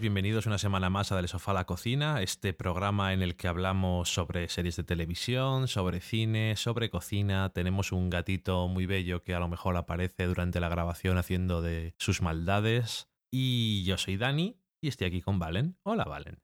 Bienvenidos una semana más a Del Sofá a la Cocina, este programa en el que hablamos sobre series de televisión, sobre cine, sobre cocina. Tenemos un gatito muy bello que a lo mejor aparece durante la grabación haciendo de sus maldades. Y yo soy Dani y estoy aquí con Valen. Hola Valen.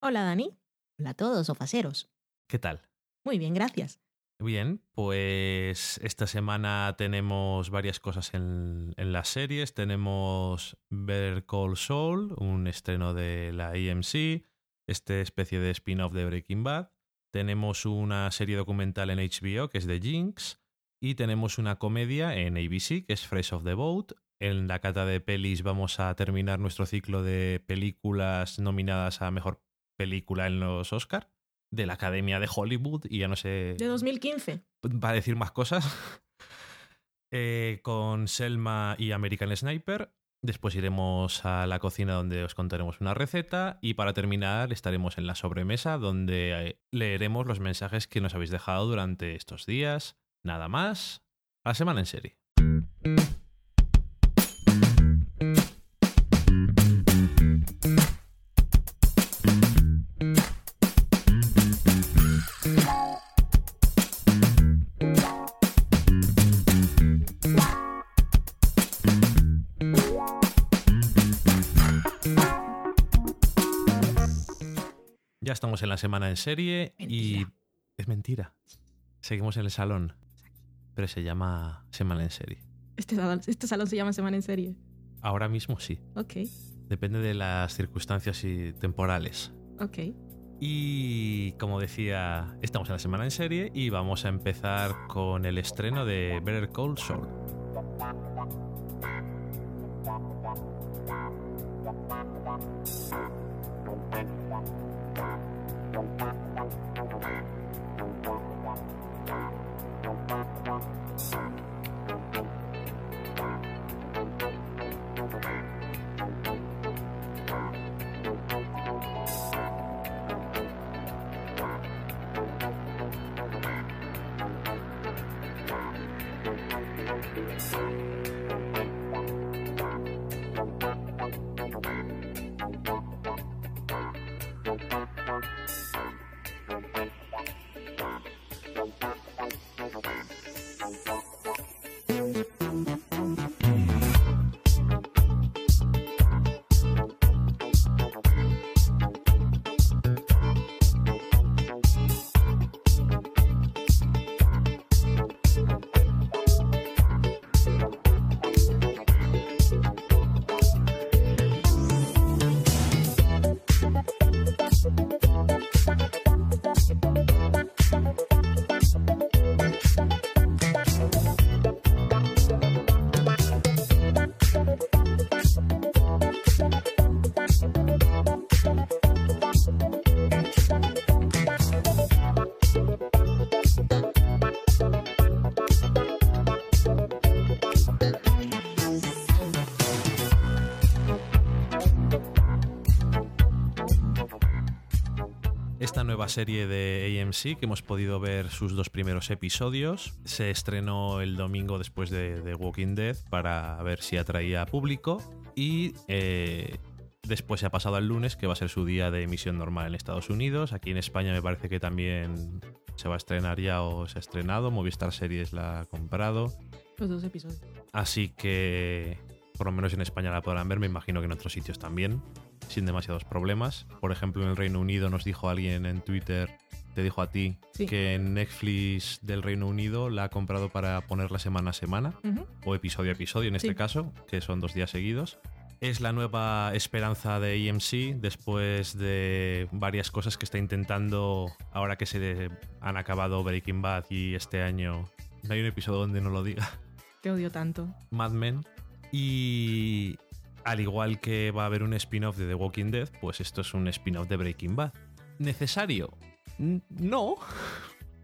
Hola Dani. Hola a todos, sofaceros. ¿Qué tal? Muy bien, gracias. Bien, pues esta semana tenemos varias cosas en, las series. Tenemos Better Call Saul, un estreno de la AMC, este especie de spin-off de Breaking Bad. Tenemos una serie documental en HBO que es de Jinx. Y tenemos una comedia en ABC que es Fresh of the Boat. En la cata de pelis vamos a terminar nuestro ciclo de películas nominadas a mejor película en los Oscar de la Academia de Hollywood y ya no sé. De 2015. Va a decir más cosas. Eh, con Selma y American Sniper. Después iremos a la cocina donde os contaremos una receta. Y para terminar, estaremos en la sobremesa donde eh, leeremos los mensajes que nos habéis dejado durante estos días. Nada más. A la semana en serie. Estamos en la semana en serie y es mentira. Seguimos en el salón, pero se llama semana en serie. Este salón, este salón se llama Semana en Serie. Ahora mismo sí, Ok, depende de las circunstancias y temporales. ok. Y como decía, estamos en la semana en serie y vamos a empezar con el estreno de Better Call Saul. Serie de AMC que hemos podido ver sus dos primeros episodios se estrenó el domingo después de, de Walking Dead para ver si atraía público y eh, después se ha pasado al lunes que va a ser su día de emisión normal en Estados Unidos. Aquí en España me parece que también se va a estrenar ya o se ha estrenado. Movistar Series la ha comprado. Los dos episodios. Así que por lo menos en España la podrán ver, me imagino que en otros sitios también, sin demasiados problemas. Por ejemplo, en el Reino Unido nos dijo alguien en Twitter, te dijo a ti, Sí. que en Netflix del Reino Unido la ha comprado para ponerla semana a semana, o episodio a episodio en este Sí. caso, que son dos días seguidos. Es la nueva esperanza de AMC después de varias cosas que está intentando ahora que se han acabado Breaking Bad y este año no hay un episodio donde no lo diga. Te odio tanto. Mad Men. Y al igual que va a haber un spin-off de The Walking Dead, pues esto es un spin-off de Breaking Bad. ¿Necesario? No,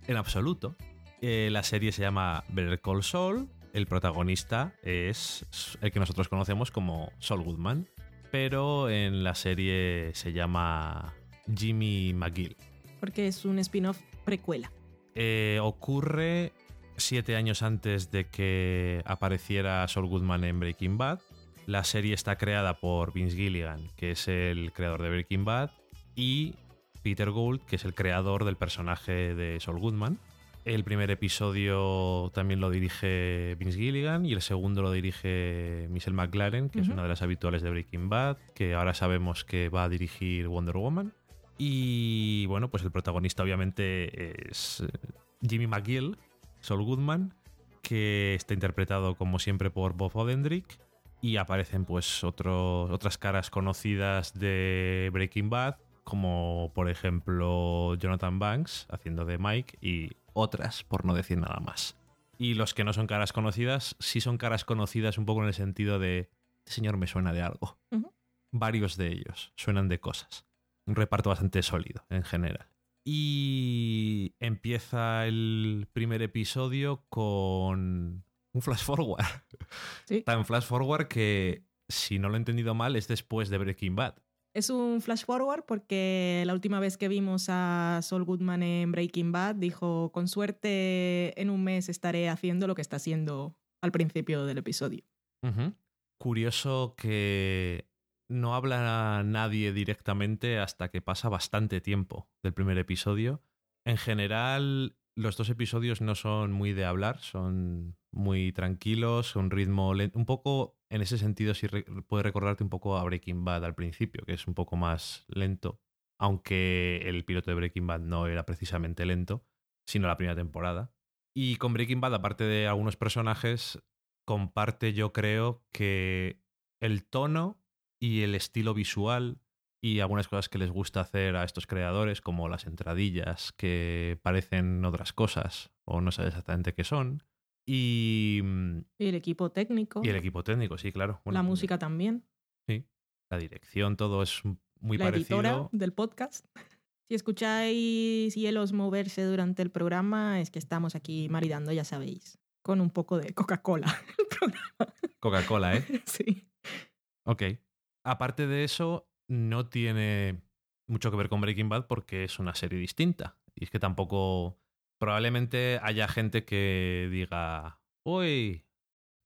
en absoluto. Eh, la serie se llama Better Call Saul. El protagonista es el que nosotros conocemos como Saul Goodman. Pero en la serie se llama Jimmy McGill. Porque es un spin-off precuela. Eh, ocurre siete años antes de que apareciera Saul Goodman en Breaking Bad. La serie está creada por Vince Gilligan, que es el creador de Breaking Bad, y Peter Gould, que es el creador del personaje de Saul Goodman. El primer episodio también lo dirige Vince Gilligan y el segundo lo dirige Michelle McLaren, que es una de las habituales de Breaking Bad, que ahora sabemos que va a dirigir Wonder Woman. Y bueno, pues el protagonista obviamente es eh, Jimmy McGill, Saul Goodman, que está interpretado como siempre por Bob Odenkirk y aparecen pues otros, otras caras conocidas de Breaking Bad, como por ejemplo Jonathan Banks haciendo de Mike y otras, por no decir nada más. Y los que no son caras conocidas, sí son caras conocidas un poco en el sentido de, este señor me suena de algo. Varios de ellos suenan de cosas. Un reparto bastante sólido en general. Y empieza el primer episodio con un flash forward. Sí. Tan flash forward que, si no lo he entendido mal, es después de Breaking Bad. Es un flash forward porque la última vez que vimos a Saul Goodman en Breaking Bad dijo, con suerte en un mes estaré haciendo lo que está haciendo al principio del episodio. Curioso que no habla nadie directamente hasta que pasa bastante tiempo del primer episodio. En general, los dos episodios no son muy de hablar, son muy tranquilos, un ritmo lento. Un poco, en ese sentido, sí re- puede recordarte un poco a Breaking Bad al principio, que es un poco más lento. Aunque el piloto de Breaking Bad no era precisamente lento, sino la primera temporada. Y con Breaking Bad, aparte de algunos personajes, comparte yo creo que el tono y el estilo visual y algunas cosas que les gusta hacer a estos creadores, como las entradillas que parecen otras cosas o no sabes exactamente qué son. Y, mm, Y el equipo técnico, y el equipo técnico, sí, claro. Bueno, la música también, Sí, la dirección, todo es muy la parecido. editora del podcast. Si escucháis hielos moverse durante el programa, es que estamos aquí maridando, ya sabéis, con un poco de Coca-Cola. el programa. Coca-Cola, ¿eh? sí. Ok. Aparte de eso, no tiene mucho que ver con Breaking Bad porque es una serie distinta. Y es que tampoco. Probablemente haya gente que diga. Uy,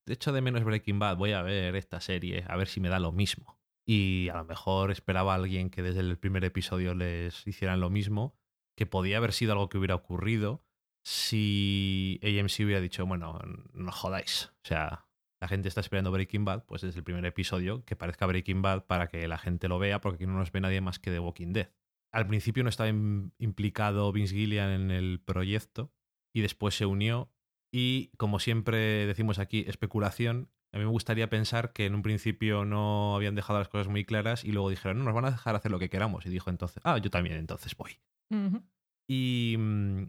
echo de menos Breaking Bad, voy a ver esta serie, a ver si me da lo mismo. Y a lo mejor esperaba a alguien que desde el primer episodio les hicieran lo mismo, que podía haber sido algo que hubiera ocurrido si AMC hubiera dicho, bueno, no jodáis. O sea, la gente está esperando Breaking Bad, pues desde el primer episodio que parezca Breaking Bad para que la gente lo vea, porque aquí no nos ve nadie más que The Walking Dead. Al principio no estaba im- implicado Vince Gillian en el proyecto y después se unió. Y como siempre decimos aquí, especulación. A mí me gustaría pensar que en un principio no habían dejado las cosas muy claras y luego dijeron, no, nos van a dejar hacer lo que queramos. Y dijo entonces, ah, yo también entonces voy. Y mm,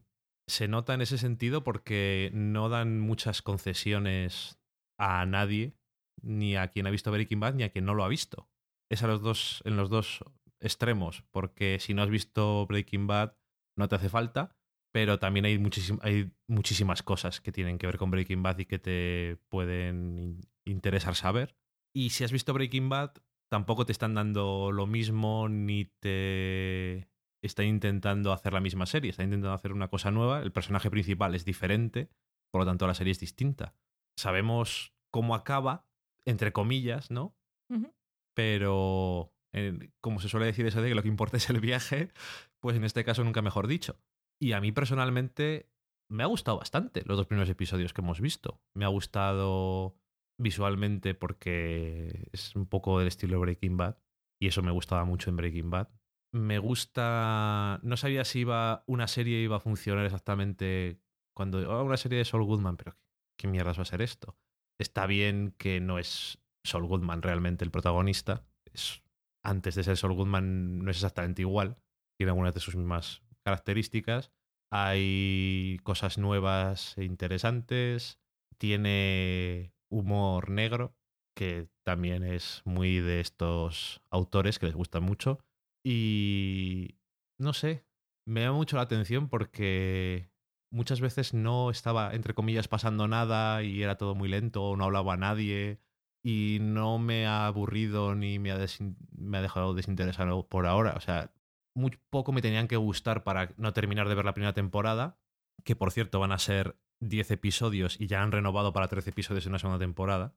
se nota en ese sentido porque no dan muchas concesiones a nadie, ni a quien ha visto Breaking Bad, ni a quien no lo ha visto. Es a los dos, en los dos extremos, porque si no has visto Breaking Bad, no te hace falta, pero también hay, muchísim- hay muchísimas cosas que tienen que ver con Breaking Bad y que te pueden in- interesar saber. Y si has visto Breaking Bad, tampoco te están dando lo mismo, ni te están intentando hacer la misma serie, están intentando hacer una cosa nueva, el personaje principal es diferente, por lo tanto la serie es distinta. Sabemos cómo acaba, entre comillas, ¿no? Pero eh, como se suele decir eso de que lo que importa es el viaje, pues en este caso nunca mejor dicho. Y a mí personalmente me ha gustado bastante los dos primeros episodios que hemos visto. Me ha gustado visualmente porque es un poco del estilo Breaking Bad y eso me gustaba mucho en Breaking Bad. Me gusta, no sabía si iba una serie iba a funcionar exactamente cuando oh, una serie de Saul Goodman, pero ¿qué mierdas va a ser esto? Está bien que no es Saul Goodman realmente el protagonista. Es, antes de ser Saul Goodman no es exactamente igual. Tiene algunas de sus mismas características. Hay cosas nuevas e interesantes. Tiene humor negro, que también es muy de estos autores que les gusta mucho. Y no sé, me llama mucho la atención porque muchas veces no estaba, entre comillas, pasando nada y era todo muy lento, no hablaba nadie y no me ha aburrido ni me ha, desin- me ha dejado desinteresado por ahora. O sea, muy poco me tenían que gustar para no terminar de ver la primera temporada, que por cierto van a ser 10 episodios y ya han renovado para 13 episodios en una segunda temporada.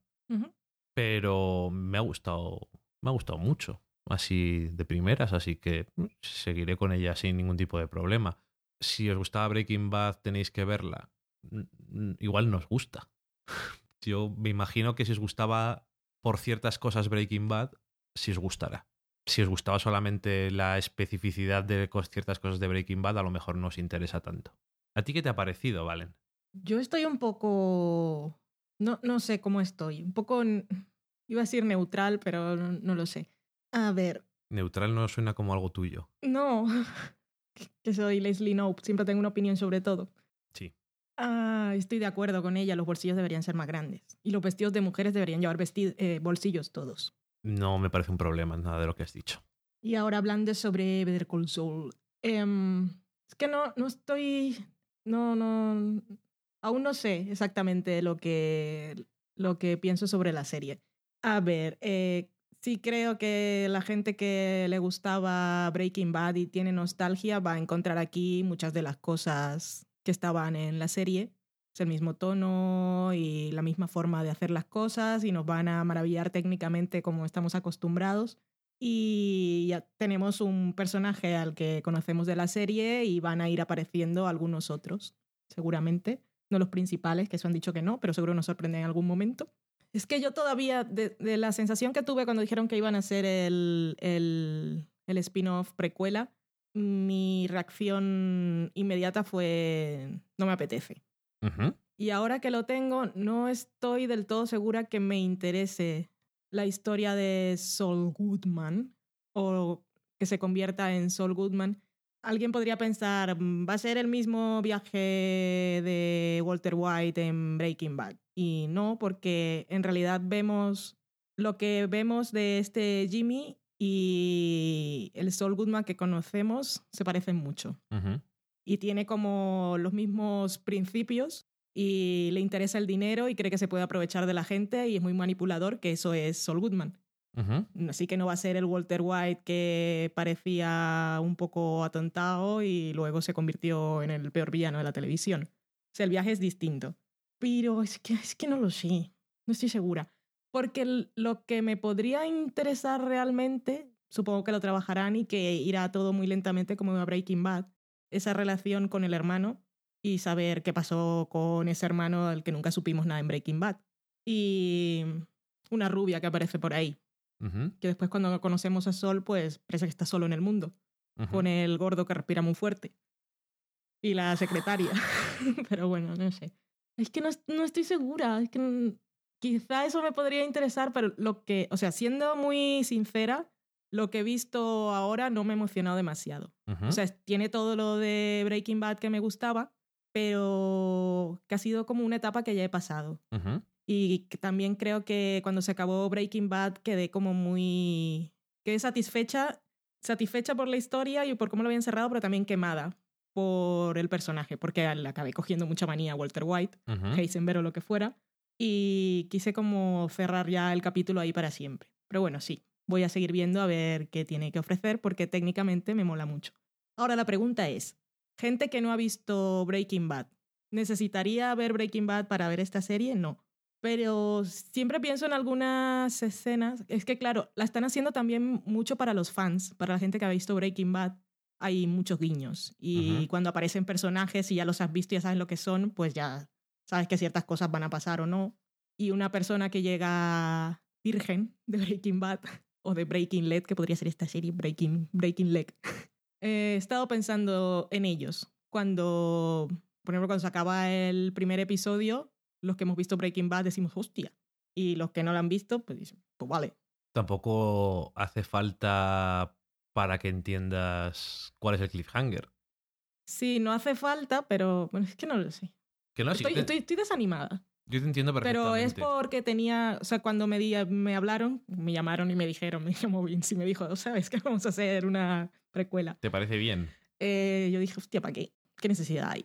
Pero me ha gustado, me ha gustado mucho, así de primeras, así que mm, seguiré con ella sin ningún tipo de problema. Si os gustaba Breaking Bad, tenéis que verla. Igual nos gusta. Yo me imagino que si os gustaba por ciertas cosas Breaking Bad, si os gustará. Si os gustaba solamente la especificidad de ciertas cosas de Breaking Bad, a lo mejor no os interesa tanto. ¿A ti qué te ha parecido, Valen? Yo estoy un poco... No, no sé cómo estoy. Un poco... Iba a decir neutral, pero no, lo sé. A ver. Neutral no suena como algo tuyo. No. que soy Leslie Knope. Siempre tengo una opinión sobre todo. Ah, estoy de acuerdo con ella. Los bolsillos deberían ser más grandes. Y los vestidos de mujeres deberían llevar eh, bolsillos todos. No me parece un problema nada de lo que has dicho. Y ahora hablando sobre Better Call Saul. Em, es que no, no estoy no, no, aún no sé exactamente lo que, lo que pienso sobre la serie. A ver, eh, sí creo que la gente que le gustaba Breaking Bad y tiene nostalgia va a encontrar aquí muchas de las cosas que estaban en la serie. Es el mismo tono y la misma forma de hacer las cosas y nos van a maravillar técnicamente como estamos acostumbrados. Y ya tenemos un personaje al que conocemos de la serie y van a ir apareciendo algunos otros, seguramente. No los principales, que eso han dicho que no, pero seguro nos sorprenden en algún momento. Es que yo todavía, de, la sensación que tuve cuando dijeron que iban a hacer el, el, el spin-off precuela, mi reacción inmediata fue, no me apetece. Y ahora que lo tengo, no estoy del todo segura que me interese la historia de Saul Goodman o que se convierta en Saul Goodman, alguien podría pensar, va a ser el mismo viaje de Walter White en Breaking Bad. Y no, porque en realidad vemos lo que vemos de este Jimmy y el Saul Goodman que conocemos se parecen mucho. Y tiene como los mismos principios y le interesa el dinero y cree que se puede aprovechar de la gente y es muy manipulador, que eso es Saul Goodman. Así que no va a ser el Walter White que parecía un poco atontado y luego se convirtió en el peor villano de la televisión. O sea, el viaje es distinto. Pero es que, es que no lo sé, no estoy segura. Porque lo que me podría interesar realmente, supongo que lo trabajarán y que irá todo muy lentamente como a Breaking Bad, esa relación con el hermano, y saber qué pasó con ese hermano del que nunca supimos nada en Breaking Bad. Y una rubia que aparece por ahí. Que después cuando conocemos a Sol, pues parece que está solo en el mundo. Con el gordo que respira muy fuerte. Y la secretaria. pero bueno, no sé. Es que no, no estoy segura. Es que quizá eso me podría interesar, pero lo que, o sea, siendo muy sincera, lo que he visto ahora no me ha emocionado demasiado. O sea, tiene todo lo de Breaking Bad que me gustaba, pero que ha sido como una etapa que ya he pasado. Y que también creo que cuando se acabó Breaking Bad quedé como muy... quedé satisfecha, satisfecha por la historia y por cómo lo habían cerrado, pero también quemada por el personaje, porque le acabé cogiendo mucha manía a Walter White, Heisenberg o lo que fuera, y quise como cerrar ya el capítulo ahí para siempre. Pero bueno, sí, voy a seguir viendo a ver qué tiene que ofrecer porque técnicamente me mola mucho. Ahora la pregunta es, gente que no ha visto Breaking Bad, ¿necesitaría ver Breaking Bad para ver esta serie? No. Pero siempre pienso en algunas escenas. Es que, claro, la están haciendo también mucho para los fans, para la gente que ha visto Breaking Bad. Hay muchos guiños. Y cuando aparecen personajes y ya los has visto y ya sabes lo que son, pues ya sabes que ciertas cosas van a pasar o no. Y una persona que llega virgen de Breaking Bad o de Breaking Leg, que podría ser esta serie, Breaking, Breaking Leg, he estado pensando en ellos. Cuando, por ejemplo, cuando se acaba el primer episodio, los que hemos visto Breaking Bad decimos, hostia. Y los que no lo han visto, pues dicen, pues vale. Tampoco hace falta para que entiendas cuál es el cliffhanger. Sí, no hace falta, pero bueno, es que no lo sé. Que no, estoy, estoy, estoy, desanimada. Yo te entiendo perfectamente. Pero es porque tenía, o sea, cuando me, di, me hablaron, me llamaron y me dijeron, me llamó Vince y me dijo, ¿sabes que vamos a hacer una precuela? ¿Te parece bien? Eh, yo dije, hostia, ¿para qué? ¿Qué necesidad hay?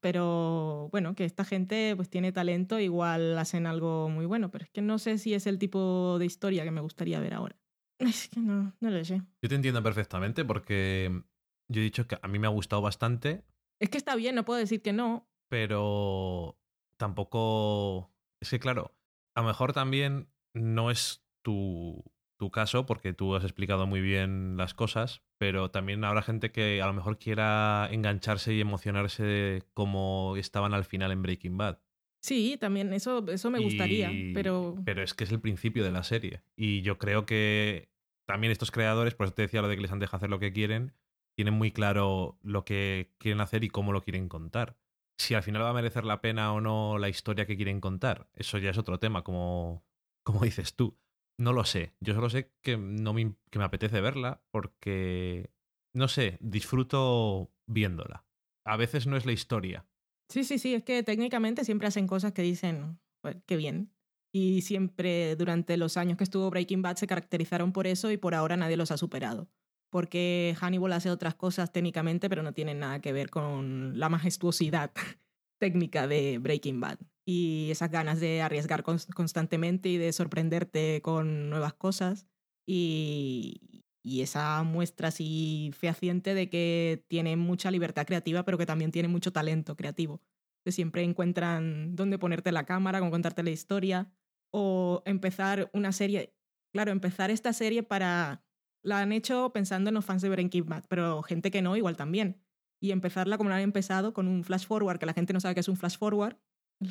Pero bueno, que esta gente pues tiene talento, igual hacen algo muy bueno, pero es que no sé si es el tipo de historia que me gustaría ver ahora. Es que no, no lo sé. Yo te entiendo perfectamente porque yo he dicho que a mí me ha gustado bastante. Es que está bien, no puedo decir que no. Pero tampoco... Es que claro, a lo mejor también no es tu, tu caso porque tú has explicado muy bien las cosas, pero también habrá gente que a lo mejor quiera engancharse y emocionarse como estaban al final en Breaking Bad. Sí, también eso, eso me gustaría, Y- pero Pero es que es el principio de la serie. Y yo creo que también estos creadores, por eso te decía lo de que les han dejado hacer lo que quieren, tienen muy claro lo que quieren hacer y cómo lo quieren contar. Si al final va a merecer la pena o no la historia que quieren contar, eso ya es otro tema, como, como dices tú. No lo sé. Yo solo sé que, no me, que me apetece verla porque, no sé, disfruto viéndola. A veces no es la historia. sí, sí, sí, es que técnicamente siempre hacen cosas que dicen, "Bueno, qué bien. Y siempre durante los años que estuvo Breaking Bad se caracterizaron por eso y por ahora nadie los ha superado. Porque Hannibal hace otras cosas técnicamente, pero no tienen nada que ver con la majestuosidad técnica de Breaking Bad. Y esas ganas de arriesgar cons- constantemente y de sorprenderte con nuevas cosas. Y, y esa muestra así fehaciente de que tiene mucha libertad creativa, pero que también tiene mucho talento creativo. Que siempre encuentran dónde ponerte la cámara, cómo contarte la historia. O empezar una serie. Claro, empezar esta serie para. La han hecho pensando en los fans de Breaking Bad, pero gente que no, igual también. Y empezarla como la han empezado, con un flash forward, que la gente no sabe que es un flash forward,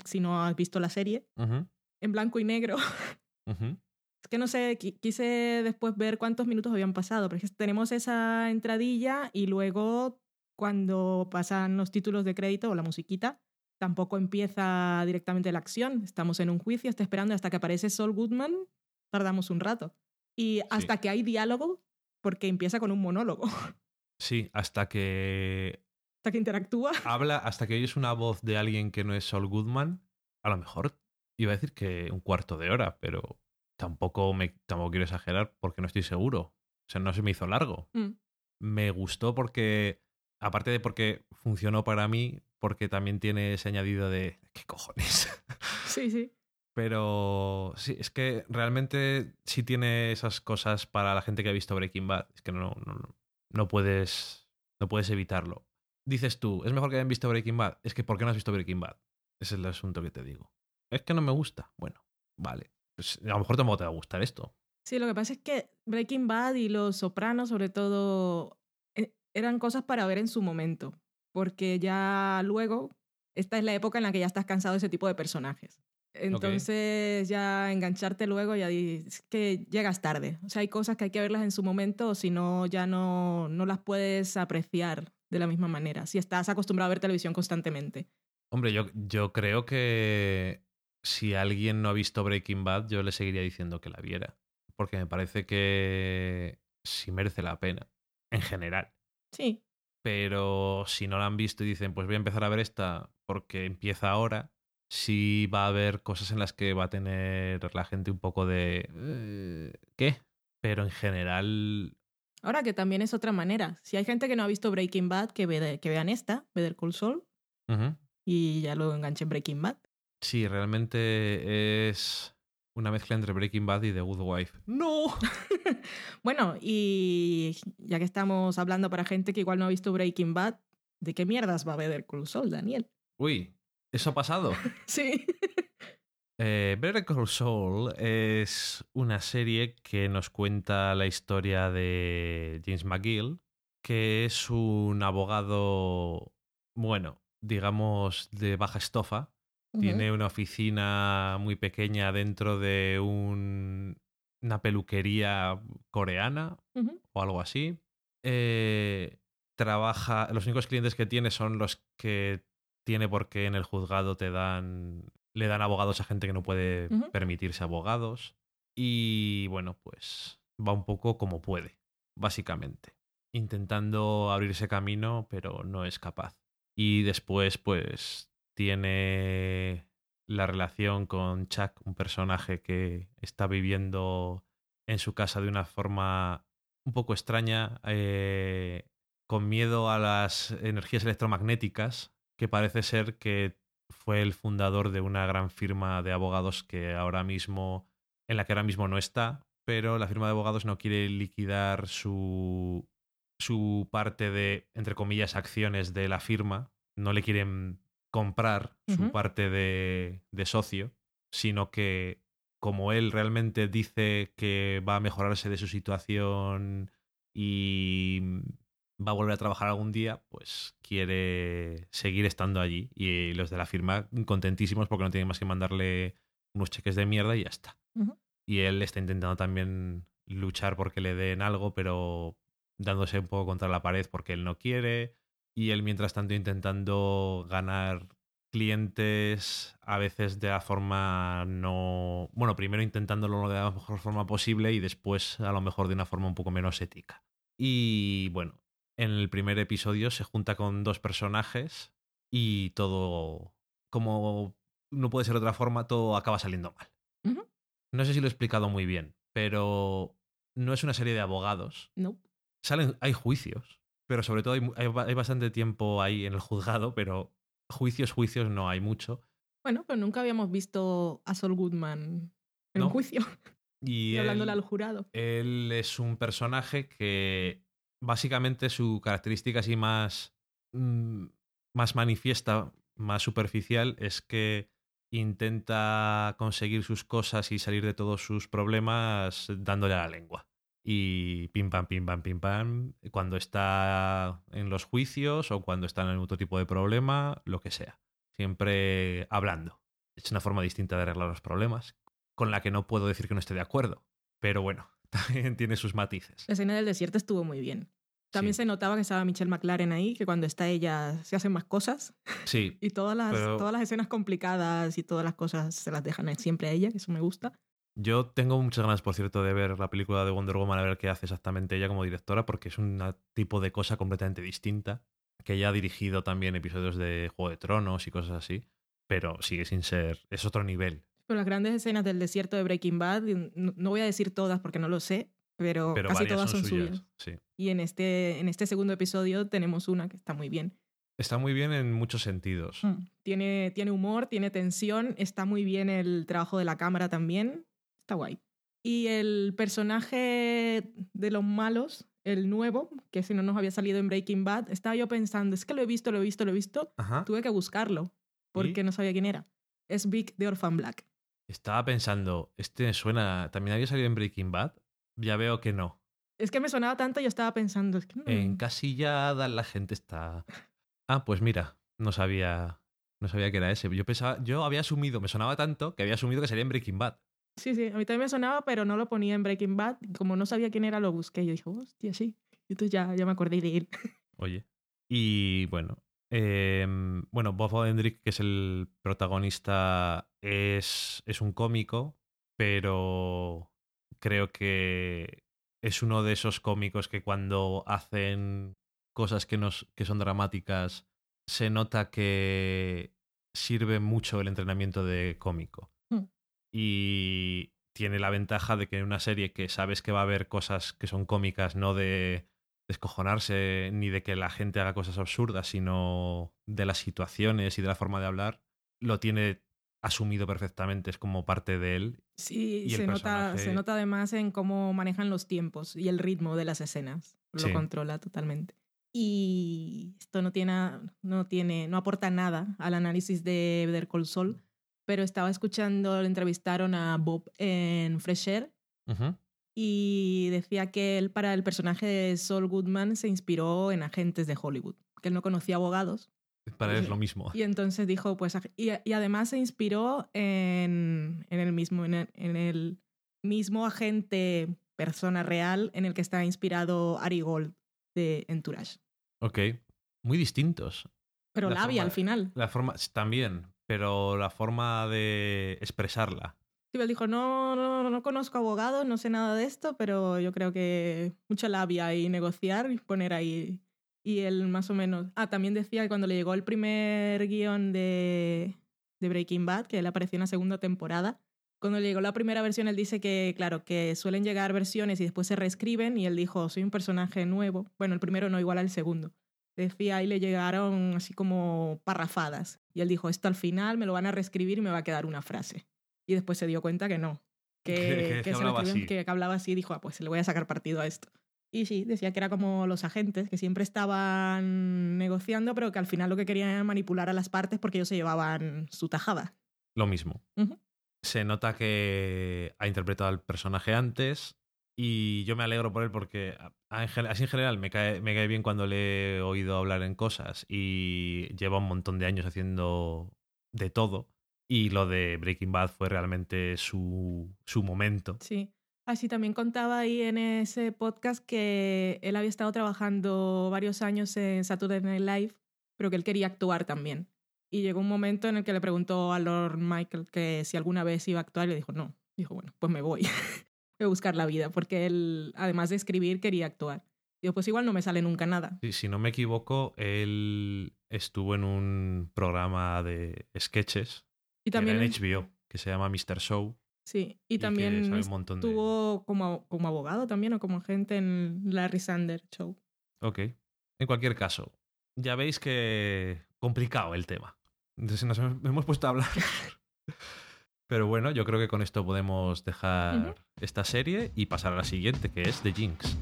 si no has visto la serie, en blanco y negro. Es que no sé, qui- quise después ver cuántos minutos habían pasado, porque tenemos esa entradilla y luego cuando pasan los títulos de crédito o la musiquita, tampoco empieza directamente la acción. Estamos en un juicio, está esperando hasta que aparece Saul Goodman, tardamos un rato. Y hasta que hay diálogo, porque empieza con un monólogo, Sí, hasta que hasta que interactúa. habla, hasta que oyes una voz de alguien que no es Saul Goodman, a lo mejor iba a decir que un cuarto de hora, pero tampoco, me, tampoco quiero exagerar porque no estoy seguro. O sea, no se me hizo largo. Mm. Me gustó porque, aparte de porque funcionó para mí, porque también tiene ese añadido de ¿qué cojones? Sí, sí. Pero sí, es que realmente sí tiene esas cosas para la gente que ha visto Breaking Bad. Es que no, no, no, puedes, no puedes evitarlo. Dices tú, ¿es mejor que hayan visto Breaking Bad? Es que ¿por qué no has visto Breaking Bad? Ese es el asunto que te digo. Es que no me gusta. Bueno, vale. Pues a lo mejor tampoco te va a gustar esto. Sí, lo que pasa es que Breaking Bad y Los Sopranos, sobre todo, e- eran cosas para ver en su momento, porque ya luego, esta es la época en la que ya estás cansado de ese tipo de personajes. Entonces ya engancharte luego ya es que llegas tarde. O sea, hay cosas que hay que verlas en su momento, o si no, ya no, no las puedes apreciar de la misma manera, si estás acostumbrado a ver televisión constantemente. Hombre, yo, yo creo que si alguien no ha visto Breaking Bad, yo le seguiría diciendo que la viera. Porque me parece que sí merece la pena. En general. Sí, pero si no la han visto y dicen, pues voy a empezar a ver esta porque empieza ahora, sí va a haber cosas en las que va a tener la gente un poco de... "Eh, ¿Qué? Pero en general... Ahora que también es otra manera. Si hay gente que no ha visto Breaking Bad, que, ve- que vean esta, Better Call Saul, ujú. y ya luego enganchen Breaking Bad. Sí, realmente es una mezcla entre Breaking Bad y The Good Wife. ¡No! bueno, y ya que estamos hablando para gente que igual no ha visto Breaking Bad, ¿de qué mierdas va a Better Call Saul, Daniel? Uy, ¿eso ha pasado? Sí. Eh, Better Call Saul es una serie que nos cuenta la historia de James McGill, que es un abogado, bueno, digamos, de baja estofa. Tiene una oficina muy pequeña dentro de un- una peluquería coreana o algo así. Eh, trabaja. Los únicos clientes que tiene son los que tiene porque en el juzgado te dan. Le dan abogados a gente que no puede permitirse abogados. Y bueno, pues va un poco como puede, básicamente. Intentando abrirse camino, pero no es capaz. Y después, pues, tiene la relación con Chuck, un personaje que está viviendo en su casa de una forma un poco extraña, eh, con miedo a las energías electromagnéticas, que parece ser que fue el fundador de una gran firma de abogados que ahora mismo, en la que ahora mismo no está, pero la firma de abogados no quiere liquidar su, su parte de, entre comillas, acciones de la firma, no le quieren comprar su parte de, de socio, sino que como él realmente dice que va a mejorarse de su situación y va a volver a trabajar algún día, pues quiere seguir estando allí. Y los de la firma contentísimos porque no tienen más que mandarle unos cheques de mierda y ya está. Y él está intentando también luchar porque le den algo, pero dándose un poco contra la pared porque él no quiere. Y él, mientras tanto, intentando ganar clientes a veces de la forma no... Bueno, primero intentándolo de la mejor forma posible y después a lo mejor de una forma un poco menos ética. Y bueno, en el primer episodio se junta con dos personajes y todo, como no puede ser de otra forma, todo acaba saliendo mal. No sé si lo he explicado muy bien, pero no es una serie de abogados. No. Salen, hay juicios, pero sobre todo hay, bastante tiempo ahí en el juzgado, pero juicios, juicios no hay mucho. Bueno, pero nunca habíamos visto a Saul Goodman en No. un juicio Y y hablándole él- al jurado. Él es un personaje que básicamente su característica así más, mm, más manifiesta, más superficial, es que intenta conseguir sus cosas y salir de todos sus problemas dándole a la lengua. Y pim pam, pim pam, pim pam, cuando está en los juicios o cuando está en otro tipo de problema, lo que sea. Siempre hablando. Es una forma distinta de arreglar los problemas, con la que no puedo decir que no esté de acuerdo. Pero bueno, también tiene sus matices. La escena del desierto estuvo muy bien. También Sí. se notaba que estaba Michelle McLaren ahí, que cuando está ella se hacen más cosas. Sí, Y todas las, Pero- todas las escenas complicadas y todas las cosas se las dejan siempre a ella, que eso me gusta. yo tengo muchas ganas, por cierto, de ver la película de Wonder Woman, a ver qué hace exactamente ella como directora, porque es un tipo de cosa completamente distinta, que ella ha dirigido también episodios de Juego de Tronos y cosas así, pero sigue sin ser, es otro nivel. Pero las grandes escenas del desierto de Breaking Bad, no, no voy a decir todas porque no lo sé, pero, Pero casi todas son, son suyas. suyas. Sí. Y en este, en este segundo episodio tenemos una que está muy bien. Está muy bien en muchos sentidos. Mm. Tiene, tiene humor, tiene tensión, está muy bien el trabajo de la cámara también. Está guay. Y el personaje de los malos, el nuevo, que si no nos había salido en Breaking Bad, estaba yo pensando, es que lo he visto, lo he visto, lo he visto. Ajá. Tuve que buscarlo porque ¿Y? no sabía quién era. Es Vic de Orphan Black. Estaba pensando, este suena, ¿también había salido en Breaking Bad? Ya veo que no. Es que me sonaba tanto y yo estaba pensando, es que no- Encasillada la gente está. Ah, pues mira, no sabía, no sabía que era ese. Yo pensaba, yo había asumido, me sonaba tanto que había asumido que salía en Breaking Bad. Sí, sí, a mí también me sonaba, pero no lo ponía en Breaking Bad. Como no sabía quién era, lo busqué. Yo dije, hostia, sí. Y entonces ya, ya me acordé de él. Oye. Y bueno, em, bueno, Bob Odenkirk, que es el protagonista, es, es un cómico, pero creo que es uno de esos cómicos que cuando hacen cosas que, nos, que son dramáticas, se nota que sirve mucho el entrenamiento de cómico. Hmm. Y tiene la ventaja de que en una serie que sabes que va a haber cosas que son cómicas, no de descojonarse ni de que la gente haga cosas absurdas, sino de las situaciones y de la forma de hablar, lo tiene asumido perfectamente, es como parte de él. Sí, Y se nota, se nota además en cómo manejan los tiempos y el ritmo de las escenas. Lo Sí. controla totalmente. Y esto no tiene, no tiene, no aporta nada al análisis de Better Call Saul, pero estaba escuchando, le entrevistaron a Bob en Fresh Air. Y decía que él para el personaje de Saul Goodman se inspiró en agentes de Hollywood, que él no conocía abogados Para él es lo mismo. y entonces dijo, pues, y, y además se inspiró en, en el mismo, en el, en el mismo agente persona real en el que está inspirado Ari Gold de Entourage. Ok. Muy distintos. Pero La labia forma- al final. La forma, también, pero la forma de expresarla. Él dijo, no, no, no conozco abogados, no sé nada de esto, pero yo creo que mucha labia y negociar y poner ahí. Y él más o menos... Ah, también decía que cuando le llegó el primer guion de, de Breaking Bad, que él apareció en la segunda temporada, cuando le llegó la primera versión, él dice que, claro, que suelen llegar versiones y después se reescriben y él dijo, soy un personaje nuevo. Bueno, el primero no, igual al segundo. Decía, y le llegaron así como parrafadas. Y él dijo, esto al final me lo van a reescribir y me va a quedar una frase. Y después se dio cuenta que no. Que, Que- que se lo hablaba escribían, así. que hablaba así y dijo, ah, pues le voy a sacar partido a esto. Y sí, decía que era como los agentes, que siempre estaban negociando, pero que al final lo que querían era manipular a las partes porque ellos se llevaban su tajada. Lo mismo. Se nota que ha interpretado al personaje antes y yo me alegro por él porque así en general me cae, me cae bien cuando le he oído hablar en cosas y lleva un montón de años haciendo de todo. Y lo de Breaking Bad fue realmente su, su momento. Sí. Así también contaba ahí en ese podcast que él había estado trabajando varios años en Saturday Night Live, pero que él quería actuar también. Y llegó un momento en el que le preguntó a Lord Michael que si alguna vez iba a actuar y le dijo no. Dijo, bueno, pues me voy. voy a buscar la vida, porque él, además de escribir, quería actuar. Digo, pues igual no me sale nunca nada. Sí, si no me equivoco, él estuvo en un programa de sketches y también en HBO que se llama Mr. Show Sí, y, también estuvo como, como abogado también o como agente en Larry Sander Show. Ok. En cualquier caso, ya veis que complicado el tema. Entonces nos hemos puesto a hablar. Pero bueno, yo creo que con esto podemos dejar esta serie y pasar a la siguiente, que es The Jinx.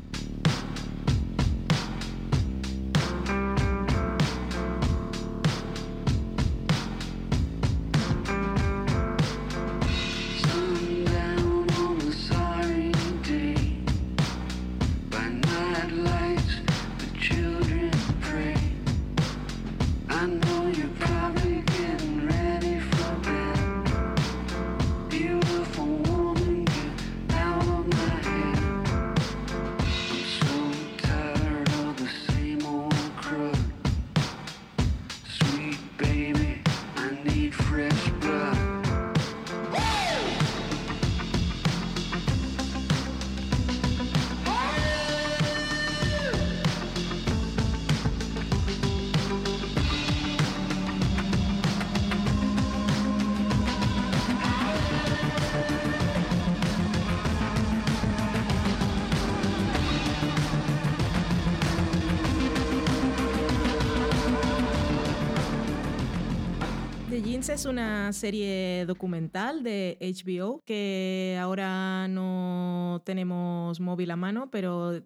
Es una serie documental de HBO que ahora no tenemos móvil a mano, pero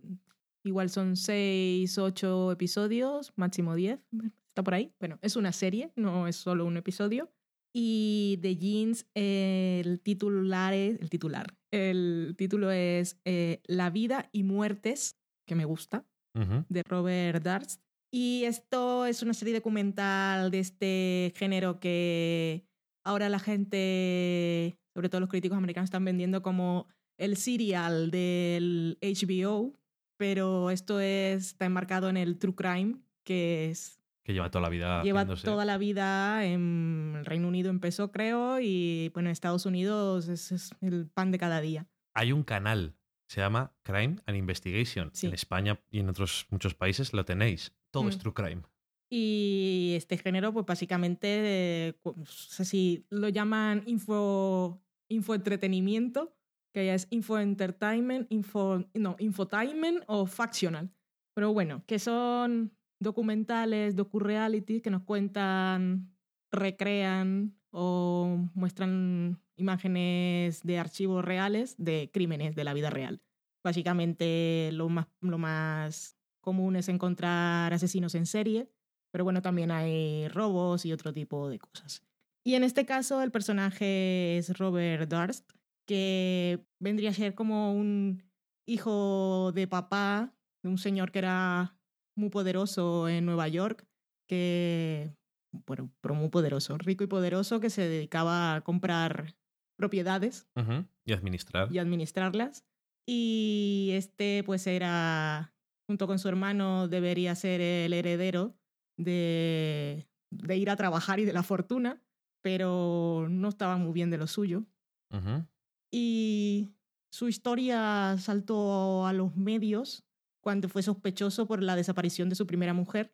igual son seis, ocho episodios, máximo diez. Está por ahí. Bueno, es una serie, no es solo un episodio. Y de Jeans, el titular es, el titular, el título es eh, La vida y muertes, que me gusta, de Robert Darst. Y esto es una serie documental de este género que ahora la gente, sobre todo los críticos americanos, están vendiendo como el serial del HBO, pero esto está enmarcado en el true crime, que es... Que lleva toda la vida. Lleva toda la vida en el Reino Unido empezó, creo, y bueno, en Estados Unidos es, el pan de cada día. Hay un canal, se llama Crime and Investigation. En España y en otros muchos países lo tenéis. Todo es mm. true crime. Y este género, pues básicamente, no sé si lo llaman info, infoentretenimiento, que ya es info entertainment, info, no, infotainment o factional. Pero bueno, que son documentales, docu-reality que nos cuentan, recrean o muestran imágenes de archivos reales de crímenes de la vida real. Básicamente lo más, lo más común es encontrar asesinos en serie, pero bueno, también hay robos y otro tipo de cosas. Y en este caso el personaje es Robert Durst, que vendría a ser como un hijo de papá de un señor que era muy poderoso en Nueva York, que, bueno, pero muy poderoso, rico y poderoso, que se dedicaba a comprar propiedades. Y administrar. Y administrarlas. Y este pues era junto con su hermano, debería ser el heredero de, de ir a trabajar y de la fortuna, pero no estaba muy bien de lo suyo. Y su historia saltó a los medios cuando fue sospechoso por la desaparición de su primera mujer,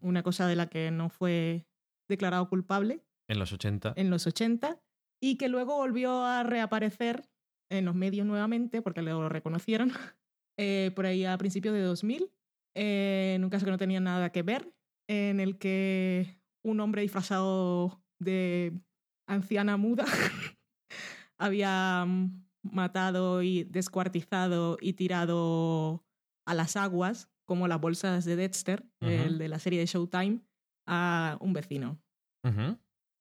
una cosa de la que no fue declarado culpable. En los 80. En los 80, y que luego volvió a reaparecer en los medios nuevamente porque lo reconocieron eh, por ahí a principios de 2000, eh, en un caso que no tenía nada que ver, en el que un hombre disfrazado de anciana muda había mm, matado y descuartizado y tirado a las aguas, como las bolsas de Dexter, el de la serie de Showtime, a un vecino.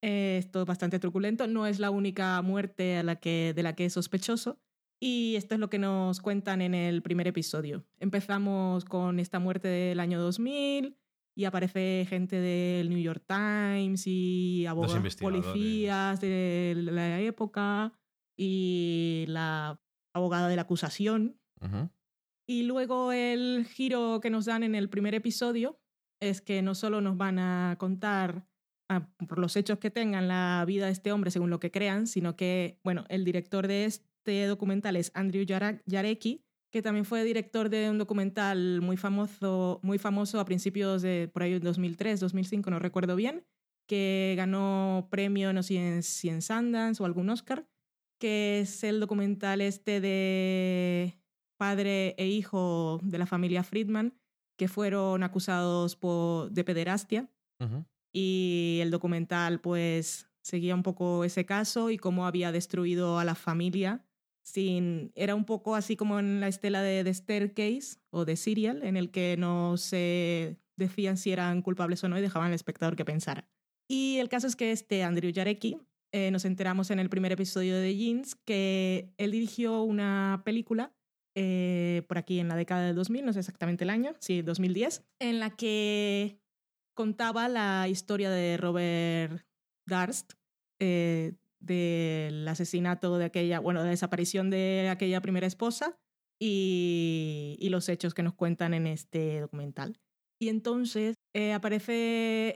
Eh, esto es bastante truculento. No es la única muerte a la que, de la que es sospechoso. Y esto es lo que nos cuentan en el primer episodio. Empezamos con esta muerte del año 2000 y aparece gente del New York Times y abogados, policías de la época y la abogada de la acusación. Y luego el giro que nos dan en el primer episodio es que no solo nos van a contar ah, por los hechos que tengan la vida de este hombre según lo que crean, sino que, bueno, el director de este documental es Andrew Jarecki, que también fue director de un documental muy famoso, muy famoso a principios de por ahí 2003, 2005, no recuerdo bien, que ganó premio, no sé si en, Sundance o algún Oscar, que es el documental este de padre e hijo de la familia Friedman, que fueron acusados por, de pederastia. Y el documental pues seguía un poco ese caso y cómo había destruido a la familia sin, era un poco así como en la estela de The Staircase o de Serial, en el que no se decían si eran culpables o no y dejaban al espectador que pensara. Y el caso es que este Andrew Jarecki, eh, nos enteramos en el primer episodio de Jeans que él dirigió una película eh, por aquí en la década del 2000, no sé exactamente el año, sí, 2010, en la que contaba la historia de Robert Darst, eh, del asesinato de aquella, bueno, la desaparición de aquella primera esposa y, y los hechos que nos cuentan en este documental. Y entonces eh, aparece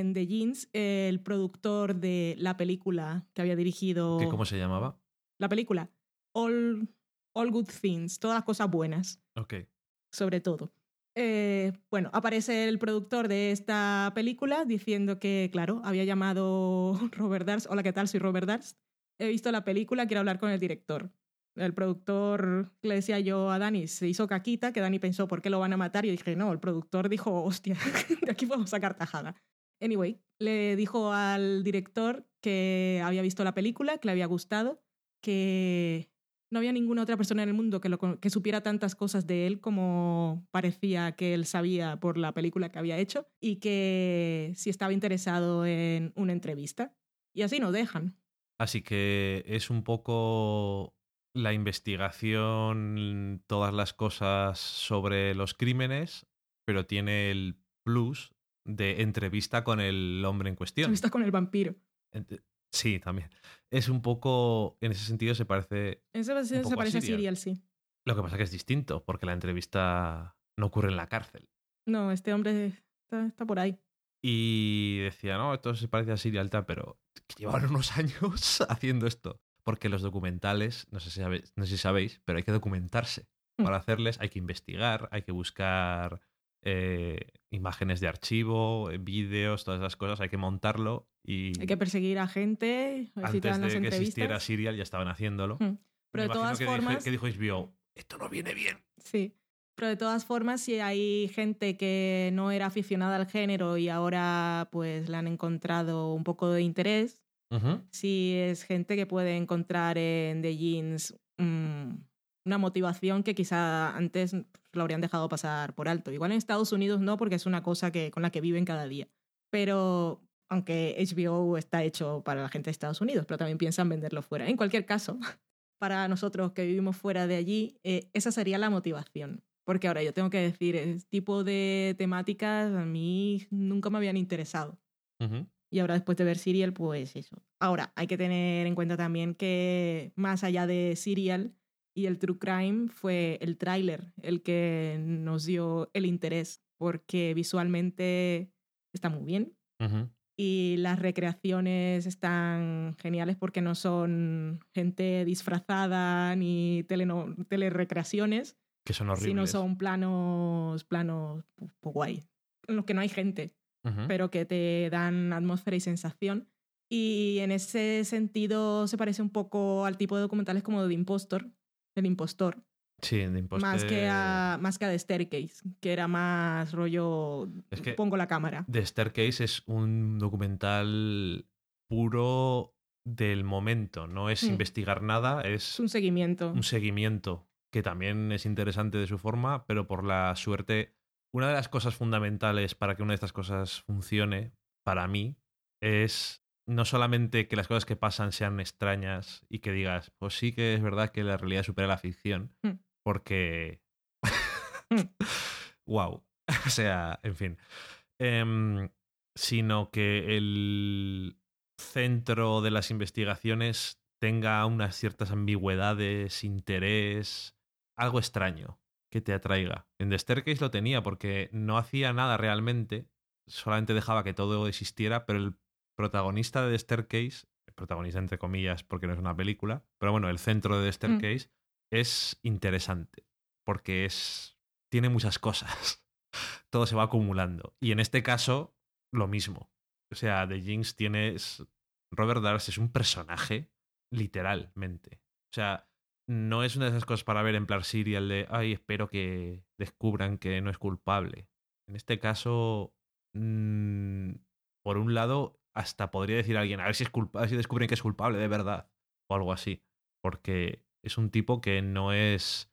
en The Jeans el productor de la película que había dirigido. ¿Cómo se llamaba? La película. All, All Good Things, todas las cosas buenas. Ok. Sobre todo. Eh, bueno, aparece el productor de esta película diciendo que, claro, había llamado Robert Darst. Hola, ¿qué tal? Soy Robert Darst. He visto la película, quiero hablar con el director. El productor le decía yo a Dani, se hizo caquita, que Dani pensó, ¿por qué lo van a matar? Y dije, no, el productor dijo, hostia, de aquí podemos sacar tajada. Anyway, le dijo al director que había visto la película, que le había gustado, que no había ninguna otra persona en el mundo que, lo, que supiera tantas cosas de él como parecía que él sabía por la película que había hecho y que si estaba interesado en una entrevista. Y así no dejan. Así que es un poco la investigación, todas las cosas sobre los crímenes, pero tiene el plus de entrevista con el hombre en cuestión. Entrevista con el vampiro. Sí, también. Es un poco, en ese sentido se parece... En ese sentido se parece a Serial. sí. Lo que pasa es que es distinto, porque la entrevista no ocurre en la cárcel. No, este hombre está, por ahí. Y decía, no, esto se parece a Serial, pero llevaron unos años haciendo esto. Porque los documentales, no sé si sabéis, no sé si sabéis pero hay que documentarse. Mm. Para hacerles hay que investigar, hay que buscar eh, imágenes de archivo, eh, vídeos, todas esas cosas, hay que montarlo y... Hay que perseguir a gente, antes de que existiera Serial ya estaban haciéndolo. Hmm. Pero de todas formas... que dijo HBO, esto no viene bien. Sí, pero de todas formas, si hay gente que no era aficionada al género y ahora pues le han encontrado un poco de interés, si es gente que puede encontrar en The Jeans mm, una motivación que quizá antes lo habrían dejado pasar por alto. Igual en Estados Unidos no, porque es una cosa que, con la que viven cada día. Pero aunque HBO está hecho para la gente de Estados Unidos, pero también piensan venderlo fuera. En cualquier caso, para nosotros que vivimos fuera de allí, eh, esa sería la motivación. Porque ahora yo tengo que decir, este tipo de temáticas a mí nunca me habían interesado. Y ahora después de ver Serial, pues eso. Ahora, hay que tener en cuenta también que más allá de Serial, y el True Crime fue el tráiler el que nos dio el interés, porque visualmente está muy bien. Y las recreaciones están geniales porque no son gente disfrazada ni telerecreaciones. Que son horribles. Sino son planos, planos pues, guay, en los que no hay gente, pero que te dan atmósfera y sensación. Y en ese sentido se parece un poco al tipo de documentales como The Impostor, el impostor. Sí, el impostor. Más que, a, más que a The Staircase, que era más rollo. pongo la cámara. The Staircase es un documental puro del momento, no es mm. investigar nada, es. Un seguimiento. Un seguimiento, que también es interesante de su forma, pero por la suerte. Una de las cosas fundamentales para que una de estas cosas funcione, para mí, es no solamente que las cosas que pasan sean extrañas y que digas, pues sí que es verdad que la realidad supera la ficción, Mm. porque... Mm. wow. o sea, en fin. Em, sino que el centro de las investigaciones tenga unas ciertas ambigüedades, interés, algo extraño que te atraiga. En The Staircase lo tenía porque no hacía nada realmente, solamente dejaba que todo existiera, pero el protagonista de The Staircase, protagonista entre comillas porque no es una película, pero bueno, el centro de The Staircase es interesante porque es tiene muchas cosas. Todo se va acumulando. Y en este caso, lo mismo. O sea, The Jinx tiene. Robert Dars es un personaje, literalmente. O sea, no es una de esas cosas para ver en plan serial de, ay, espero que descubran que no es culpable. En este caso, mm, por un lado, hasta podría decir a alguien, a ver si, es culpa a ver si descubren que es culpable de verdad. O algo así. Porque es un tipo que no es.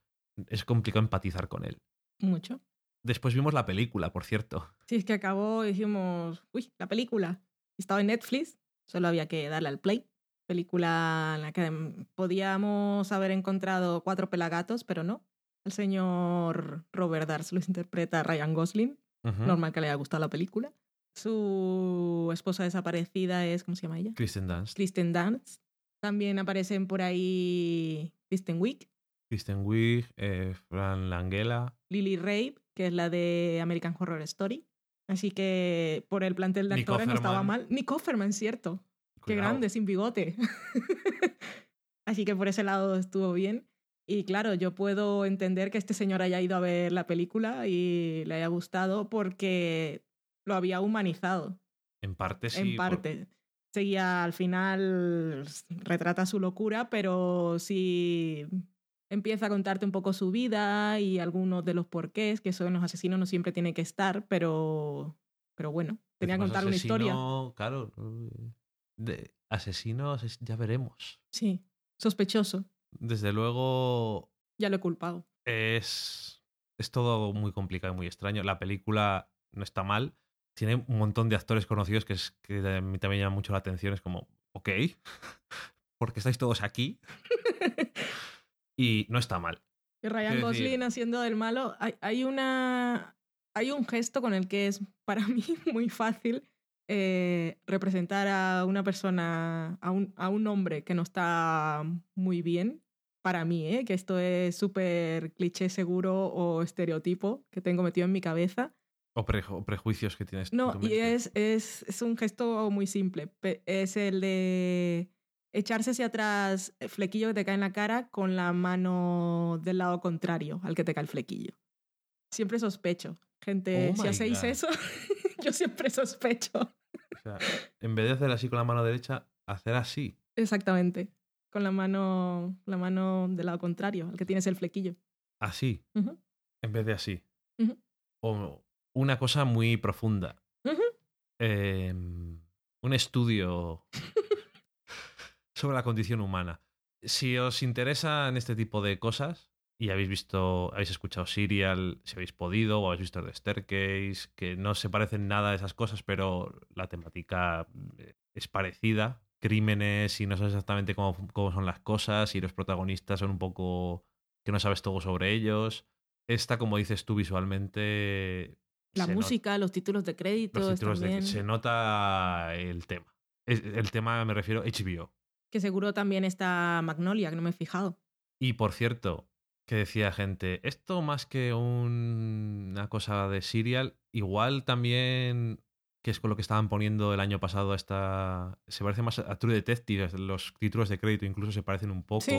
Es complicado empatizar con él. Mucho. Después vimos la película, por cierto. Sí, es que acabó y dijimos, uy, la película. Estaba en Netflix, solo había que darle al play. Película en la que podíamos haber encontrado cuatro pelagatos, pero no. El señor Robert Dars lo interpreta Ryan Gosling. Normal que le haya gustado la película. Su esposa desaparecida es, ¿cómo se llama ella? Kristen Dunst. Kristen Dunst. También aparecen por ahí Kristen Wiig, Kristen Wiig, eh, Fran Langella. Lily Rabe, que es la de American Horror Story. Así que por el plantel de Nick actores no estaba Offerman. mal. Nick Offerman, cierto. Qué Cuidado. grande, sin bigote. Así que por ese lado estuvo bien. Y claro, yo puedo entender que este señor haya ido a ver la película y le haya gustado porque lo había humanizado, En parte sí. en por- parte. Seguía al final, retrata su locura, pero sí empieza a contarte un poco su vida y algunos de los porqués, que eso en los asesinos no siempre tiene que estar, pero, pero bueno, tenía que contar una historia. asesino, Claro. De asesinos es- ya veremos. Sí, sospechoso. Desde luego Ya lo he culpado. es, es todo muy complicado y muy extraño. La película no está mal. Tiene un montón de actores conocidos que, es, que a mí también llama mucho la atención. Es como, ok, ¿por qué estáis todos aquí? Y no está mal. Y Ryan Gosling haciendo del malo, hay, hay una hay un gesto con el que es para mí muy fácil eh, representar a una persona, a un, a un hombre que no está muy bien. Para mí, ¿eh? que esto es súper cliché seguro o estereotipo que tengo metido en mi cabeza. O, preju- o prejuicios que tienes. en No, y es, es, es un gesto muy simple. Es el de echarse hacia atrás, el flequillo que te cae en la cara con la mano del lado contrario al que te cae el flequillo. Siempre sospecho. Gente, Oh si hacéis God. eso, yo siempre sospecho. O sea, en vez de hacer así con la mano derecha, hacer así. Exactamente. Con la mano, la mano del lado contrario, al que tienes el flequillo. Así. En vez de así. O una cosa muy profunda. Em, un estudio sobre la condición humana. Si os interesan este tipo de cosas y habéis visto, habéis escuchado Serial, si habéis podido, o habéis visto The Staircase, que no se parecen nada a esas cosas, pero la temática eh, es parecida. Crímenes y no sabes exactamente cómo, cómo son las cosas y los protagonistas son un poco que no sabes todo sobre ellos. Esta, como dices tú visualmente... La música, los títulos de créditos los títulos de- también. se nota el tema. El tema me refiero a HBO. Que seguro también está Magnolia, que no me he fijado. Y por cierto, que decía gente, esto más que un- una cosa de serial, igual también, que es con lo que estaban poniendo el año pasado a esta... Se parece más a True Detective, los títulos de crédito incluso se parecen un poco. Sí.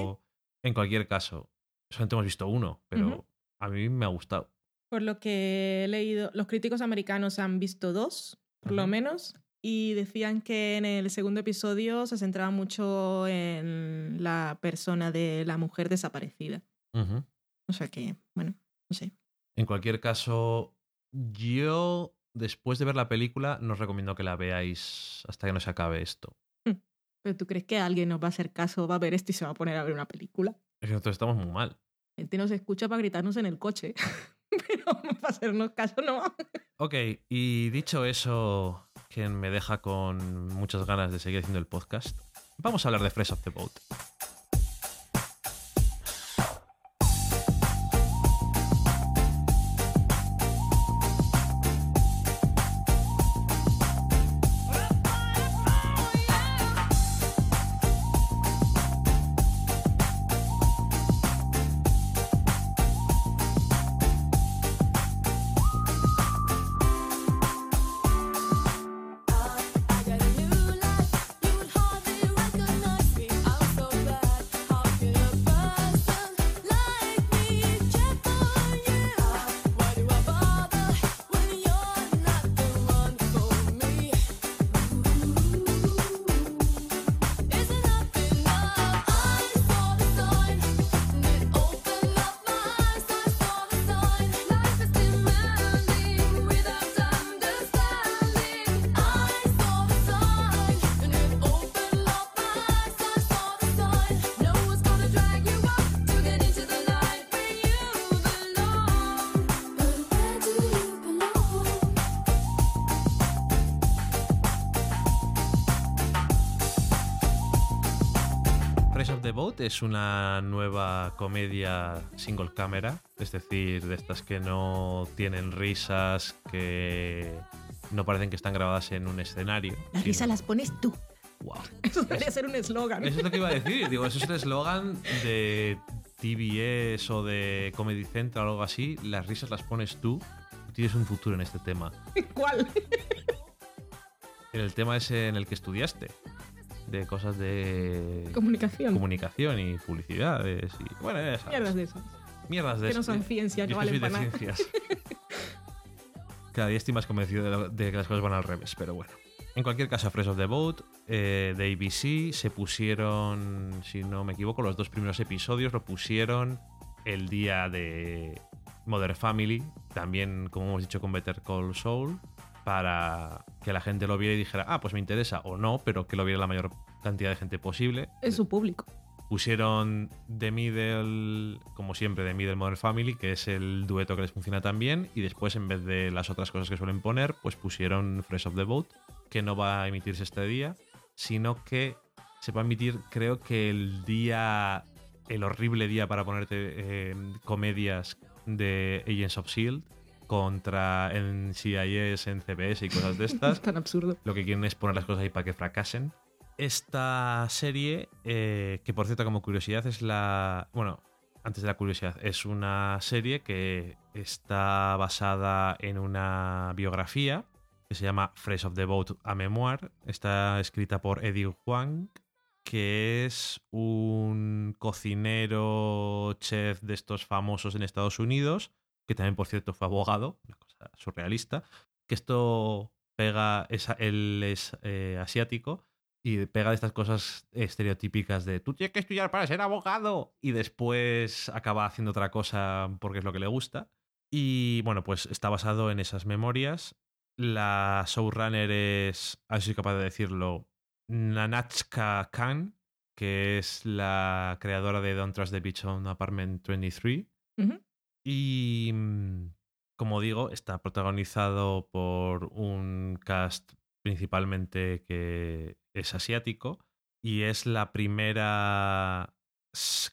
En cualquier caso, solamente hemos visto uno, pero a mí me ha gustado. Por lo que he leído, los críticos americanos han visto dos, por lo menos, y decían que en el segundo episodio se centraba mucho en la persona de la mujer desaparecida. Ujú. O sea que, bueno, no sé. En cualquier caso, yo después de ver la película no os recomiendo que la veáis hasta que no se acabe esto. ¿Pero tú crees que alguien nos va a hacer caso, va a ver esto y se va a poner a ver una película? Es que nosotros estamos muy mal. Gente nos escucha para gritarnos en el coche, pero para hacernos caso no. Ok, y dicho eso, que me deja con muchas ganas de seguir haciendo el podcast. Vamos a hablar de Fresh of the Boat. Es una nueva comedia single camera, es decir, de estas que no tienen risas, que no parecen que están grabadas en un escenario. Las sino- risas las pones tú. Wow. Eso debería ser un eslogan. Eso es lo que iba a decir. Digo, eso es el eslogan de TBS o de Comedy Central o algo así. Las risas las pones tú. Tú Tienes un futuro en este tema. ¿Cuál? En el tema ese en el que estudiaste. De cosas de Comunicación. comunicación y publicidades. Y, bueno, ya sabes. Mierdas de esas. Mierdas de Que no son ciencia, que que valen para nada. Cada día estoy más convencido de, lo- de que las cosas van al revés, pero bueno. En cualquier caso, Fresh of the Boat eh, de ABC se pusieron, si no me equivoco, los dos primeros episodios lo pusieron el día de Mother Family, también, como hemos dicho, con Better Call Saul, para que la gente lo viera y dijera, ah, pues me interesa, o no, pero que lo viera la mayor cantidad de gente posible. Es su público. Pusieron The Middle, como siempre, The Middle Modern Family, que es el dueto que les funciona tan bien. Y después, en vez de las otras cosas que suelen poner, pues pusieron Fresh of the Boat, que no va a emitirse este día, sino que se va a emitir, creo que el día, el horrible día para ponerte eh, comedias de Agents of Shield Contra NCIS, en CBS y cosas de estas Es tan absurdo. lo que quieren es poner las cosas ahí para que fracasen. Esta serie, eh, que por cierto, como curiosidad, es la. Bueno, antes de la curiosidad, es una serie que está basada en una biografía que se llama Fresh of the Boat a Memoir. Está escrita por Eddie Huang, que es un cocinero, chef de estos famosos en Estados Unidos, que también, por cierto, fue abogado, una cosa surrealista. Que esto pega, es, él es eh, asiático y pega de estas cosas estereotípicas de tú tienes que estudiar para ser abogado y después acaba haciendo otra cosa porque es lo que le gusta. Y bueno, pues está basado en esas memorias. La showrunner es, a ver si soy capaz de decirlo, Nanachka Khan, que es la creadora de Don't Trust the Beach on Apartment 23. Ujú. Y mm, como digo, está protagonizado por un cast principalmente que es asiático y es la primera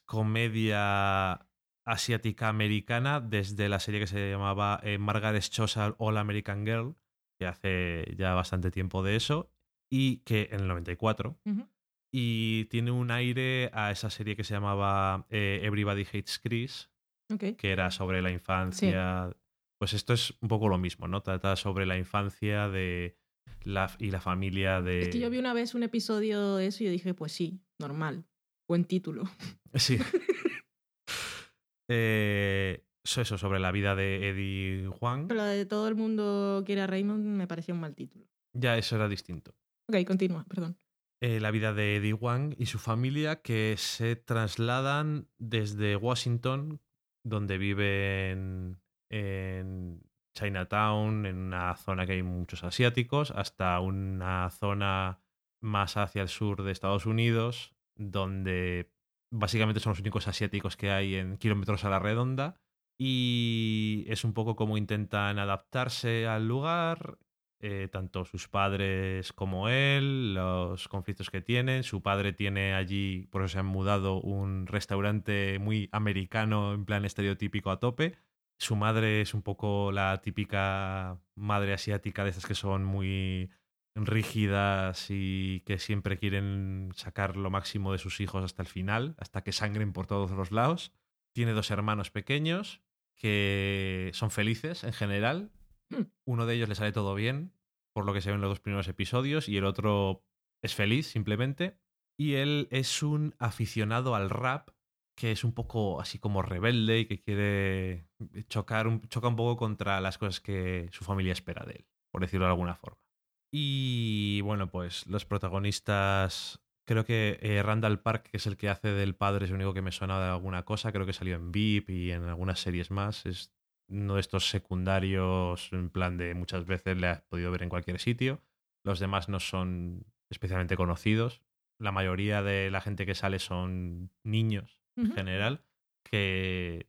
comedia asiática americana desde la serie que se llamaba eh, Margaret Cho's All American Girl, que hace ya bastante tiempo de eso, y que en el 94, Ujú. y tiene un aire a esa serie que se llamaba eh, Everybody Hates Chris, Que era sobre la infancia. Pues esto es un poco lo mismo, ¿no? Trata sobre la infancia de la, y la familia de. Es que yo vi una vez un episodio de eso y yo dije, pues sí, normal. Buen título. Sí. Eh, eso, sobre la vida de Eddie Huang. Pero la de todo el mundo quiere a Raymond me pareció un mal título. Ya eso era distinto. Ok, continúa, perdón. Eh, la vida de Eddie Huang y su familia que se trasladan desde Washington, donde viven en Chinatown, en una zona que hay muchos asiáticos, hasta una zona más hacia el sur de Estados Unidos, donde básicamente son los únicos asiáticos que hay en kilómetros a la redonda. Y es un poco como intentan adaptarse al lugar. Eh, tanto sus padres como él, los conflictos que tienen. Su padre tiene allí, por eso se han mudado, un restaurante muy americano, en plan estereotípico a tope. Su madre es un poco la típica madre asiática de esas que son muy rígidas y que siempre quieren sacar lo máximo de sus hijos hasta el final, hasta que sangren por todos los lados. Tiene dos hermanos pequeños que son felices en general. Uno de ellos le sale todo bien, por lo que se ve en los dos primeros episodios, y el otro es feliz simplemente. Y él es un aficionado al rap que es un poco así como rebelde y que quiere chocar un, choca un poco contra las cosas que su familia espera de él, por decirlo de alguna forma. Y bueno, pues los protagonistas, creo que eh, Randall Park, que es el que hace del padre, es el único que me suena de alguna cosa, creo que salió en VIP y en algunas series más, es uno de estos secundarios en plan de muchas veces le has podido ver en cualquier sitio, los demás no son especialmente conocidos, la mayoría de la gente que sale son niños en general, que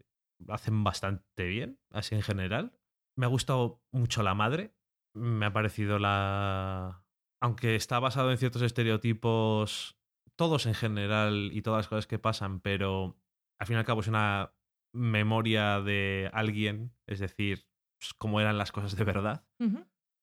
hacen bastante bien, así en general. Me ha gustado mucho la madre. Me ha parecido la. Aunque está basado en ciertos estereotipos, todos en general y todas las cosas que pasan, pero al fin y al cabo es una memoria de alguien, es decir, pues, cómo eran las cosas de verdad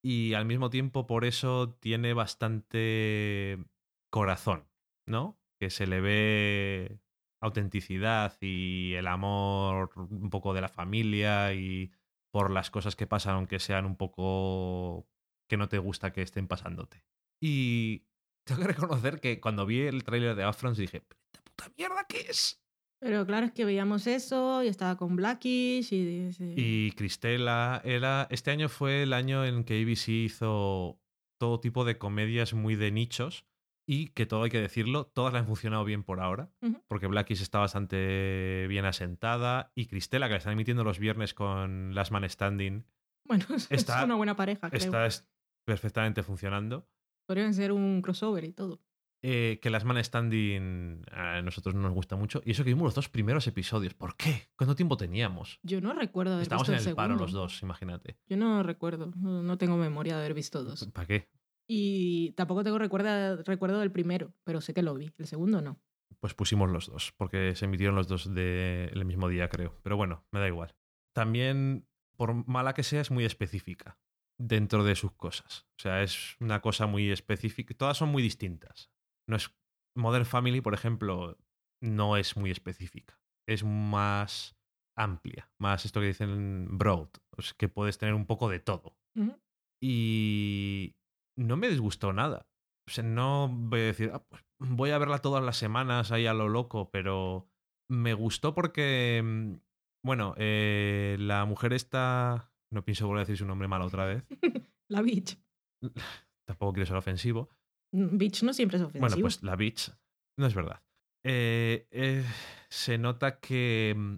y al mismo tiempo por eso tiene bastante corazón, ¿no? Que se le ve autenticidad y el amor un poco de la familia y por las cosas que pasan, aunque sean un poco que no te gusta que estén pasándote. Y tengo que reconocer que cuando vi el tráiler de Afrons dije, "¿Pero esta puta mierda qué es? Pero claro, es que veíamos eso y estaba con Blackish y... sí. Y Cristela era. Este año fue el año en que ABC hizo todo tipo de comedias muy de nichos. Y que todo hay que decirlo, todas le han funcionado bien por ahora. Porque Blackies está bastante bien asentada. Y Cristela, que la están emitiendo los viernes con Last Man Standing, Bueno, es Está- una buena pareja, creo. está es- perfectamente funcionando. Podrían ser un crossover y todo. Eh, que Last Man Standing a nosotros no nos gusta mucho. Y eso que vimos los dos primeros episodios. ¿Por qué? ¿Cuánto tiempo teníamos? Yo no recuerdo haber Estamos visto en el el paro los dos, imagínate. Yo no recuerdo, no, tengo memoria de haber visto dos. ¿Para qué? Y tampoco tengo recuerda, recuerdo del primero, pero sé que lo vi. El segundo no. Pues pusimos los dos, porque se emitieron los dos de- el mismo día, creo. Pero bueno, me da igual. También, por mala que sea, es muy específica dentro de sus cosas. O sea, es una cosa muy específica. Todas son muy distintas. No es Modern Family, por ejemplo, no es muy específica. Es más amplia, más esto que dicen broad, que puedes tener un poco de todo y no me disgustó nada. O sea, no voy a decir, "Ah, pues voy a verla todas las semanas ahí a lo loco, pero me gustó porque, mm, bueno, eh, la mujer está, no pienso volver a decir su nombre mal otra vez, La Beach. tampoco quiero ser ofensivo. Beach no siempre es ofensivo. Bueno, pues la bitch no es verdad. Eh, eh, se nota que mm,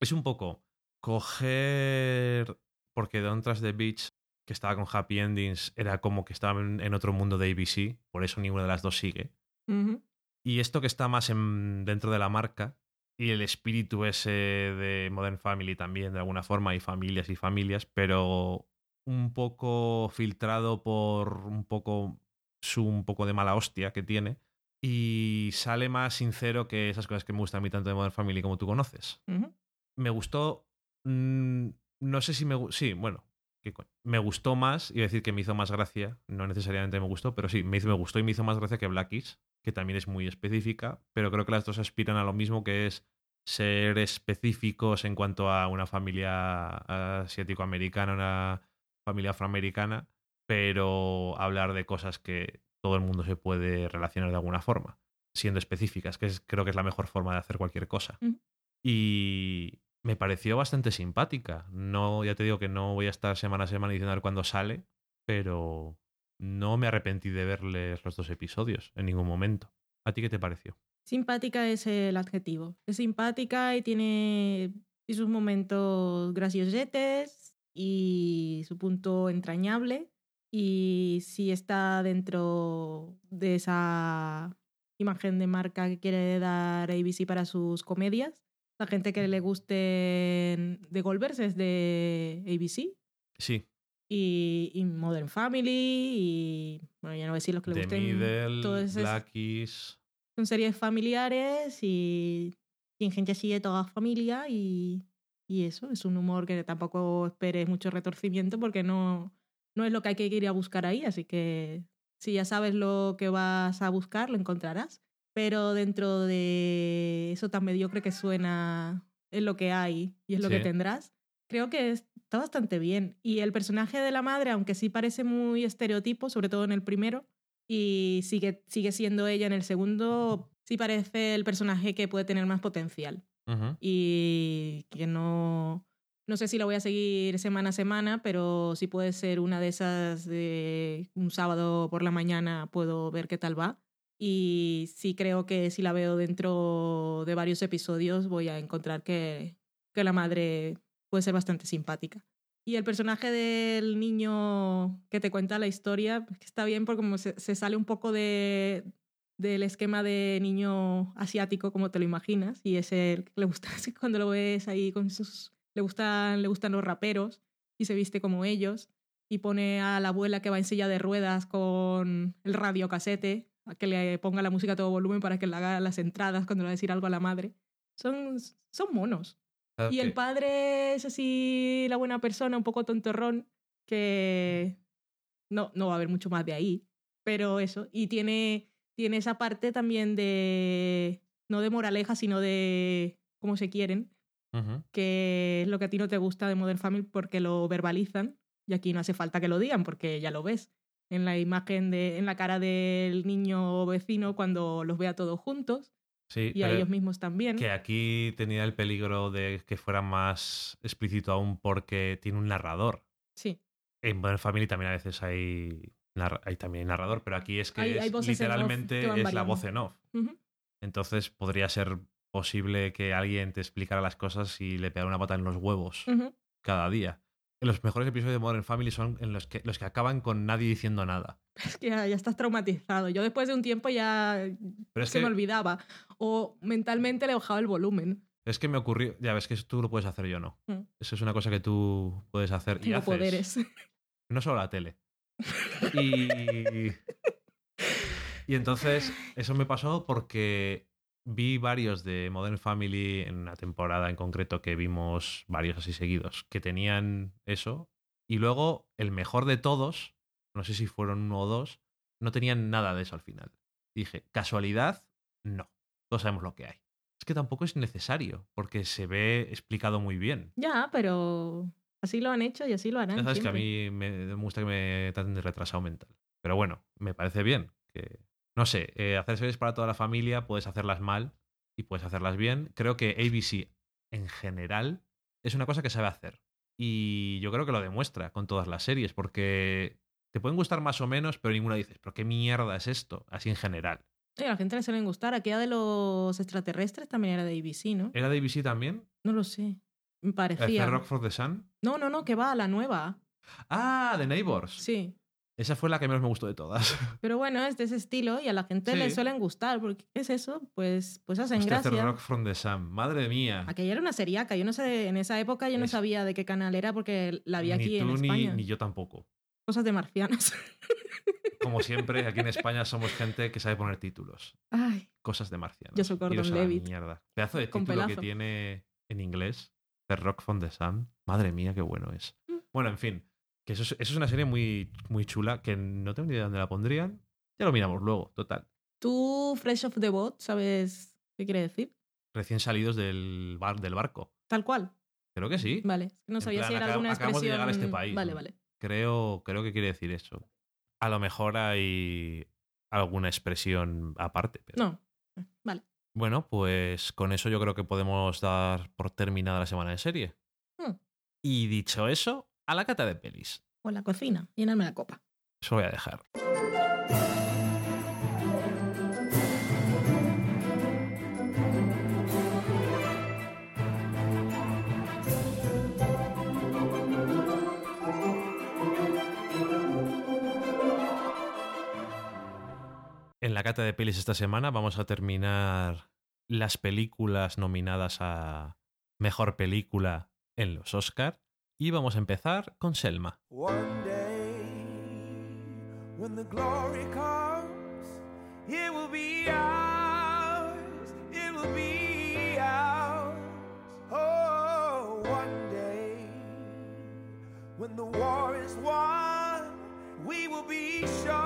es un poco coger, porque Don't Trust the Beach, que estaba con Happy Endings, era como que estaba en, otro mundo de ABC, por eso ninguna de las dos sigue. Y esto que está más en- dentro de la marca y el espíritu ese de Modern Family también, de alguna forma, y familias y familias, pero un poco filtrado por un poco su un poco de mala hostia que tiene y sale más sincero que esas cosas que me gustan a mí tanto de Modern Family como tú conoces. Me gustó, mm, no sé si me sí, bueno, ¿qué coño? me gustó más, iba a decir que me hizo más gracia, no necesariamente me gustó, pero sí, me, hizo, me gustó y me hizo más gracia que Blackies, que también es muy específica, pero creo que las dos aspiran a lo mismo, que es ser específicos en cuanto a una familia asiático-americana, una familia afroamericana, pero hablar de cosas que todo el mundo se puede relacionar de alguna forma, siendo específicas, que es, creo que es la mejor forma de hacer cualquier cosa. Ujú. Y me pareció bastante simpática. No, ya te digo que no voy a estar semana a semana diciendo a ver cuándo sale, pero no me arrepentí de verles los dos episodios en ningún momento. ¿A ti qué te pareció? Simpática es el adjetivo. Es simpática y tiene sus momentos graciosetes y su punto entrañable. Y si está dentro de esa imagen de marca que quiere dar ABC para sus comedias. La gente que le guste de Golvers es de ABC. Sí, y, y Modern Family y bueno, ya no voy a decir los que le The gusten. Middle, Blackies. Son series familiares y, y en gente así de toda familia y, y eso, es un humor que tampoco esperes mucho retorcimiento porque no, no es lo que hay que ir a buscar ahí, así que si ya sabes lo que vas a buscar, lo encontrarás. Pero dentro de eso tan mediocre que suena es lo que hay y es lo que tendrás, creo que está bastante bien. Y el personaje de la madre, aunque sí parece muy estereotipo, sobre todo en el primero, y sigue, sigue siendo ella en el segundo, sí parece el personaje que puede tener más potencial y que no, no sé si la voy a seguir semana a semana, pero sí puede ser una de esas de un sábado por la mañana puedo ver qué tal va. Y sí creo que si la veo dentro de varios episodios voy a encontrar que, que la madre puede ser bastante simpática. Y el personaje del niño que te cuenta la historia está bien porque como se, sale un poco de, del esquema de niño asiático como te lo imaginas y es el que le gusta cuando lo ves ahí con sus le gustan le gustan los raperos y se viste como ellos y pone a la abuela que va en silla de ruedas con el radio casete a que le ponga la música a todo volumen para que le haga las entradas cuando le va a decir algo a la madre son son monos y el padre es así la buena persona, un poco tontorrón, que no, no va a haber mucho más de ahí, pero eso. Y tiene, tiene esa parte también de, no de moraleja, sino de cómo se quieren, Que es lo que a ti no te gusta de Modern Family porque lo verbalizan y aquí no hace falta que lo digan porque ya lo ves en la imagen de en la cara del niño vecino cuando los ve a todos juntos Sí, y a ellos mismos también. que aquí tenía el peligro de que fuera más explícito aún porque tiene un narrador. Sí. En Modern Family también a veces hay, hay también narrador, pero aquí es que Hay- es hay literalmente que es la voz en off. Entonces podría ser posible que alguien te explicara las cosas y le pegara una pata en los huevos cada día. Los mejores episodios de Modern Family son en los que, los que acaban con nadie diciendo nada. Es que ya, ya estás traumatizado. Yo después de un tiempo ya Pero se que, me olvidaba. O mentalmente le bajaba el volumen. es que me ocurrió, ya ves que tú lo puedes hacer, yo no. Mm. Eso es una cosa que tú puedes hacer y Tengo haces. poderes. No solo la tele. Y, y entonces eso me pasó porque vi varios de Modern Family en una temporada en concreto que vimos varios así seguidos que tenían eso. Y luego el mejor de todos, no sé si fueron uno o dos, no tenían nada de eso al final. Dije, ¿casualidad? No. Todos sabemos lo que hay. Es que tampoco es necesario, porque se ve explicado muy bien. ya, pero así lo han hecho y así lo harán. Ya sabes que a siempre. mí me, me gusta que me traten de retrasado mental. Pero bueno, me parece bien. Que, no sé, eh, hacer series para toda la familia, puedes hacerlas mal y puedes hacerlas bien. Creo que ABC en general es una cosa que sabe hacer. Y yo creo que lo demuestra con todas las series, porque te pueden gustar más o menos, pero ninguna dices, pero qué mierda es esto, así en general. Sí, a la gente le suelen gustar. Aquella de los extraterrestres también era de ABC, ¿no? ¿Era de ABC también? No lo sé. Me ¿La parecía. de Rock for the Sun? No, no, no, que va, la nueva. Ah, The Neighbors. Sí. Esa fue la que menos me gustó de todas. Pero bueno, es de ese estilo y a la gente le Sí. suelen gustar. Porque ¿qué es eso? Pues, pues hacen Hostia, gracia. Rock from the Sun. Madre mía. Aquella era una seriaca. Yo no sé, en esa época yo no Es- sabía de qué canal era porque la vi ni aquí en tú ni, España. ni yo tampoco. Cosas de marcianos. Como siempre, aquí en España somos gente que sabe poner títulos. Ay, Cosas de marcianos. Yo soy Gordon Levitt. Mierda. Pedazo de título que tiene en inglés. The Rock from the Sun. Madre mía, qué bueno es. Mm. Bueno, en fin. Que eso es, eso es una serie muy, muy chula que no tengo ni idea de dónde la pondrían. Ya lo miramos luego, total. tú, Fresh of the Boat, ¿sabes qué quiere decir? Recién salidos del, bar, del barco. Tal cual. Creo que sí. Vale. No En sabía plan, si era alguna acabamos de expresión. llegar a este país, Vale, vale. Creo, creo que quiere decir eso. A lo mejor hay alguna expresión aparte. Pero... No. Vale. Bueno, pues con eso yo creo que podemos dar por terminada la semana de serie. Hmm. Y dicho eso, a la cata de pelis. O en la cocina. Lléname la copa. Eso voy a dejar. En la cata de pelis esta semana vamos a terminar las películas nominadas a mejor película en los Oscar. Y vamos a empezar con Selma. One day, when the glory comes, it will be ours. It will be ours. Oh, one day, when the war is won, we will be sure.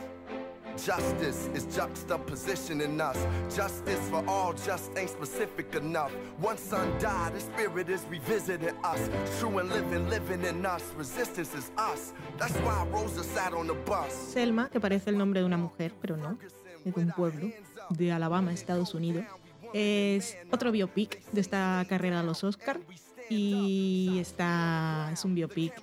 Justice is juxtaposition in us. Justice for all just ain't specific enough. One son died, his spirit is revisiting us. True and living, living in us. Resistance is us. That's why Rosa sat on the bus. Selma, que parece el nombre de una mujer, pero no, es de un pueblo de Alabama, Estados Unidos. Es otro biopic de esta carrera a los Oscar y esta es un biopic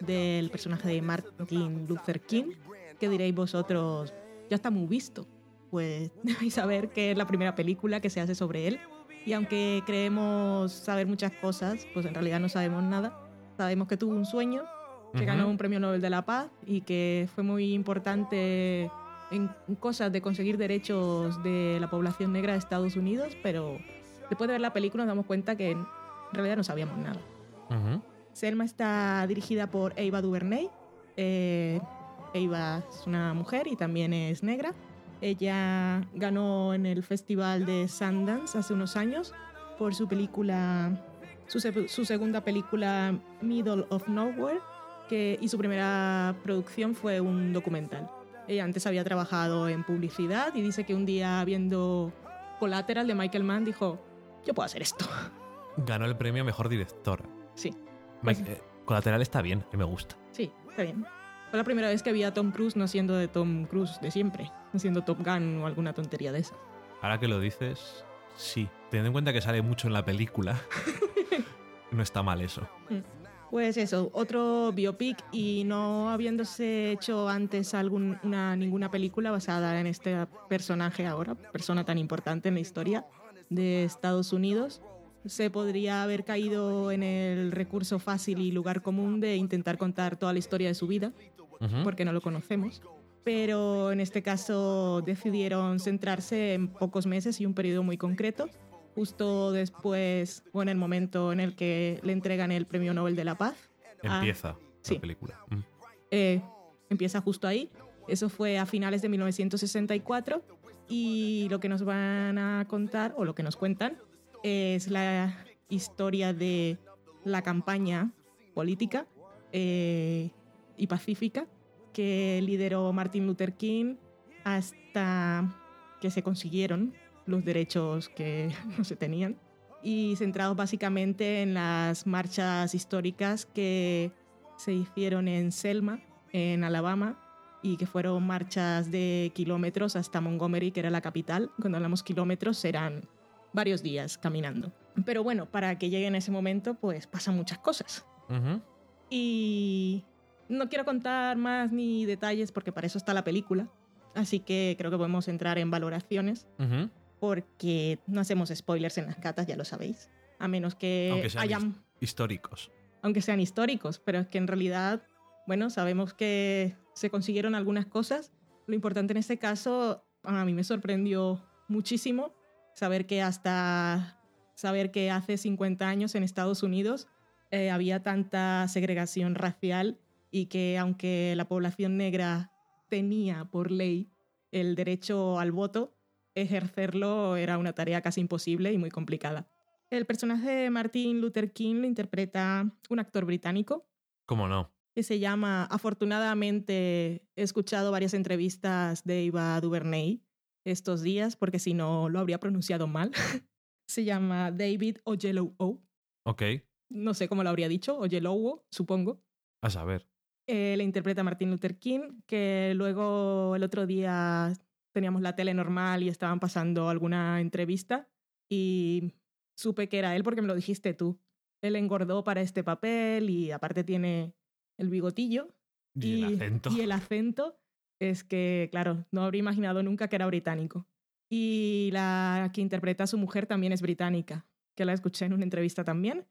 del personaje de Martin Luther King, que diréis vosotros, ya está muy visto. Pues debéis saber que es la primera película que se hace sobre él y aunque creemos saber muchas cosas, pues en realidad no sabemos nada. Sabemos que tuvo un sueño, que Ujú. ganó un premio Nobel de la Paz y que fue muy importante en cosas de conseguir derechos de la población negra de Estados Unidos, pero después de ver la película nos damos cuenta que en realidad no sabíamos nada. Ujú. Selma está dirigida por Eva DuVernay. Eh, Eva es una mujer y también es negra. Ella ganó en el Festival de Sundance hace unos años por su película, su, su segunda película Middle of Nowhere, que, y su primera producción fue un documental. Ella antes había trabajado en publicidad y dice que un día viendo Collateral de Michael Mann dijo, yo puedo hacer esto. Ganó el premio Mejor Directora. Sí, Mike, eh, Colateral está bien, que me gusta. Sí, está bien. Fue la primera vez que vi a Tom Cruise no siendo de Tom Cruise de siempre, no siendo Top Gun o alguna tontería de esas. Ahora que lo dices, sí. Teniendo en cuenta que sale mucho en la película, no está mal eso. Pues eso, otro biopic y no habiéndose hecho antes algún- una, ninguna película basada en este personaje ahora, persona tan importante en la historia de Estados Unidos, se podría haber caído en el recurso fácil y lugar común de intentar contar toda la historia de su vida, Ujú. porque no lo conocemos. Pero en este caso decidieron centrarse en pocos meses y un periodo muy concreto, justo después o en el momento en el que le entregan el Premio Nobel de la Paz. Empieza sí. la película. Mm. eh, empieza justo ahí. Eso fue a finales de 1964 y lo que nos van a contar o lo que nos cuentan es la historia de la campaña política eh, y pacífica que lideró Martin Luther King hasta que se consiguieron los derechos que no se tenían y centrados básicamente en las marchas históricas que se hicieron en Selma, en Alabama, y que fueron marchas de kilómetros hasta Montgomery, que era la capital. Cuando hablamos kilómetros, eran varios días caminando. Pero bueno, para que llegue en ese momento, pues pasan muchas cosas. Y no quiero contar más ni detalles porque para eso está la película. Así que creo que podemos entrar en valoraciones porque no hacemos spoilers en las catas, ya lo sabéis. A menos que Aunque sean hayan Históricos. aunque sean históricos, pero es que en realidad, bueno, sabemos que se consiguieron algunas cosas. Lo importante en este caso, a mí me sorprendió muchísimo saber que hasta saber que hace 50 años en Estados Unidos eh, había tanta segregación racial y que aunque la población negra tenía por ley el derecho al voto, ejercerlo era una tarea casi imposible y muy complicada. El personaje de Martin Luther King lo interpreta un actor británico ¿Cómo no? que se llama, afortunadamente he escuchado varias entrevistas de Eva DuVernay estos días, porque si no lo habría pronunciado mal. se llama David Oyelowo. Ok, No sé cómo lo habría dicho, Oyelowo, supongo. a saber. Eh, le interpreta a Martin Luther King, que luego el otro día teníamos la tele normal y estaban pasando alguna entrevista y supe que era él porque me lo dijiste tú. Él engordó para este papel y aparte tiene el bigotillo Y, el acento. y el acento es que, claro, no habría imaginado nunca que era británico. Y la que interpreta a su mujer también es británica, que la escuché en una entrevista también.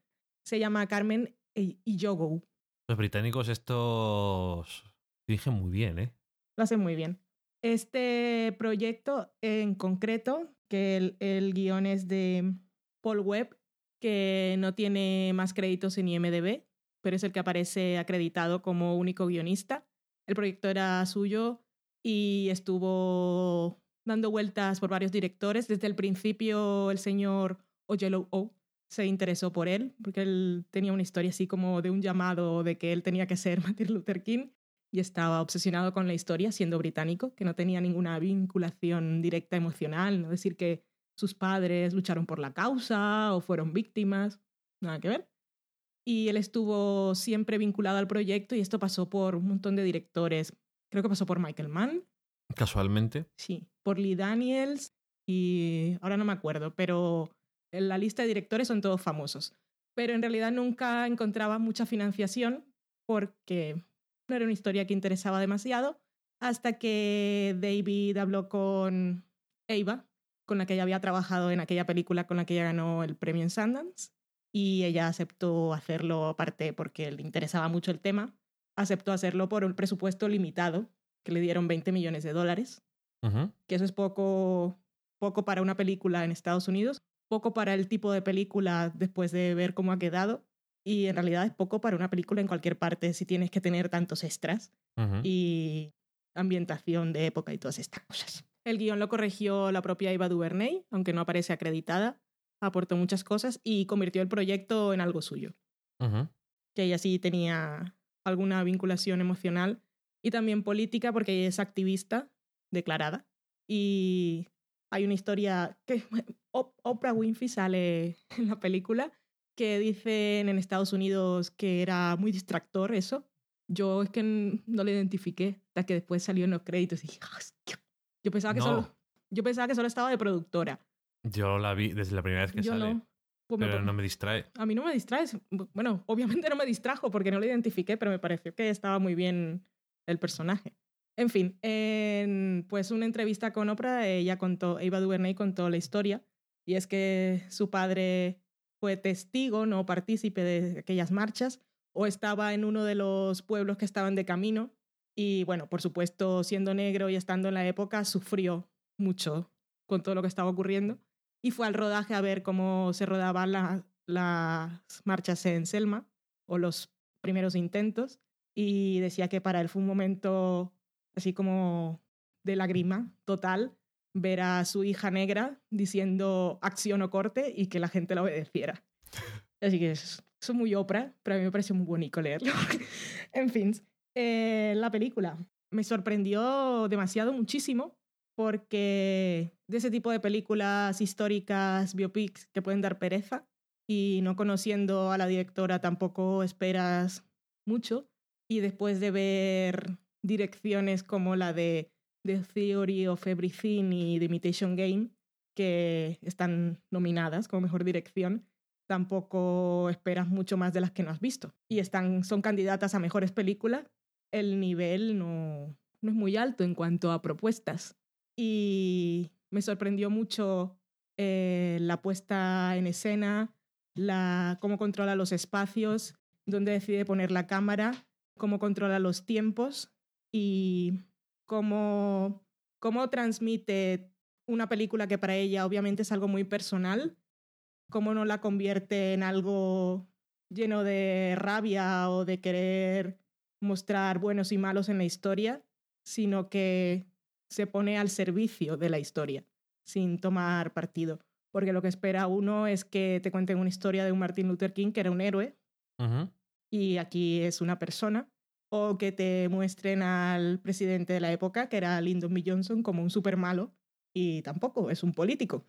Se llama Carmen Iyogo. Los británicos estos dirigen muy bien, ¿eh? Lo hacen muy bien. Este proyecto en concreto, que el, el guion es de Paul Webb, que no tiene más créditos en IMDb, pero es el que aparece acreditado como único guionista. El proyecto era suyo y estuvo dando vueltas por varios directores. Desde el principio el señor Ojello O se interesó por él, porque él tenía una historia así como de un llamado de que él tenía que ser Martin Luther King y estaba obsesionado con la historia siendo británico, que no tenía ninguna vinculación directa emocional, no decir que sus padres lucharon por la causa o fueron víctimas, nada que ver. Y él estuvo siempre vinculado al proyecto y esto pasó por un montón de directores. Creo que pasó por Michael Mann, Casualmente. sí, por Lee Daniels y ahora no me acuerdo, pero en la lista de directores son todos famosos. Pero en realidad nunca encontraba mucha financiación porque no era una historia que interesaba demasiado hasta que David habló con Ava, con la que ella había trabajado en aquella película con la que ella ganó el premio en Sundance y ella aceptó hacerlo aparte porque le interesaba mucho el tema, aceptó hacerlo por un presupuesto limitado que le dieron 20 millones de dólares que eso es poco, poco para una película en Estados Unidos, poco para el tipo de película después de ver cómo ha quedado, y en realidad es poco para una película en cualquier parte si tienes que tener tantos extras y ambientación de época y todas estas cosas. El guion lo corrigió la propia Eva DuVernay, aunque no aparece acreditada, aportó muchas cosas y convirtió el proyecto en algo suyo que ella sí tenía alguna vinculación emocional y también política porque ella es activista declarada. Y hay una historia que Op- Oprah Winfrey sale en la película que dicen en Estados Unidos que era muy distractor eso. Yo es que no lo identifiqué hasta que después salió en los créditos y dije, "Hostia". yo pensaba que No. solo yo pensaba que solo estaba de productora. Yo la vi desde la primera vez que yo sale, no. Pues me pero pa- no me distrae. a mí no me distrae. Bueno, obviamente no me distrajo porque no lo identifiqué, pero me pareció que estaba muy bien el personaje. En fin, en pues una entrevista con Oprah, ella contó, Eva DuVernay contó la historia, y es que su padre fue testigo, no partícipe de aquellas marchas, o estaba en uno de los pueblos que estaban de camino, y bueno, por supuesto, siendo negro y estando en la época, sufrió mucho con todo lo que estaba ocurriendo y fue al rodaje a ver cómo se rodaban la- las marchas en Selma o los primeros intentos y decía que para él fue un momento así como de lágrima total ver a su hija negra diciendo acción o corte y que la gente la obedeciera. Así que es, eso es muy Oprah, pero a mí me pareció muy bonito leerlo. en fin, eh, la película me sorprendió demasiado, muchísimo, porque de ese tipo de películas históricas, biopics, que pueden dar pereza, y no conociendo a la directora tampoco esperas mucho. Y después de ver direcciones como la de The Theory of Everything y The Imitation Game, que están nominadas como mejor dirección, tampoco esperas mucho más de las que no has visto. Y están, son candidatas a mejores películas. El nivel no, no es muy alto en cuanto a propuestas. Y me sorprendió mucho eh, la puesta en escena, la, cómo controla los espacios, dónde decide poner la cámara, cómo controla los tiempos y cómo, cómo transmite una película que para ella obviamente es algo muy personal, cómo no la convierte en algo lleno de rabia o de querer mostrar buenos y malos en la historia, sino que se pone al servicio de la historia, sin tomar partido. Porque lo que espera uno es que te cuenten una historia de un Martin Luther King que era un héroe y aquí es una persona, o que te muestren al presidente de la época, que era Lyndon B. Johnson, como un super malo, y tampoco, es un político.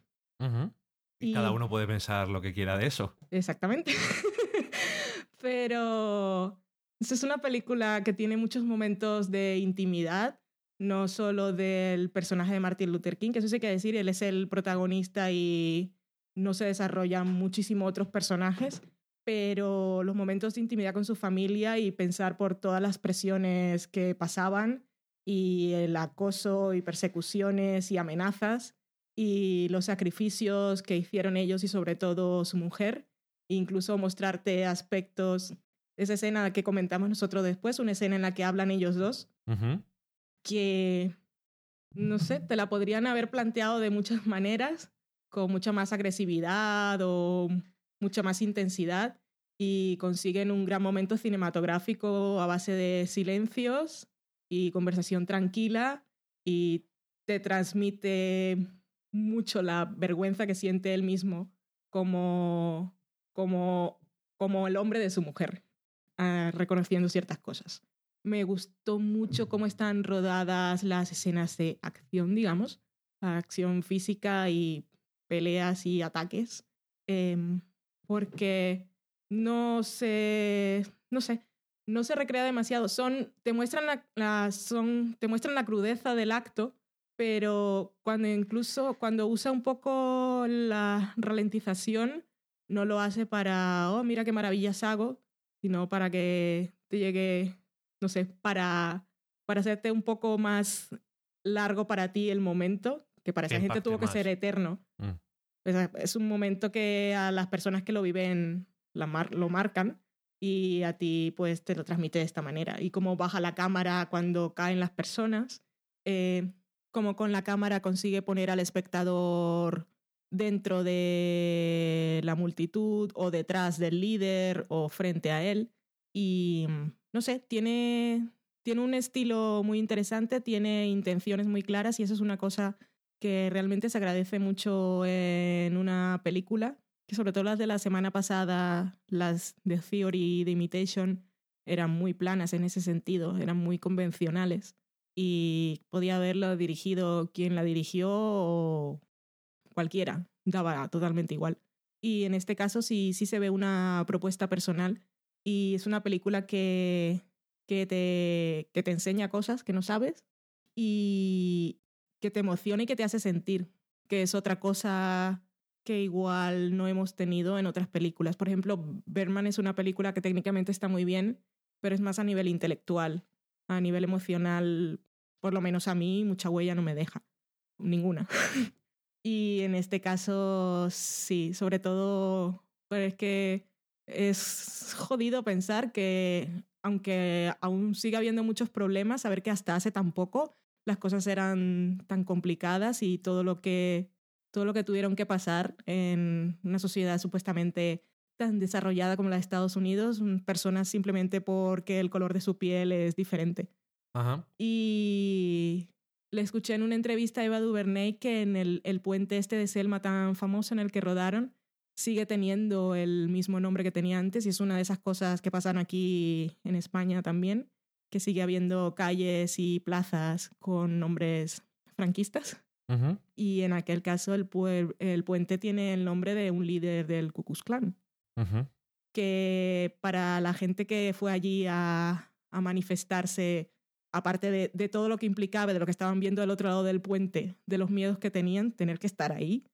Y Y- cada uno puede pensar lo que quiera de eso. Exactamente. Pero es una película que tiene muchos momentos de intimidad, no solo del personaje de Martin Luther King, que eso sí hay que decir, él es el protagonista y no se desarrollan muchísimo otros personajes, pero los momentos de intimidad con su familia y pensar por todas las presiones que pasaban y el acoso y persecuciones y amenazas y los sacrificios que hicieron ellos y sobre todo su mujer, incluso mostrarte aspectos, esa escena que comentamos nosotros después, una escena en la que hablan ellos dos, que, no sé, te la podrían haber planteado de muchas maneras, con mucha más agresividad o mucha más intensidad, y consiguen un gran momento cinematográfico a base de silencios y conversación tranquila, y te transmite mucho la vergüenza que siente él mismo como, como, como el hombre de su mujer, ah, reconociendo ciertas cosas. Me gustó mucho cómo están rodadas las escenas de acción, digamos, acción física y peleas y ataques, em, porque no se, no sé, no se recrea demasiado. Son, te muestran la, la- son, te muestran la crudeza del acto, pero cuando incluso cuando usa un poco la ralentización, no lo hace para, oh, mira qué maravillas hago, sino para que te llegue no sé, para, para hacerte un poco más largo para ti el momento, que para Que esa gente tuvo que más. ser eterno. Mm. Es un momento que a las personas que lo viven la mar- lo marcan y a ti pues te lo transmite de esta manera. Y cómo baja la cámara cuando caen las personas, eh, cómo con la cámara consigue poner al espectador dentro de la multitud o detrás del líder o frente a él. Y no sé, tiene, tiene un estilo muy interesante, tiene intenciones muy claras y eso es una cosa que realmente se agradece mucho en una película, que sobre todo las de la semana pasada, las de Theory y de Imitation, eran muy planas en ese sentido, eran muy convencionales y podía haberlo dirigido quien la dirigió o cualquiera, daba totalmente igual. Y en este caso sí, sí se ve una propuesta personal y es una película que, que, te, que te enseña cosas que no sabes y que te emociona y que te hace sentir, que es otra cosa que igual no hemos tenido en otras películas. Por ejemplo, Berman es una película que técnicamente está muy bien, pero es más a nivel intelectual. A nivel emocional, por lo menos a mí, mucha huella no me deja. Ninguna. y en este caso, sí, sobre todo, pues es que es jodido pensar que, aunque aún siga habiendo muchos problemas, saber que hasta hace tan poco las cosas eran tan complicadas y todo lo que todo lo que tuvieron que pasar en una sociedad supuestamente tan desarrollada como la de Estados Unidos, mm, personas simplemente porque el color de su piel es diferente. Ajá. Y le escuché en una entrevista a Eva DuVernay que en el, el puente este de Selma tan famoso en el que rodaron sigue teniendo el mismo nombre que tenía antes y es una de esas cosas que pasan aquí en España también, que sigue habiendo calles y plazas con nombres franquistas. Y en aquel caso el, puer- el puente tiene el nombre de un líder del Ku Klux Klan que para la gente que fue allí a, a manifestarse, aparte de, de todo lo que implicaba, de lo que estaban viendo del otro lado del puente, de los miedos que tenían, tener que estar ahí.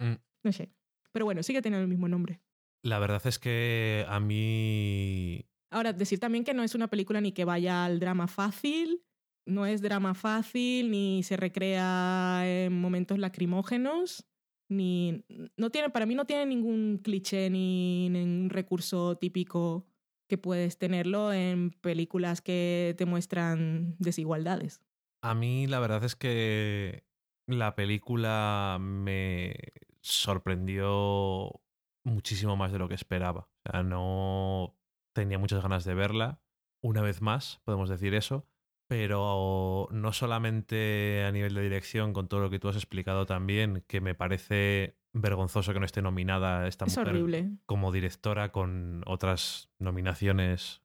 Mm. No sé. Pero bueno, sigue teniendo el mismo nombre. La verdad es que a mí Ahora, decir también que no es una película ni que vaya al drama fácil, no es drama fácil, ni se recrea en momentos lacrimógenos, ni... No tiene, para mí no tiene ningún cliché ni ningún recurso típico que puedes tenerlo en películas que te muestran desigualdades. A mí la verdad es que la película me sorprendió muchísimo más de lo que esperaba. O sea, no tenía muchas ganas de verla. Una vez más, podemos decir eso. Pero no solamente a nivel de dirección, con todo lo que tú has explicado también, que me parece vergonzoso que no esté nominada esta es mujer horrible. como directora con otras nominaciones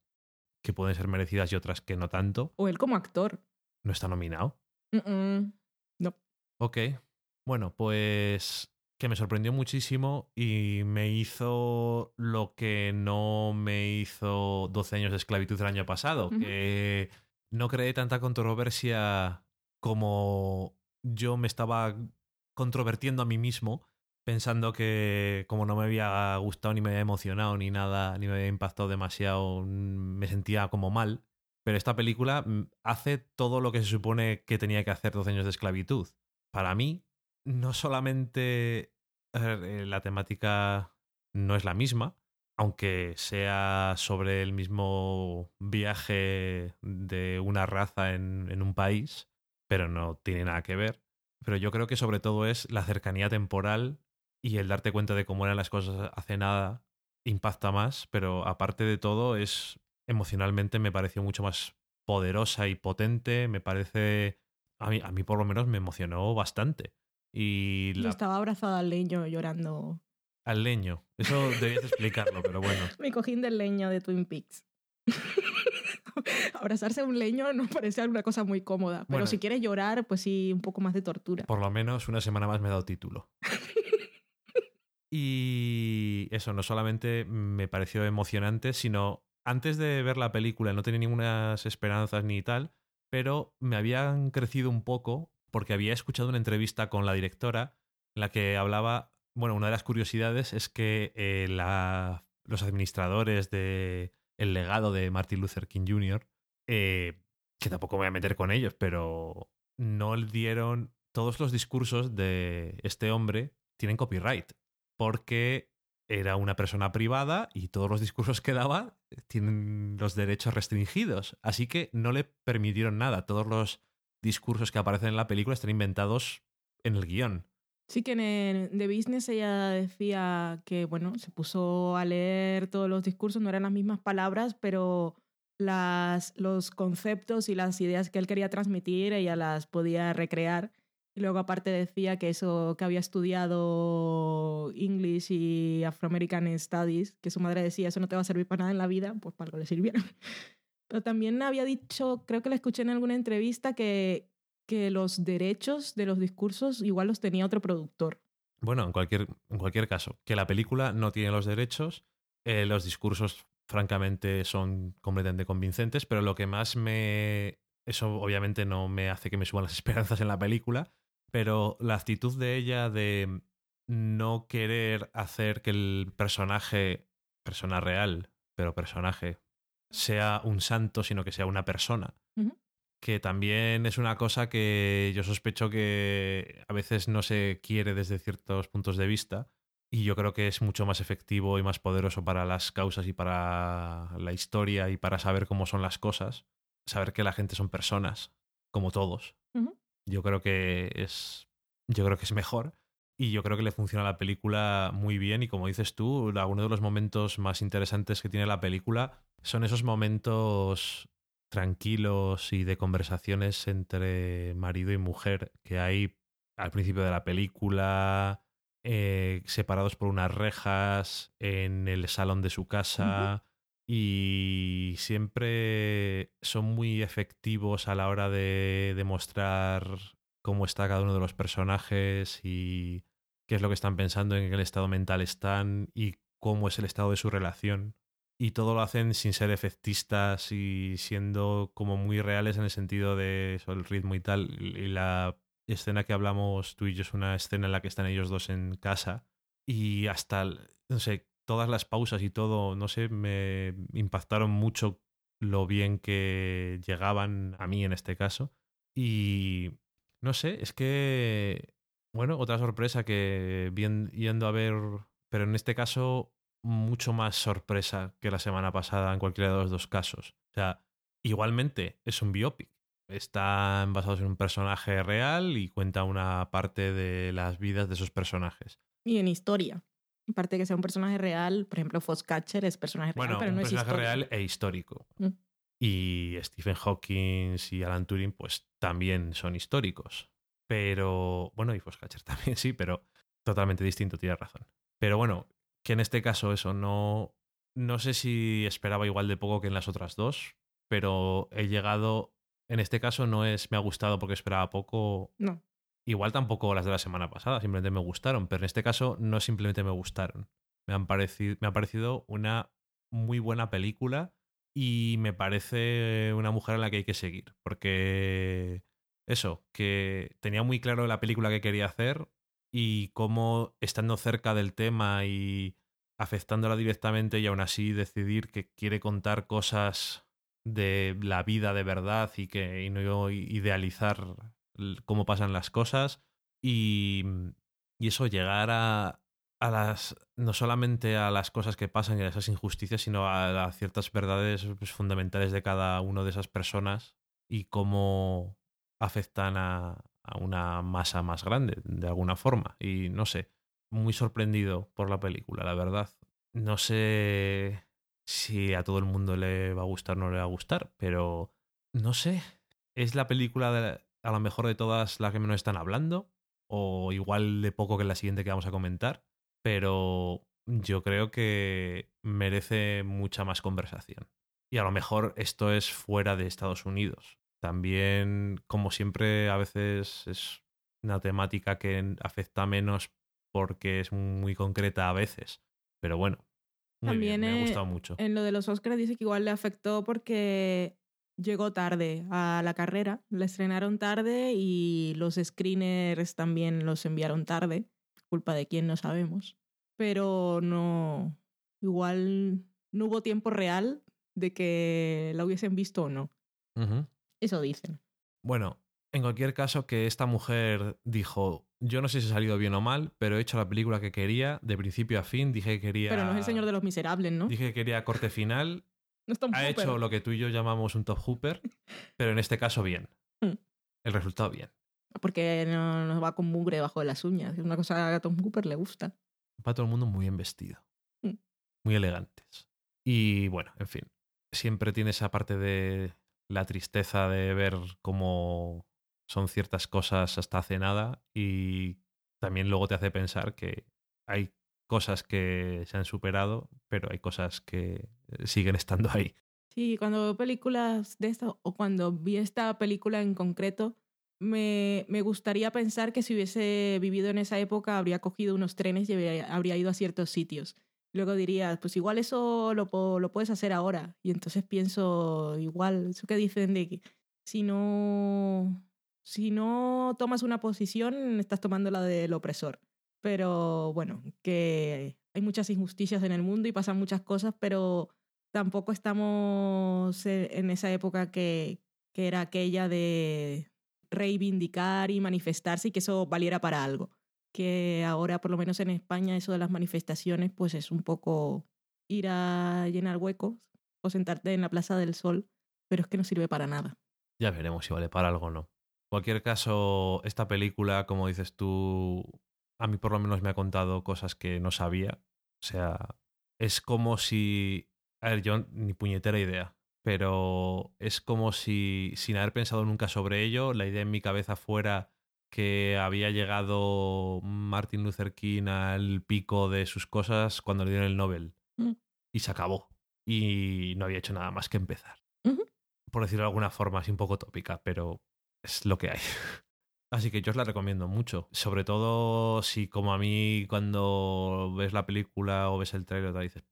que pueden ser merecidas y otras que no tanto. O él como actor. No está nominado. Mm-mm. Ok. Bueno, pues que me sorprendió muchísimo y me hizo lo que no me hizo 12 años de esclavitud el año pasado, que no creé tanta controversia como yo me estaba controvertiendo a mí mismo pensando que como no me había gustado ni me había emocionado ni nada, ni me había impactado demasiado, me sentía como mal. Pero esta película mm, hace todo lo que se supone que tenía que hacer 12 años de esclavitud. Para mí, no solamente eh, la temática no es la misma, aunque sea sobre el mismo viaje de una raza en, en un país, pero no tiene nada que ver. Pero yo creo que sobre todo es la cercanía temporal y el darte cuenta de cómo eran las cosas hace nada impacta más, pero aparte de todo es emocionalmente me pareció mucho más poderosa y potente, me parece a mí, a mí por lo menos me emocionó bastante. Y Yo estaba abrazada al leño llorando. al leño, eso debías explicarlo, pero bueno. Mi cojín del leño de Twin Peaks. Abrazarse a un leño no parece alguna cosa muy cómoda, pero Bueno. si quieres llorar, pues sí, un poco más de tortura. Por lo menos una semana más me he dado título. Y eso, no solamente me pareció emocionante, sino antes de ver la película no tenía ninguna esperanzas ni tal, pero me habían crecido un poco porque había escuchado una entrevista con la directora en la que hablaba, bueno, una de las curiosidades es que eh, los administradores de el legado de Martin Luther King Jr., eh, que tampoco me voy a meter con ellos, pero no le dieron todos los discursos de este hombre tienen copyright porque era una persona privada y todos los discursos que daba tienen los derechos restringidos. Así que no le permitieron nada. Todos los discursos que aparecen en la película están inventados en el guion. Sí que en The Business ella decía que, bueno, se puso a leer todos los discursos, no eran las mismas palabras, pero las, los conceptos y las ideas que él quería transmitir, ella las podía recrear. Y luego aparte decía que eso que había estudiado English y Afro-American Studies, que su madre decía, eso no te va a servir para nada en la vida, pues para algo le sirvieron. Pero también había dicho, creo que la escuché en alguna entrevista, que, que los derechos de los discursos igual los tenía otro productor. Bueno, en cualquier, en cualquier caso, que la película no tiene los derechos, eh, los discursos francamente son completamente convincentes, pero lo que más me... Eso obviamente no me hace que me suban las esperanzas en la película, pero la actitud de ella de no querer hacer que el personaje, persona real, pero personaje, sea un santo, sino que sea una persona. Que también es una cosa que yo sospecho que a veces no se quiere desde ciertos puntos de vista. Y yo creo que es mucho más efectivo y más poderoso para las causas y para la historia y para saber cómo son las cosas. Saber que la gente son personas, como todos. Yo creo que es. Yo creo que es mejor. Y yo creo que le funciona la película muy bien. Y como dices tú, uno de los momentos más interesantes que tiene la película son esos momentos tranquilos y de conversaciones entre marido y mujer que hay al principio de la película, eh, separados por unas rejas en el salón de su casa. Y siempre son muy efectivos a la hora de demostrar cómo está cada uno de los personajes y qué es lo que están pensando, en qué estado mental están y cómo es el estado de su relación. Y todo lo hacen sin ser efectistas y siendo como muy reales en el sentido de eso, el ritmo y tal. Y la escena que hablamos tú y yo es una escena en la que están ellos dos en casa y hasta, no sé, todas las pausas y todo, no sé, me impactaron mucho lo bien que llegaban a mí en este caso. Y no sé, es que, bueno, otra sorpresa que bien, yendo a ver, pero en este caso mucho más sorpresa que la semana pasada en cualquiera de los dos casos. O sea, igualmente es un biopic. Están basados en un personaje real y cuenta una parte de las vidas de esos personajes. Y en historia. Aparte de que sea un personaje real, por ejemplo, Foxcatcher es personaje real, Bueno, pero un no es personaje historia. real e histórico. Mm. Y Stephen Hawking y Alan Turing, pues también son históricos. Pero, bueno, y Foxcatcher también sí, pero totalmente distinto, tienes razón. Pero bueno, que en este caso eso no. No sé si esperaba igual de poco que en las otras dos, pero he llegado. En este caso no es me ha gustado porque esperaba poco. No. Igual tampoco las de la semana pasada, simplemente me gustaron, pero en este caso no simplemente me gustaron. Me, han parecido, me ha parecido una muy buena película y me parece una mujer en la que hay que seguir, porque eso, que tenía muy claro la película que quería hacer, y cómo estando cerca del tema y afectándola directamente y aún así decidir que quiere contar cosas de la vida de verdad y que y no idealizar cómo pasan las cosas y, y eso llegar a, a las no solamente a las cosas que pasan y a esas injusticias sino a, ciertas verdades pues, fundamentales de cada una de esas personas y cómo afectan a, a una masa más grande de alguna forma y no sé muy sorprendido por la película la verdad no sé si a todo el mundo le va a gustar o no le va a gustar, pero no sé. ¿Es la película de- a lo mejor de todas las que menos están hablando? O igual de poco que la siguiente que vamos a comentar. Pero yo creo que merece mucha más conversación. Y a lo mejor esto es fuera de Estados Unidos. También, como siempre, a veces es una temática que afecta menos porque es muy concreta a veces. Pero bueno, muy También, bien, me ha eh, gustado mucho. En lo de los Oscars dice que igual le afectó porque llegó tarde a la carrera, la estrenaron tarde y los screeners también los enviaron tarde, culpa de quién no sabemos, pero no, igual no hubo tiempo real de que la hubiesen visto o no, eso dicen. Bueno, en cualquier caso, que esta mujer dijo: Yo no sé si ha salido bien o mal, pero he hecho la película que quería, de principio a fin. Dije que quería. Pero no es el señor de los miserables, ¿no? Dije que quería corte final. No es Tom Ha Hooper. hecho lo que tú y yo llamamos un top hooper, pero en este caso bien. Mm. El resultado bien. Porque no, no va con mugre debajo de las uñas. Es una cosa que a Tom Hooper le gusta. Va todo el mundo muy bien vestido. Mm. Muy elegantes. Y bueno, en fin. Siempre tiene esa parte de la tristeza de ver cómo son ciertas cosas hasta hace nada y también luego te hace pensar que hay cosas que se han superado, pero hay cosas que siguen estando ahí. Sí, cuando veo películas de esta, o cuando vi esta película en concreto, me, me gustaría pensar que si hubiese vivido en esa época habría cogido unos trenes y habría, habría ido a ciertos sitios. Luego diría, pues igual eso lo, lo puedes hacer ahora. Y entonces pienso, igual, eso que dicen de que si no, si no tomas una posición, estás tomando la del opresor. Pero bueno, que hay muchas injusticias en el mundo y pasan muchas cosas, pero tampoco estamos e- en esa época que, que era aquella de reivindicar y manifestarse y que eso valiera para algo. Que ahora, por lo menos en España, eso de las manifestaciones, pues es un poco ir a llenar huecos o sentarte en la Plaza del Sol, pero es que no sirve para nada. Ya veremos si vale para algo o no. En cualquier caso, esta película, como dices tú, a mí por lo menos me ha contado cosas que no sabía. O sea, es como si... A ver, yo ni puñetera idea, pero es como si, sin haber pensado nunca sobre ello, la idea en mi cabeza fuera que había llegado Martin Luther King al pico de sus cosas cuando le dieron el Nobel. Mm. Y se acabó. Y no había hecho nada más que empezar. Por decirlo de alguna forma, así un poco tópica, pero es lo que hay. Así que yo os la recomiendo mucho. Sobre todo si, como a mí, cuando ves la película o ves el trailer, te dices,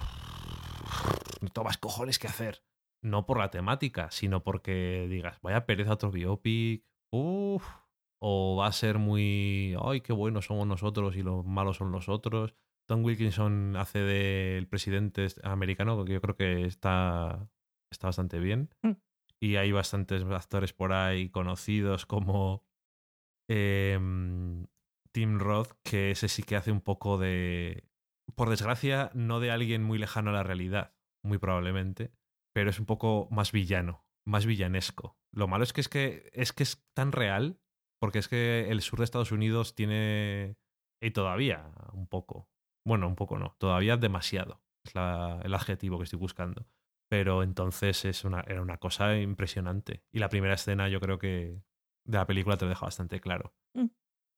no tengo más cojones que hacer. No por la temática, sino porque digas, vaya pereza otro biopic, uff, o va a ser muy, ay, qué buenos somos nosotros y los malos son los otros. Tom Wilkinson hace del presidente este americano, que yo creo que está, está bastante bien. Mm. Y hay bastantes actores por ahí conocidos como em, Tim Roth, que ese sí que hace un poco de, por desgracia, no de alguien muy lejano a la realidad, muy probablemente, pero es un poco más villano, más villanesco. Lo malo es que es que es, que es tan real, porque es que el sur de Estados Unidos tiene, y todavía un poco, bueno, un poco no, todavía demasiado, es la- el adjetivo que estoy buscando. Pero entonces es una, era una cosa impresionante. Y la primera escena yo creo que de la película te lo deja bastante claro. Mm.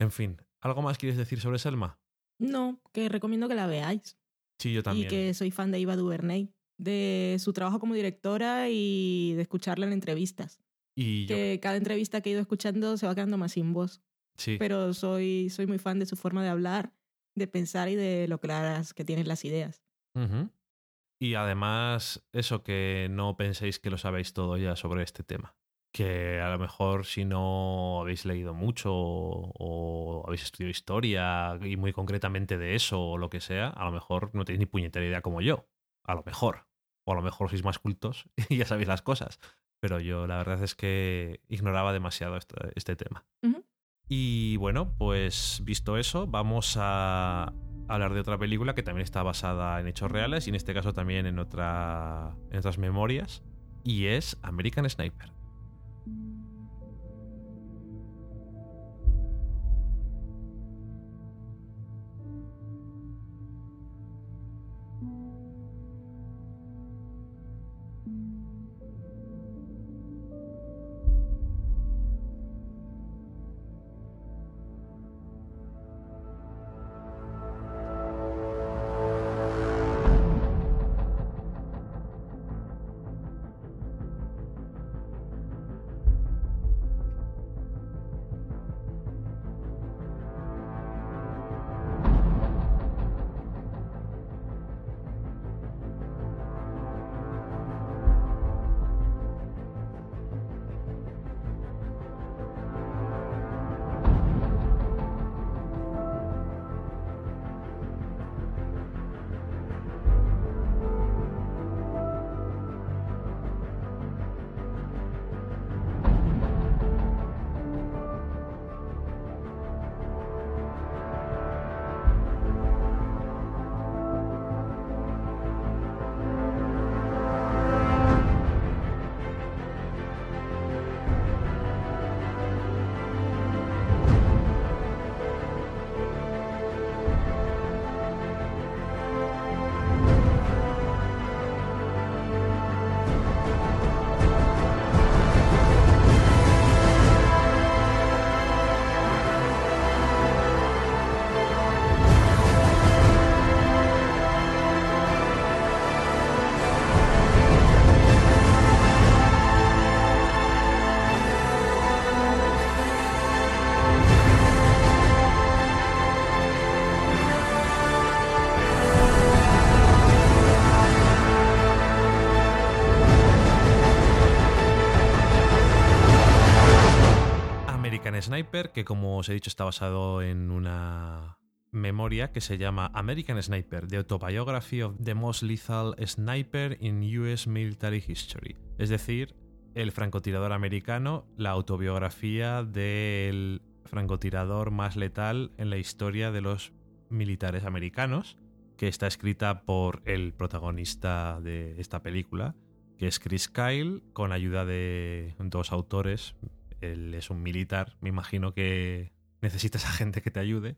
En fin, ¿algo más quieres decir sobre Selma? No, que recomiendo que la veáis. Sí, yo también. Y que soy fan de Eva DuVernay, de su trabajo como directora y de escucharla en entrevistas. Y yo- Que cada entrevista que he ido escuchando se va quedando más sin voz. sí. Pero soy, soy muy fan de su forma de hablar, de pensar y de lo claras que tienen las ideas. Y además, eso que no penséis que lo sabéis todo ya sobre este tema. que a lo mejor si no habéis leído mucho o, o habéis estudiado historia y muy concretamente de eso o lo que sea, a lo mejor no tenéis ni puñetera idea como yo. A lo mejor. O a lo mejor sois más cultos y ya sabéis las cosas. Pero yo la verdad es que ignoraba demasiado este, este tema. Y bueno, pues visto eso, vamos a hablar de otra película que también está basada en hechos reales y en este caso también en, otra, en otras memorias. Y es American Sniper. Sniper, que como os he dicho está basado en una memoria que se llama American Sniper, The Autobiography of the Most Lethal Sniper in US Military History. Es decir, el francotirador americano, la autobiografía del francotirador más letal en la historia de los militares americanos, que está escrita por el protagonista de esta película, que es Chris Kyle, con ayuda de dos autores. Él es un militar, me imagino que necesitas a gente que te ayude.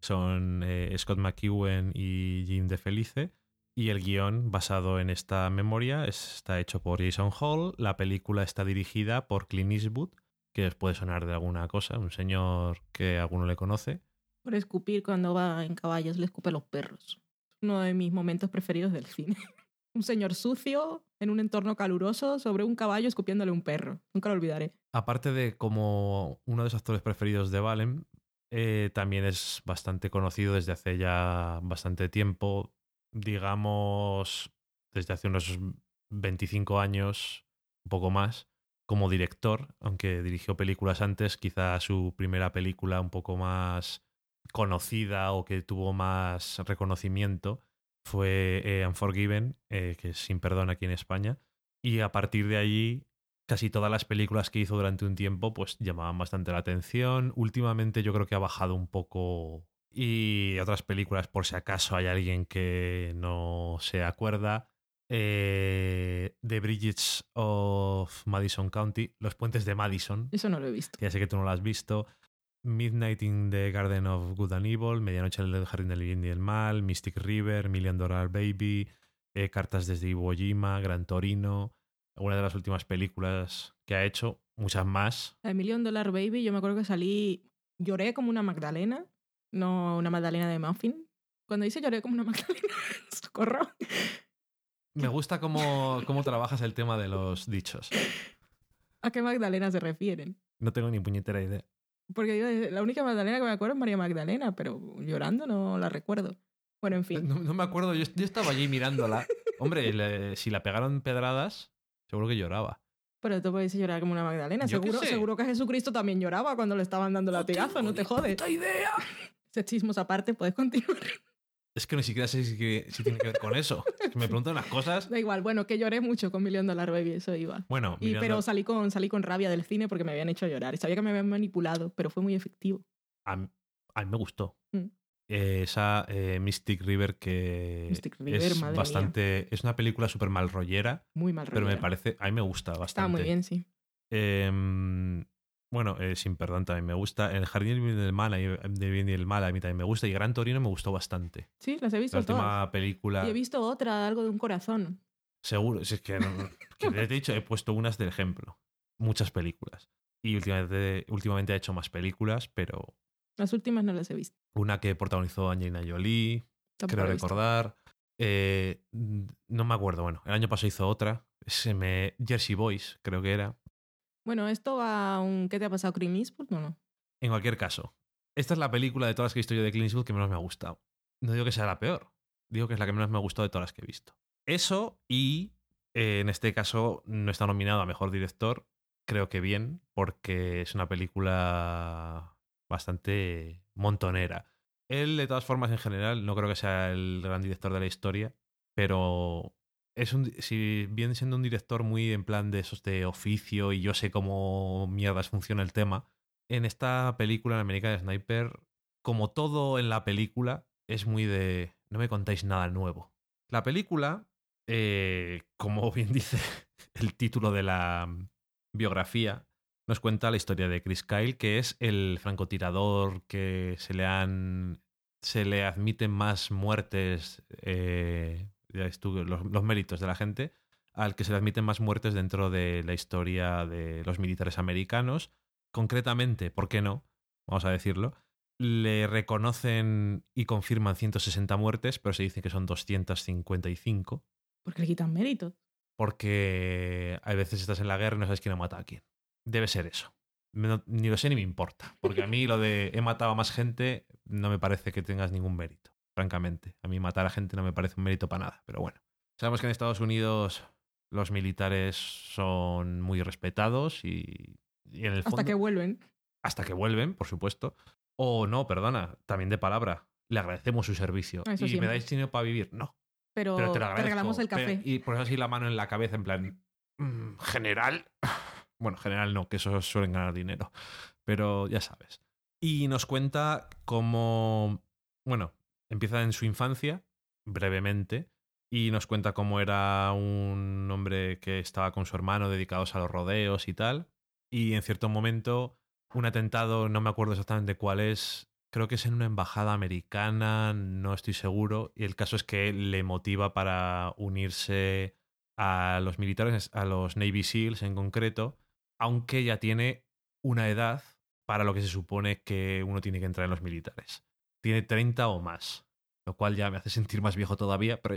Son eh, Scott McEwen y Jim DeFelice. Y el guion basado en esta memoria está hecho por Jason Hall. La película está dirigida por Clint Eastwood, que os puede sonar de alguna cosa, un señor que alguno le conoce. Por escupir cuando va en caballos, le escupe a los perros. Uno de mis momentos preferidos del cine. un señor sucio en un entorno caluroso sobre un caballo escupiéndole un perro. Nunca lo olvidaré. Aparte de como uno de sus actores preferidos de Valen, eh, también es bastante conocido desde hace ya bastante tiempo, digamos, desde hace unos 25 años, un poco más, como director, aunque dirigió películas antes, quizá su primera película un poco más conocida o que tuvo más reconocimiento fue eh, Unforgiven, eh, que es Sin Perdón aquí en España. Y a partir de allí, casi todas las películas que hizo durante un tiempo, pues llamaban bastante la atención. Últimamente yo creo que ha bajado un poco. Y otras películas, por si acaso hay alguien que no se acuerda. Eh, The Bridges of Madison County, Los Puentes de Madison, Eso no lo he visto. ya sé que tú no lo has visto. Midnight in the Garden of Good and Evil, Medianoche en el Jardín del Bien y el Mal, Mystic River, Million Dollar Baby, eh, Cartas desde Iwo Jima, Gran Torino, una de las últimas películas que ha hecho, muchas más. La de Million Dollar Baby, yo me acuerdo que salí, lloré como una Magdalena, no una Magdalena de muffin. Cuando dice lloré como una Magdalena, socorro. Me gusta cómo, cómo trabajas el tema de los dichos. ¿A qué Magdalena se refieren? No tengo ni puñetera idea. Porque la única Magdalena que me acuerdo es María Magdalena, pero llorando no la recuerdo. Bueno, en fin. No, no me acuerdo, yo, yo estaba allí mirándola. Hombre, le- si la pegaron pedradas, seguro que lloraba. Pero tú puedes llorar como una Magdalena. Yo Seguro, seguro que Jesucristo también lloraba cuando le estaban dando latigazo, no te jodes. idea! Sexismos aparte, puedes continuar. Es que ni siquiera sé si, tiene que ver con eso. Es que me preguntan las cosas. Da igual, bueno, que lloré mucho con Million Dollar Baby, eso iba. Bueno, Y, pero salí con, salí con rabia del cine porque me habían hecho llorar. Sabía que me habían manipulado, pero fue muy efectivo. a, mí- a mí me gustó. Mm. Eh, esa eh, Mystic River que Mystic River, es madre bastante. Es una película súper mal rollera, Muy mal pero me rollera. parece. A mí me gusta bastante. Estaba muy bien, sí. Em, bueno, eh, sin perdón también me gusta. El Jardín del mal, del bien y el mal a mí también me gusta. Y Gran Torino me gustó bastante. Sí, las he La visto última todas. película. Y he visto otra, algo de un corazón. Seguro, si es que, no- que te he dicho, he puesto unas del ejemplo. Muchas películas. Y últimamente, últimamente ha hecho más películas, pero Las últimas no las he visto. una que protagonizó Angelina Jolie, Tampoco creo la he recordar. Eh, no me acuerdo, bueno, el año pasado hizo otra. Se me, Jersey Boys, creo que era. Bueno, esto va a un... ¿Qué te ha pasado, Clint Eastwood? No, no. En cualquier caso, esta es la película de todas las que he visto yo de Clint que menos me ha gustado. No digo que sea la peor, digo que es la que menos me ha gustado de todas las que he visto. Eso y eh, en este caso no está nominado a Mejor Director, creo que bien, porque es una película bastante montonera. Él, de todas formas, en general, no creo que sea el gran director de la historia, pero es un, si viene siendo un director muy en plan de esos de oficio y yo sé cómo mierdas funciona el tema, en esta película, en American Sniper, como todo en la película, es muy de no me contáis nada nuevo. La película, eh, como bien dice el título de la mm, biografía, nos cuenta la historia de Chris Kyle, que es el francotirador que se le han. se le admiten más muertes. eh, ya ves tú, los, los méritos de la gente. Al que se le admiten más muertes dentro de la historia de los militares americanos. Concretamente, ¿por qué no? Vamos a decirlo. Le reconocen y confirman 160 muertes, pero se dice que son 255 Porque le quitan mérito. porque hay veces estás en la guerra y no sabes quién ha matado a quién. Debe ser eso. No- ni lo sé ni me importa. Porque a mí lo de he matado a más gente no me parece que tengas ningún mérito, francamente. A mí matar a gente no me parece un mérito para nada. Pero bueno, sabemos que en Estados Unidos los militares son muy respetados y, y en el Hasta fondo- que vuelven. hasta que vuelven, por supuesto. O no, perdona, también de palabra. Le agradecemos su servicio. Eso ¿Y siempre. me dais dinero para vivir? No. Pero, Pero te lo regalamos el Pero- café. y por eso así la mano en la cabeza, en plan, "Mm, general. Bueno, general no, que esos suelen ganar dinero. Pero ya sabes. Y nos cuenta cómo. Bueno, empieza en su infancia, brevemente. Y nos cuenta cómo era un hombre que estaba con su hermano dedicados a los rodeos y tal. Y en cierto momento, un atentado, no me acuerdo exactamente cuál es, creo que es en una embajada americana, no estoy seguro. Y el caso es que le motiva para unirse a los militares, a los Navy SEALs en concreto, aunque ya tiene una edad para lo que se supone que uno tiene que entrar en los militares. Tiene 30 o más, lo cual ya me hace sentir más viejo todavía, pero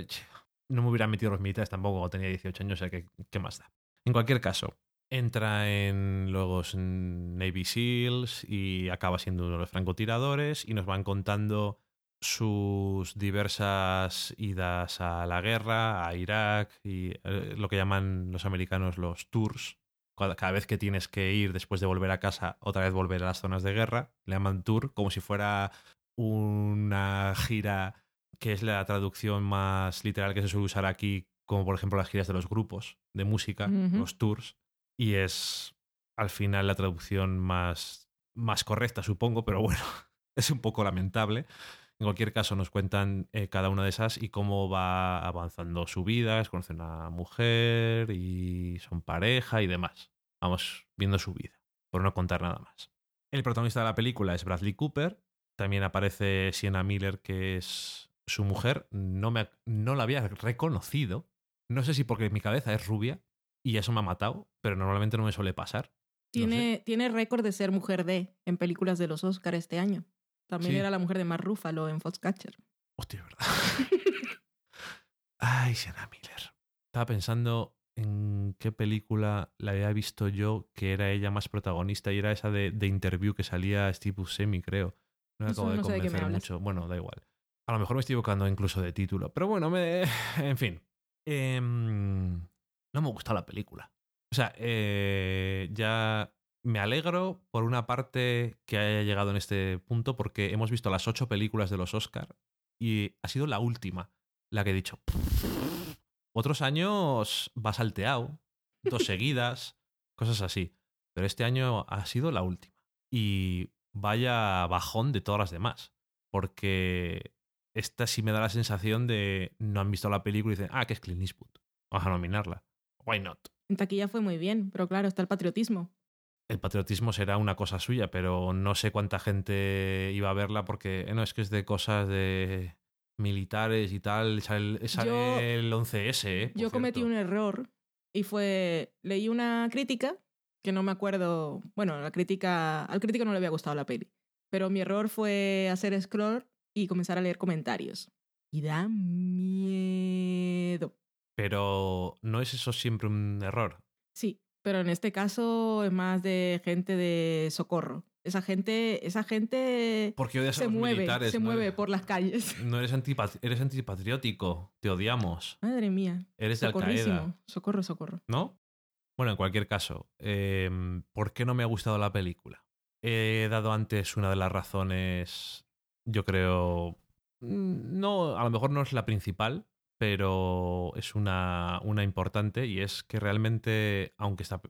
no me hubiera metido los militares tampoco cuando tenía 18 años, o sea que qué más da. En cualquier caso, entra en los Navy SEALs y acaba siendo uno de los francotiradores y nos van contando sus diversas idas a la guerra, a Irak y eh, lo que llaman los americanos los tours. Cada vez que tienes que ir después de volver a casa, otra vez volver a las zonas de guerra, le llaman tour como si fuera una gira que es la traducción más literal que se suele usar aquí, como por ejemplo las giras de los grupos de música, los tours, y es al final la traducción más, más correcta, supongo, pero bueno, es un poco lamentable. En cualquier caso, nos cuentan eh, cada una de esas y cómo va avanzando su vida, conoce una mujer y son pareja y demás. Vamos viendo su vida, por no contar nada más. El protagonista de la película es Bradley Cooper. También aparece Sienna Miller, que es su mujer. No, me, no la había reconocido. No sé si porque mi cabeza es rubia y eso me ha matado, pero normalmente no me suele pasar. No Tiene, tiene récord de ser mujer de en películas de los Oscars este año. También Sí. era la mujer de Mark Ruffalo en Foxcatcher. Hostia, es verdad. Ay, Sienna Miller. Estaba pensando en qué película la había visto yo que era ella más protagonista y era esa de, de Interview que salía Steve Buscemi, creo. No me Eso acabo de no convencer mucho. Bueno, da igual. A lo mejor me estoy equivocando incluso de título. Pero bueno, me... en fin. Em, no me gusta la película. O sea, eh, ya me alegro por una parte que haya llegado en este punto porque hemos visto las ocho películas de los Oscar y ha sido la última la que he dicho. Otros años va salteado, dos seguidas, cosas así. Pero este año ha sido la última. Y vaya bajón de todas las demás. Porque esta sí me da la sensación de no han visto la película y dicen, ah, que es Clint Eastwood. Vamos a nominarla. Why not? En taquilla fue muy bien, pero claro, está el patriotismo. El patriotismo será una cosa suya, pero no sé cuánta gente iba a verla porque eh, no es que es de cosas de militares y tal. Sale, sale Yo- el 11S, ¿eh? Yo cometí cierto. un error y fue, leí una crítica que no me acuerdo, bueno, la crítica, al crítico no le había gustado la peli, pero mi error fue hacer scroll y comenzar a leer comentarios. Y da miedo. Pero no es eso siempre un error. Sí, pero en este caso es más de gente de socorro. Esa gente, esa gente Porque odias a se los mueve, militares. se no mueve por las calles. No eres, antipat- eres antipatriótico. Te odiamos. Madre mía. Eres de Al Qaeda. Socorro, socorro. ¿No? Bueno, en cualquier caso, em, ¿por qué no me ha gustado la película? He dado antes una de las razones, yo creo, mm, no, a lo mejor no es la principal, pero es una, una importante y es que realmente, aunque esta,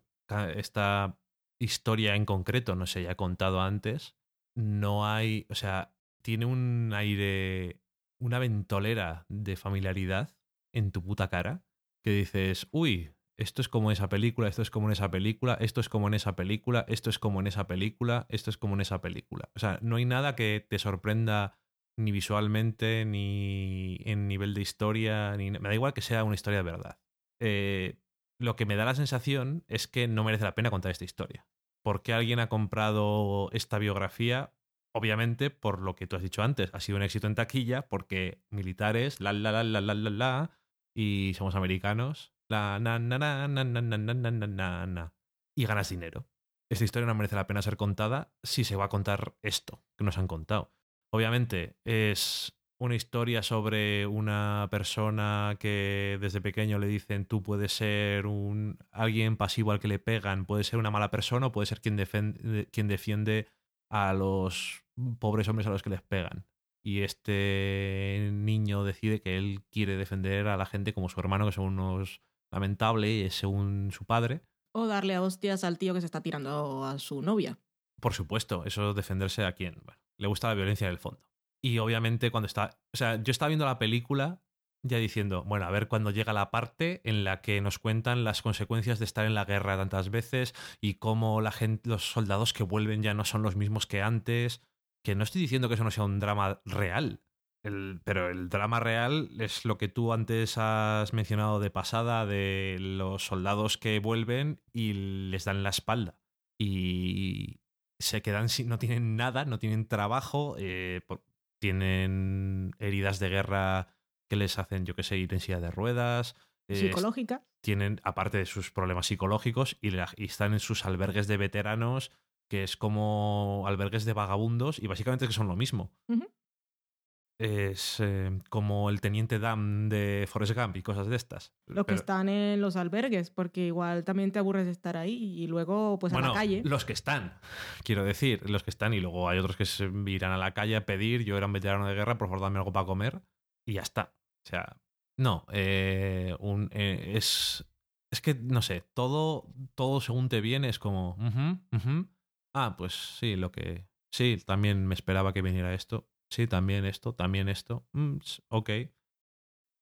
esta historia en concreto no se haya contado antes, no hay, o sea, tiene un aire, una ventolera de familiaridad en tu puta cara que dices, uy, esto es como esa película, esto es como en esa película, esto es como en esa película, esto es como en esa película, esto es como en esa película. O sea, no hay nada que te sorprenda ni visualmente, ni en nivel de historia, ni... Me da igual que sea una historia de verdad. Eh, lo que me da la sensación es que no merece la pena contar esta historia. ¿Por qué alguien ha comprado esta biografía? Obviamente, por lo que tú has dicho antes, ha sido un éxito en taquilla, porque militares, la la la la la la la, y somos americanos, la na na na na na na na na na na y ganas dinero. Esta historia no merece la pena ser contada si se va a contar esto que nos han contado. Obviamente es una historia sobre una persona que desde pequeño le dicen tú puedes ser un alguien pasivo al que le pegan, puedes ser una mala persona o puedes ser quien, defen- quien defiende a los pobres hombres a los que les pegan. Y este niño decide que él quiere defender a la gente como su hermano, que son unos lamentable es según su padre. O darle a hostias al tío que se está tirando a su novia. Por supuesto, eso es defenderse a quien bueno, le gusta la violencia en el fondo. Y obviamente cuando está... O sea, yo estaba viendo la película ya diciendo, bueno, a ver cuando llega la parte en la que nos cuentan las consecuencias de estar en la guerra tantas veces y cómo la gente, los soldados que vuelven ya no son los mismos que antes. Que no estoy diciendo que eso no sea un drama real, el- pero el drama real es lo que tú antes has mencionado de pasada, de los soldados que vuelven y les dan la espalda. Y se quedan sin, no tienen nada, no tienen trabajo, eh, por- tienen heridas de guerra que les hacen, yo qué sé, ir en silla de ruedas. eh, Psicológica. tienen, aparte de sus problemas psicológicos, y, la- y están en sus albergues de veteranos, que es como albergues de vagabundos, y básicamente que son lo mismo. Es eh, como el teniente Dan de Forrest Gump y cosas de estas. Los que Pero- están en los albergues, porque igual también te aburres de estar ahí y luego pues a la calle. los que están, quiero decir, los que están, y luego hay otros que se irán a la calle a pedir, yo era un veterano de guerra, por favor dame algo para comer, y ya está. O sea, no, eh, un, eh, es, es que, no sé, todo, todo según te viene es como, ah, pues sí, lo que, sí, también me esperaba que viniera esto, sí, también esto, también esto, mm, ok.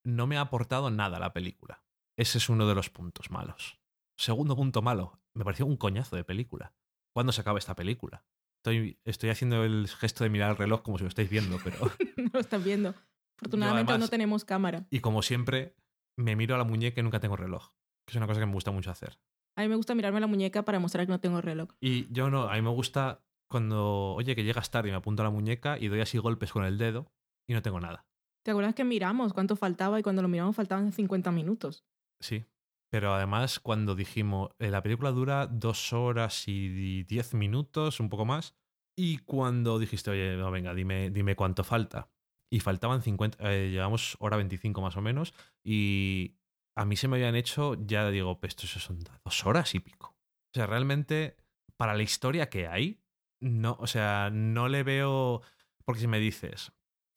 No me ha aportado nada la película. Ese es uno de los puntos malos. Segundo punto malo, me pareció un coñazo de película. ¿Cuándo se acaba esta película? Estoy, estoy haciendo el gesto de mirar el reloj como si lo estáis viendo, pero... no lo están viendo. Afortunadamente además- no tenemos cámara. y como siempre, me miro a la muñeca y nunca tengo reloj. Que es una cosa que me gusta mucho hacer. A mí me gusta mirarme la muñeca para mostrar que no tengo reloj. Y yo no, a mí me gusta cuando, oye, que llegas tarde y me apunto a la muñeca y doy así golpes con el dedo y no tengo nada. ¿Te acuerdas que miramos cuánto faltaba y cuando lo miramos faltaban 50 minutos? Sí. Pero además, cuando dijimos, eh, la película dura dos horas y diez minutos, un poco más. Y cuando dijiste, oye, no, venga, dime, dime cuánto falta. Y faltaban 50, eh, llevamos hora 25 más o menos. Y a mí se me habían hecho, ya digo, pues esto son dos horas y pico. O sea, realmente, para la historia que hay, no, o sea, no le veo. Porque si me dices,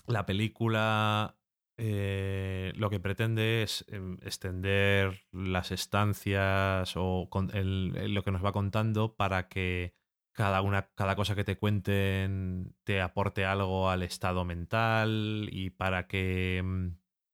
la película eh, lo que pretende es em, extender las estancias o con lo que nos va contando para que cada, una, cada cosa que te cuenten te aporte algo al estado mental y para que mm,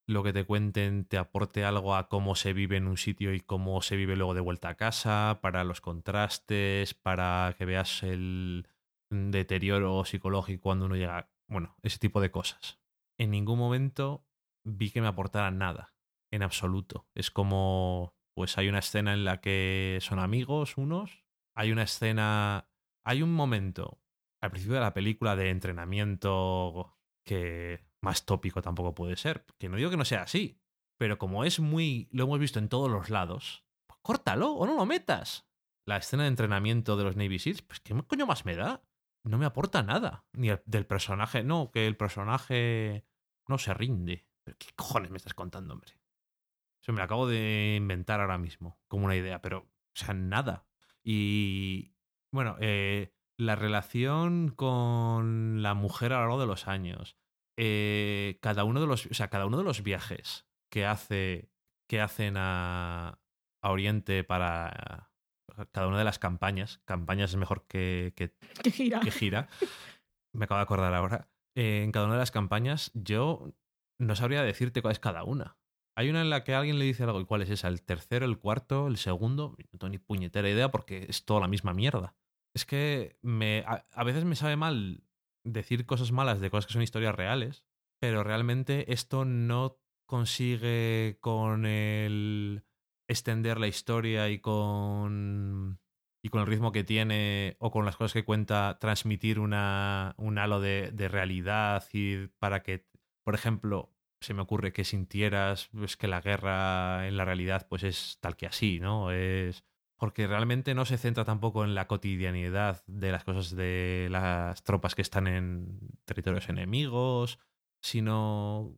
lo que te cuenten te aporte algo a cómo se vive en un sitio y cómo se vive luego de vuelta a casa, para los contrastes, para que veas el deterioro psicológico cuando uno llega, bueno, ese tipo de cosas. En ningún momento vi que me aportaran nada, en absoluto. Es como, pues hay una escena en la que son amigos unos, hay una escena, hay un momento al principio de la película de entrenamiento que más tópico tampoco puede ser, que no digo que no sea así, pero como es muy, lo hemos visto en todos los lados, pues córtalo o no lo metas. La escena de entrenamiento de los Navy Seals, pues ¿qué coño más me da? No me aporta nada, ni el- del personaje, no, que el personaje no se rinde. ¿Pero qué cojones me estás contando, hombre? Eso me lo acabo de inventar ahora mismo, como una idea, pero, o sea, nada. Y, bueno, eh, la relación con la mujer a lo largo de los años. eh, cada uno de los, o sea, cada uno de los viajes que hace, que hacen a, a Oriente para cada una de las campañas. Campañas es mejor que, que Que gira. que gira. Me acabo de acordar ahora. Eh, en cada una de las campañas, yo no sabría decirte cuál es cada una. Hay una en la que alguien le dice algo, ¿y cuál es esa? ¿El tercero, el cuarto, el segundo? No tengo ni puñetera idea porque es toda la misma mierda. Es que me, a, a veces me sabe mal decir cosas malas de cosas que son historias reales, pero realmente esto no consigue con el extender la historia y con y con el ritmo que tiene o con las cosas que cuenta, transmitir una, un halo de, realidad y para que, por ejemplo, se me ocurre que sintieras pues, que la guerra en la realidad pues es tal que así, ¿no? Es porque realmente no se centra tampoco en la cotidianidad de las cosas de las tropas que están en territorios enemigos, sino...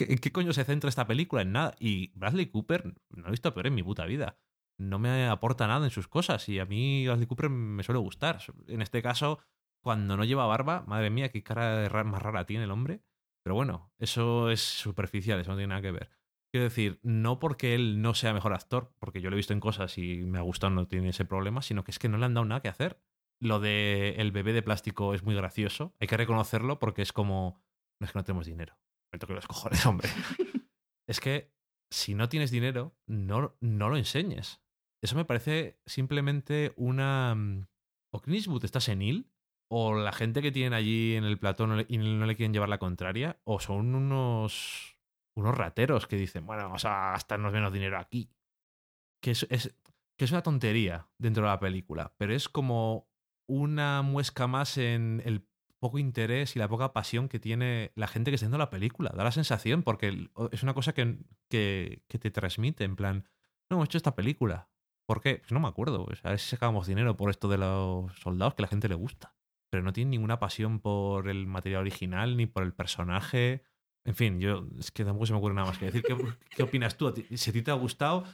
¿En qué coño se centra esta película? En nada. Y Bradley Cooper no he visto peor en mi puta vida no me aporta nada en sus cosas y a mí Bradley Cooper me suele gustar. En este caso, cuando no lleva barba, madre mía, qué cara más rara tiene el hombre. Pero bueno, eso es superficial, eso no tiene nada que ver. Quiero decir, no porque él no sea mejor actor, porque yo lo he visto en cosas y me ha gustado, no tiene ese problema, sino que es que no le han dado nada que hacer. Lo de el bebé de plástico es muy gracioso, hay que reconocerlo porque es como, no es que no tenemos dinero. Me toque los cojones, hombre. es que si no tienes dinero, no, no lo enseñes. Eso me parece simplemente una... mm, O Eastwood está senil, o la gente que tienen allí en el platón no y no le quieren llevar la contraria, o son unos, unos rateros que dicen, bueno, vamos a gastarnos menos dinero aquí. Que es, es- que es una tontería dentro de la película, pero es como una muesca más en el poco interés y la poca pasión que tiene la gente que está haciendo la película. Da la sensación, porque es una cosa que, que, que te transmite, en plan, no, hemos hecho esta película. ¿Por qué? Pues no me acuerdo. pues a ver si sacábamos dinero por esto de los soldados que a la gente le gusta. Pero no tiene ninguna pasión por el material original ni por el personaje. En fin, yo es que tampoco se me ocurre nada más que decir. ¿Qué, qué opinas tú? ¿A ti- Si a ti te ha gustado,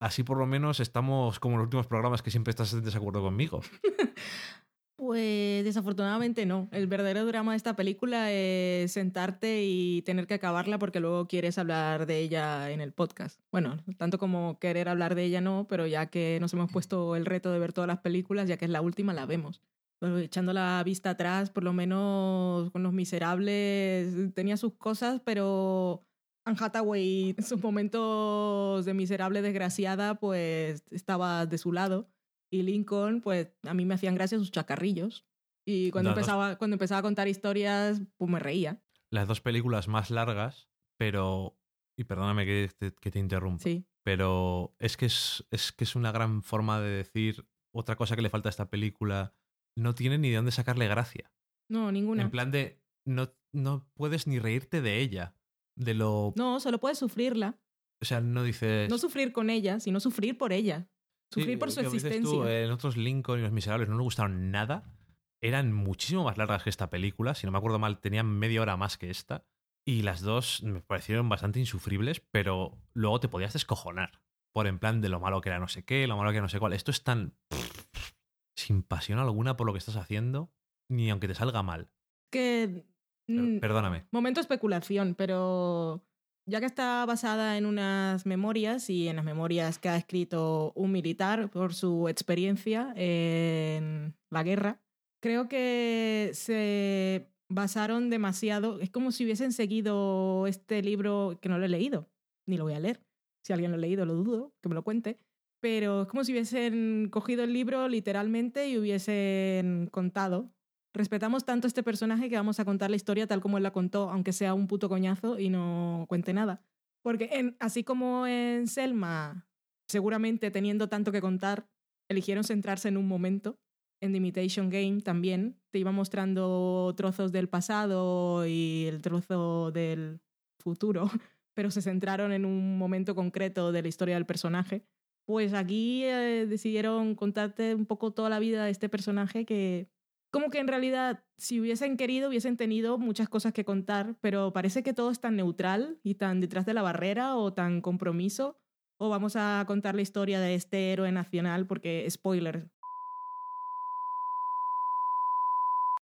así por lo menos estamos como en los últimos programas que siempre estás en desacuerdo conmigo. Pues desafortunadamente no. El verdadero drama de esta película es sentarte y tener que acabarla porque luego quieres hablar de ella en el podcast. Bueno, tanto como querer hablar de ella no, pero ya que nos hemos puesto el reto de ver todas las películas, ya que es la última, la vemos. Pero echando la vista atrás, por lo menos con Los Miserables tenía sus cosas, pero Anne Hathaway en sus momentos de miserable desgraciada, pues estaba de su lado. Y Lincoln, pues a mí me hacían gracia sus chacarrillos. Y cuando dos- empezaba, cuando empezaba a contar historias, pues me reía. Las dos películas más largas, pero... Y perdóname que te, que te interrumpa. Sí. pero es que es, es que es una gran forma de decir otra cosa que le falta a esta película. No tiene ni de dónde sacarle gracia. No, ninguna. En plan de. No, no puedes ni reírte de ella. De lo. No, solo puedes sufrirla. O sea, no dices. No sufrir con ella, sino sufrir por ella. Sí, Sufrir por su existencia. tú, en otros Lincoln y Los Miserables no me gustaron nada. Eran muchísimo más largas que esta película. Si no me acuerdo mal, tenían media hora más que esta. Y las dos me parecieron bastante insufribles, pero luego te podías descojonar. Por en plan de lo malo que era no sé qué, lo malo que era no sé cuál. Esto es tan. sin pasión alguna por lo que estás haciendo, ni aunque te salga mal. Que. Per- mm, Perdóname. Momento especulación, pero ya que está basada en unas memorias y en las memorias que ha escrito un militar por su experiencia en la guerra, creo que se basaron demasiado, es como si hubiesen seguido este libro que no lo he leído, ni lo voy a leer. Si alguien lo ha leído, lo dudo, que me lo cuente. Pero es como si hubiesen cogido el libro literalmente y hubiesen contado respetamos tanto a este personaje que vamos a contar la historia tal como él la contó, aunque sea un puto coñazo y no cuente nada. Porque en- así como en Selma, seguramente teniendo tanto que contar, eligieron centrarse en un momento. En The Imitation Game también te iba mostrando trozos del pasado y el trozo del futuro, pero se centraron en un momento concreto de la historia del personaje. Pues aquí eh, decidieron contarte un poco toda la vida de este personaje que como que en realidad, si hubiesen querido, hubiesen tenido muchas cosas que contar, pero parece que todo es tan neutral y tan detrás de la barrera o tan compromiso. O vamos a contar la historia de este héroe nacional, porque, spoiler,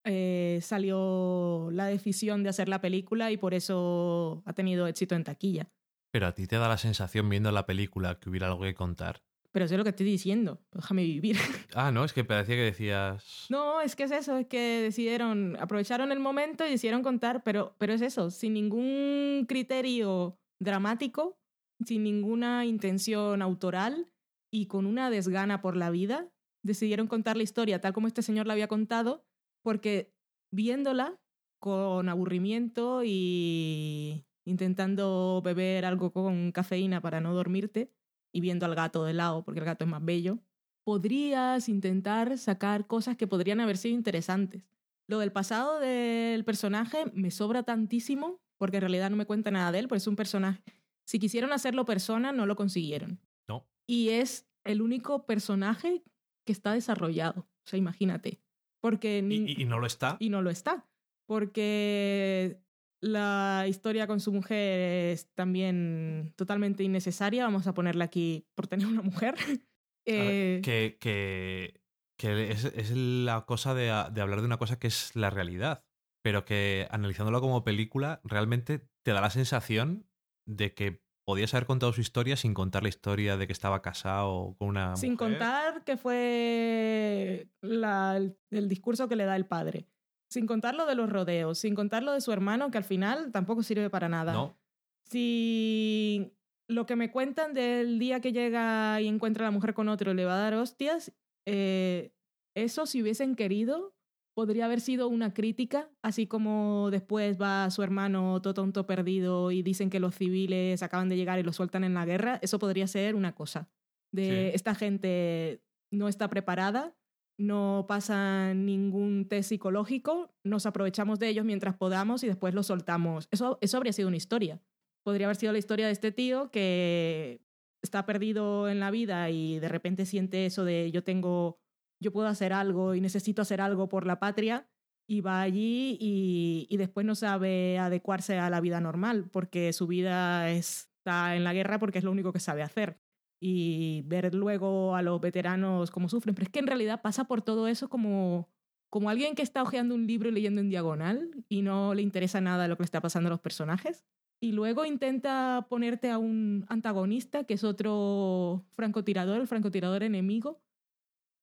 eh, salió la decisión de hacer la película y por eso ha tenido éxito en taquilla. Pero a ti te da la sensación viendo la película que hubiera algo que contar. Pero eso es lo que estoy diciendo, déjame vivir. Ah, no, es que parecía que decías. No, es que es eso, es que decidieron, aprovecharon el momento y decidieron contar, pero, pero es eso, sin ningún criterio dramático, sin ninguna intención autoral y con una desgana por la vida, decidieron contar la historia tal como este señor la había contado, porque viéndola con aburrimiento y intentando beber algo con cafeína para no dormirte y viendo al gato de lado, porque el gato es más bello, podrías intentar sacar cosas que podrían haber sido interesantes. Lo del pasado del personaje me sobra tantísimo, porque en realidad no me cuenta nada de él, porque es un personaje. Si quisieron hacerlo persona, no lo consiguieron. No. Y es el único personaje que está desarrollado. O sea, imagínate. Porque Y, nin- y- y no lo está. y no lo está. Porque la historia con su mujer es también totalmente innecesaria. Vamos a ponerla aquí por tener una mujer. Ver, Eh, que, que, que es, es la cosa de, de hablar de una cosa que es la realidad, pero que analizándolo como película realmente te da la sensación de que podías haber contado su historia sin contar la historia de que estaba casado con una Sin mujer. contar que fue la- el, el discurso que le da el padre. Sin contar lo de los rodeos. Sin contar lo de su hermano, que al final tampoco sirve para nada. No, Si lo que me cuentan del día que llega y encuentra a la mujer con otro le va a dar hostias, eh, eso si hubiesen querido podría haber sido una crítica, así como después va su hermano todo tonto perdido y dicen que los civiles acaban de llegar y lo sueltan en la guerra, eso podría ser una cosa. De Sí. esta gente no está preparada, no pasa ningún test psicológico, nos aprovechamos de ellos mientras podamos y después los soltamos. Eso, eso habría sido una historia. Podría haber sido la historia de este tío que está perdido en la vida y de repente siente eso de yo tengo, yo puedo hacer algo y necesito hacer algo por la patria y va allí y, y después no sabe adecuarse a la vida normal porque su vida está en la guerra porque es lo único que sabe hacer y ver luego a los veteranos cómo sufren. Pero es que en realidad pasa por todo eso como, como alguien que está hojeando un libro y leyendo en diagonal y no le interesa nada lo que está pasando a los personajes. Y luego intenta ponerte a un antagonista, que es otro francotirador, el francotirador enemigo,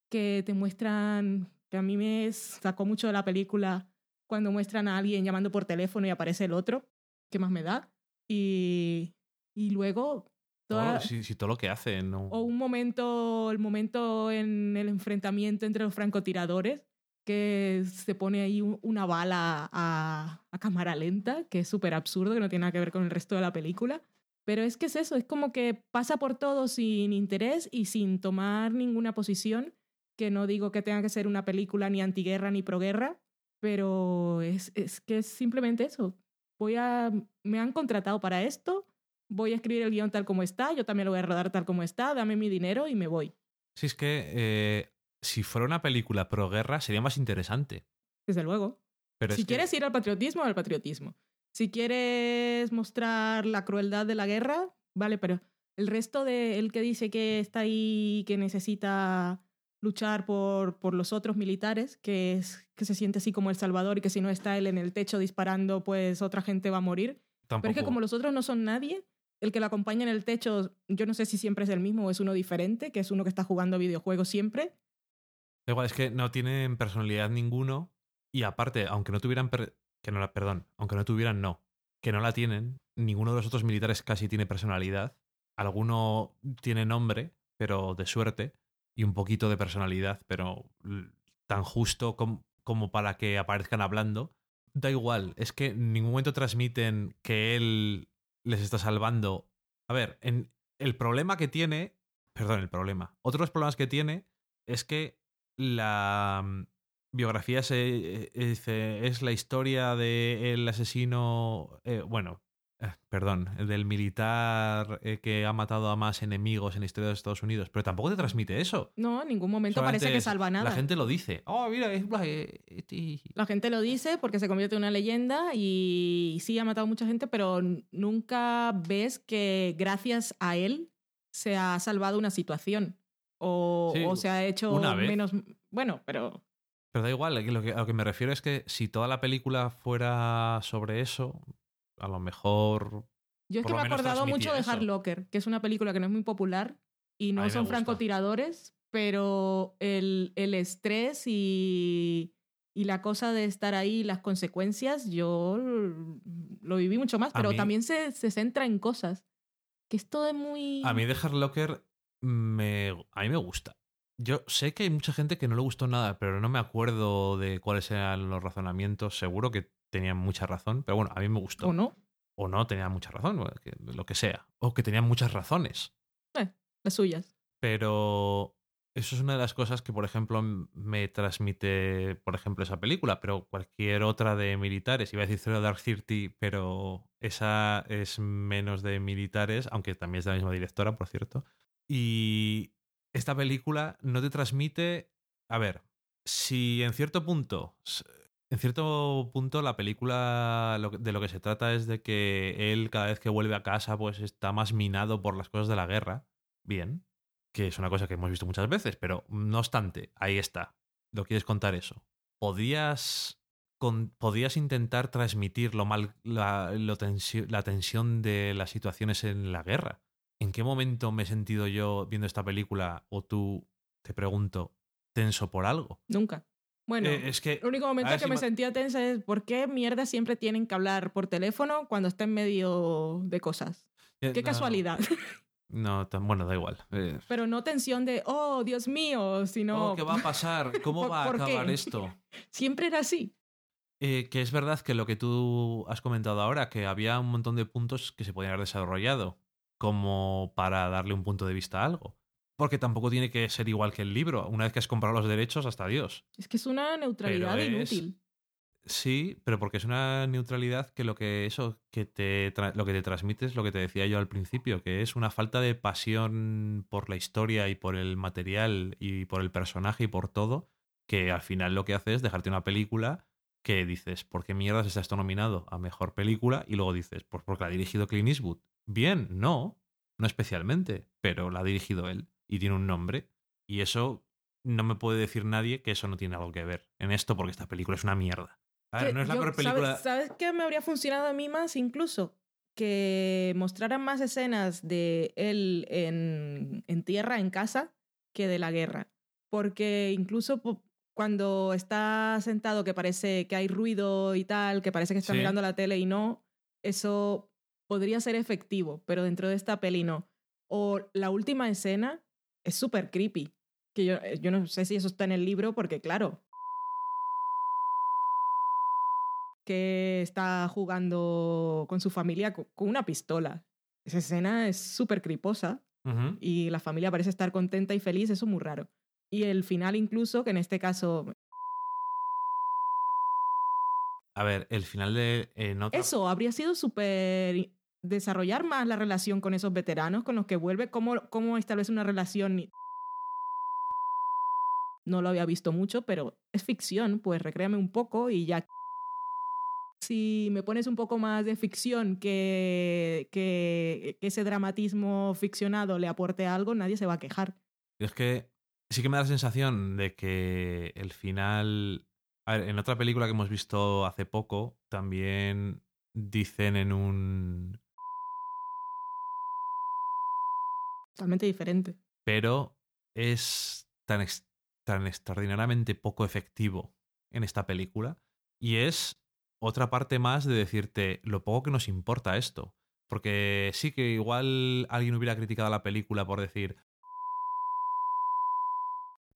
que te muestran, que a mí me sacó mucho de la película cuando muestran a alguien llamando por teléfono y aparece el otro, ¿qué más me da? Y, y luego... toda- si, si todo lo que hace no. o un momento, el momento en el enfrentamiento entre los francotiradores, que se pone ahí un- una bala a, a cámara lenta, que es súper absurdo, que no tiene nada que ver con el resto de la película. Pero es que es eso, es como que pasa por todo sin interés y sin tomar ninguna posición, que no digo que tenga que ser una película ni antiguerra ni proguerra, pero es, es que es simplemente eso. Voy a, me han contratado para esto, voy a escribir el guion tal como está, yo también lo voy a rodar tal como está, dame mi dinero y me voy. Si es que eh, si fuera una película pro guerra sería más interesante. Desde luego. Pero si que- quieres ir al patriotismo, al patriotismo. si quieres mostrar la crueldad de la guerra, vale, pero el resto de él que dice que está ahí, que necesita luchar por, por los otros militares, que, es, que se siente así como el Salvador y que si no está él en el techo disparando, pues otra gente va a morir. Tampoco. Pero es que como los otros no son nadie, el que lo acompaña en el techo, yo no sé si siempre es el mismo o es uno diferente, que es uno que está jugando videojuegos siempre. Da igual, es que no tienen personalidad ninguno. Y aparte, aunque no tuvieran. que no la, perdón, aunque no tuvieran, no. Que no la tienen. Ninguno de los otros militares casi tiene personalidad. Alguno tiene nombre, pero de suerte. Y un poquito de personalidad, pero tan justo com- como para que aparezcan hablando. Da igual, es que en ningún momento transmiten que él les está salvando. A ver, en, el problema que tiene. Perdón, el problema. Otro de los problemas que tiene es que la mm, biografía se eh, dice es la historia del asesino eh, bueno eh, perdón del militar eh, que ha matado a más enemigos en la historia de Estados Unidos pero tampoco te transmite eso. No, en ningún momento Solamente parece que salva nada. la gente lo dice. Oh mira es eh, eh, La gente lo dice porque se convierte en una leyenda y sí ha matado mucha gente, pero nunca ves que gracias a él se ha salvado una situación o, Sí, o se ha hecho menos... Bueno, pero pero da igual que lo que, a lo que me refiero es que si toda la película fuera sobre eso a lo mejor yo es que me he acordado mucho de Hard. Locker, que es una película que no es muy popular y no son francotiradores, pero el, el estrés y, y la cosa de estar ahí, las consecuencias, yo lo viví mucho más, pero mí- también se, se centra en cosas. Que es todo muy... A mí de Hard Locker me, a mí me gusta. Yo sé que hay mucha gente que no le gustó nada, pero no me acuerdo de cuáles eran los razonamientos. Seguro que tenían mucha razón, pero bueno, a mí me gustó. ¿O no? O no tenían mucha razón, lo que sea. O que tenían muchas razones. Las suyas. Pero eso es una de las cosas que, por ejemplo, me transmite, por ejemplo, esa película, pero cualquier otra de militares. Iba a decir Zero Dark Thirty, pero esa es menos de militares, aunque también es de la misma directora, por cierto. Y esta película no te transmite. A ver, si en cierto punto. En cierto punto, la película de lo que se trata es de que él, cada vez que vuelve a casa, pues está más minado por las cosas de la guerra. Bien. Que es una cosa que hemos visto muchas veces, pero no obstante, ahí está. ¿Lo quieres contar eso? ¿Podías, con- podías intentar transmitir lo mal, la, lo la tensión de las situaciones en la guerra? ¿En qué momento me he sentido yo viendo esta película o tú, te pregunto, tenso por algo? Nunca. Bueno, Eh, es que el único momento que si me sentía tensa es ¿por qué mierda siempre tienen que hablar por teléfono cuando está en medio de cosas? eh, Qué no, casualidad. No, tan, bueno, da igual. Eh, Pero no tensión de, oh, Dios mío, sino... oh, ¿Qué va a pasar? ¿Cómo ¿Por- va a qué? acabar esto? Siempre era así. Eh, que es verdad que lo que tú has comentado ahora, que había un montón de puntos que se podían haber desarrollado, como para darle un punto de vista a algo. Porque tampoco tiene que ser igual que el libro. Una vez que has comprado los derechos, hasta Dios. Es que es una neutralidad es- inútil. Sí, pero porque es una neutralidad que lo que eso que te lo que te transmite es lo que te decía yo al principio, que es una falta de pasión por la historia y por el material y por el personaje y por todo, que al final lo que hace es dejarte una película que dices, ¿por qué mierdas está esto nominado a mejor película? Y luego dices, pues porque la ha dirigido Clint Eastwood. Bien, no, no especialmente, pero la ha dirigido él y tiene un nombre. Y eso no me puede decir nadie que eso no tiene algo que ver en esto porque esta película es una mierda. A ver, no es la yo- peor ¿sabes- película. ¿Sabes, qué me habría funcionado a mí más incluso? Que mostraran más escenas de él en, en tierra, en casa, que de la guerra. Porque incluso cuando está sentado, que parece que hay ruido y tal, que parece que está Sí. mirando la tele y no, eso podría ser efectivo, pero dentro de esta peli no. O la última escena es súper creepy. Que yo, eh, yo no sé si eso está en el libro, porque claro, que está jugando con su familia co- con una pistola. Esa escena es súper criposa y la familia parece estar contenta y feliz, eso es muy raro. Y el final incluso, que en este caso, A ver, el final de. otra- eso habría sido súper desarrollar más la relación con esos veteranos con los que vuelve, cómo, cómo establece una relación. No lo había visto mucho, pero es ficción, pues recréame un poco y ya si me pones un poco más de ficción que, que, que ese dramatismo ficcionado le aporte algo, nadie se va a quejar. Es que sí que me da la sensación de que el final. A ver, en otra película que hemos visto hace poco, también dicen en un. Totalmente diferente. Pero es tan, ex- tan extraordinariamente poco efectivo en esta película. Y es otra parte más de decirte lo poco que nos importa esto. Porque sí que igual alguien hubiera criticado la película por decir.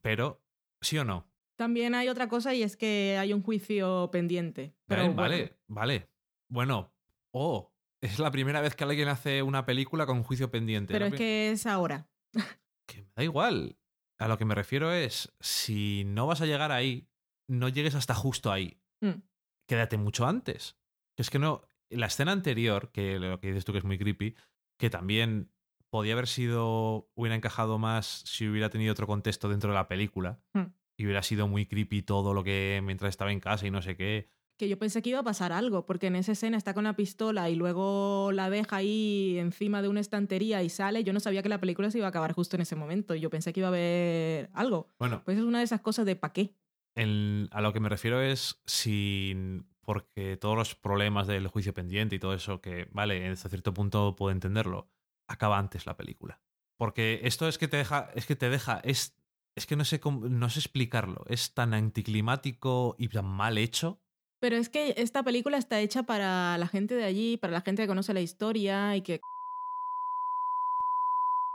Pero, ¿sí o no? También hay otra cosa y es que hay un juicio pendiente. Pero Vale, bueno, vale, vale. Bueno, oh, es la primera vez que alguien hace una película con juicio pendiente. Pero es que es ahora. que me da igual. A lo que me refiero es, si no vas a llegar ahí, no llegues hasta justo ahí. Mm. Quédate mucho antes. Que es que no. La escena anterior, que lo que dices tú que es muy creepy, que también podía haber sido. hubiera encajado más si hubiera tenido otro contexto dentro de la película. Mm. Y hubiera sido muy creepy todo lo que mientras estaba en casa y no sé qué. Que yo pensé que iba a pasar algo, porque en esa escena está con la pistola y luego la deja ahí encima de una estantería y sale. Yo no sabía que la película se iba a acabar justo en ese momento. Yo pensé que iba a haber algo. Bueno, Pues es una de esas cosas de pa' qué. El- a lo que me refiero es sin. Porque todos los problemas del juicio pendiente y todo eso, que, vale, hasta cierto punto puedo entenderlo, acaba antes la película. Porque esto es que te deja. Es que te deja. Es, es que no sé cómo, no sé explicarlo. Es tan anticlimático y tan mal hecho. Pero es que esta película está hecha para la gente de allí, para la gente que conoce la historia y que...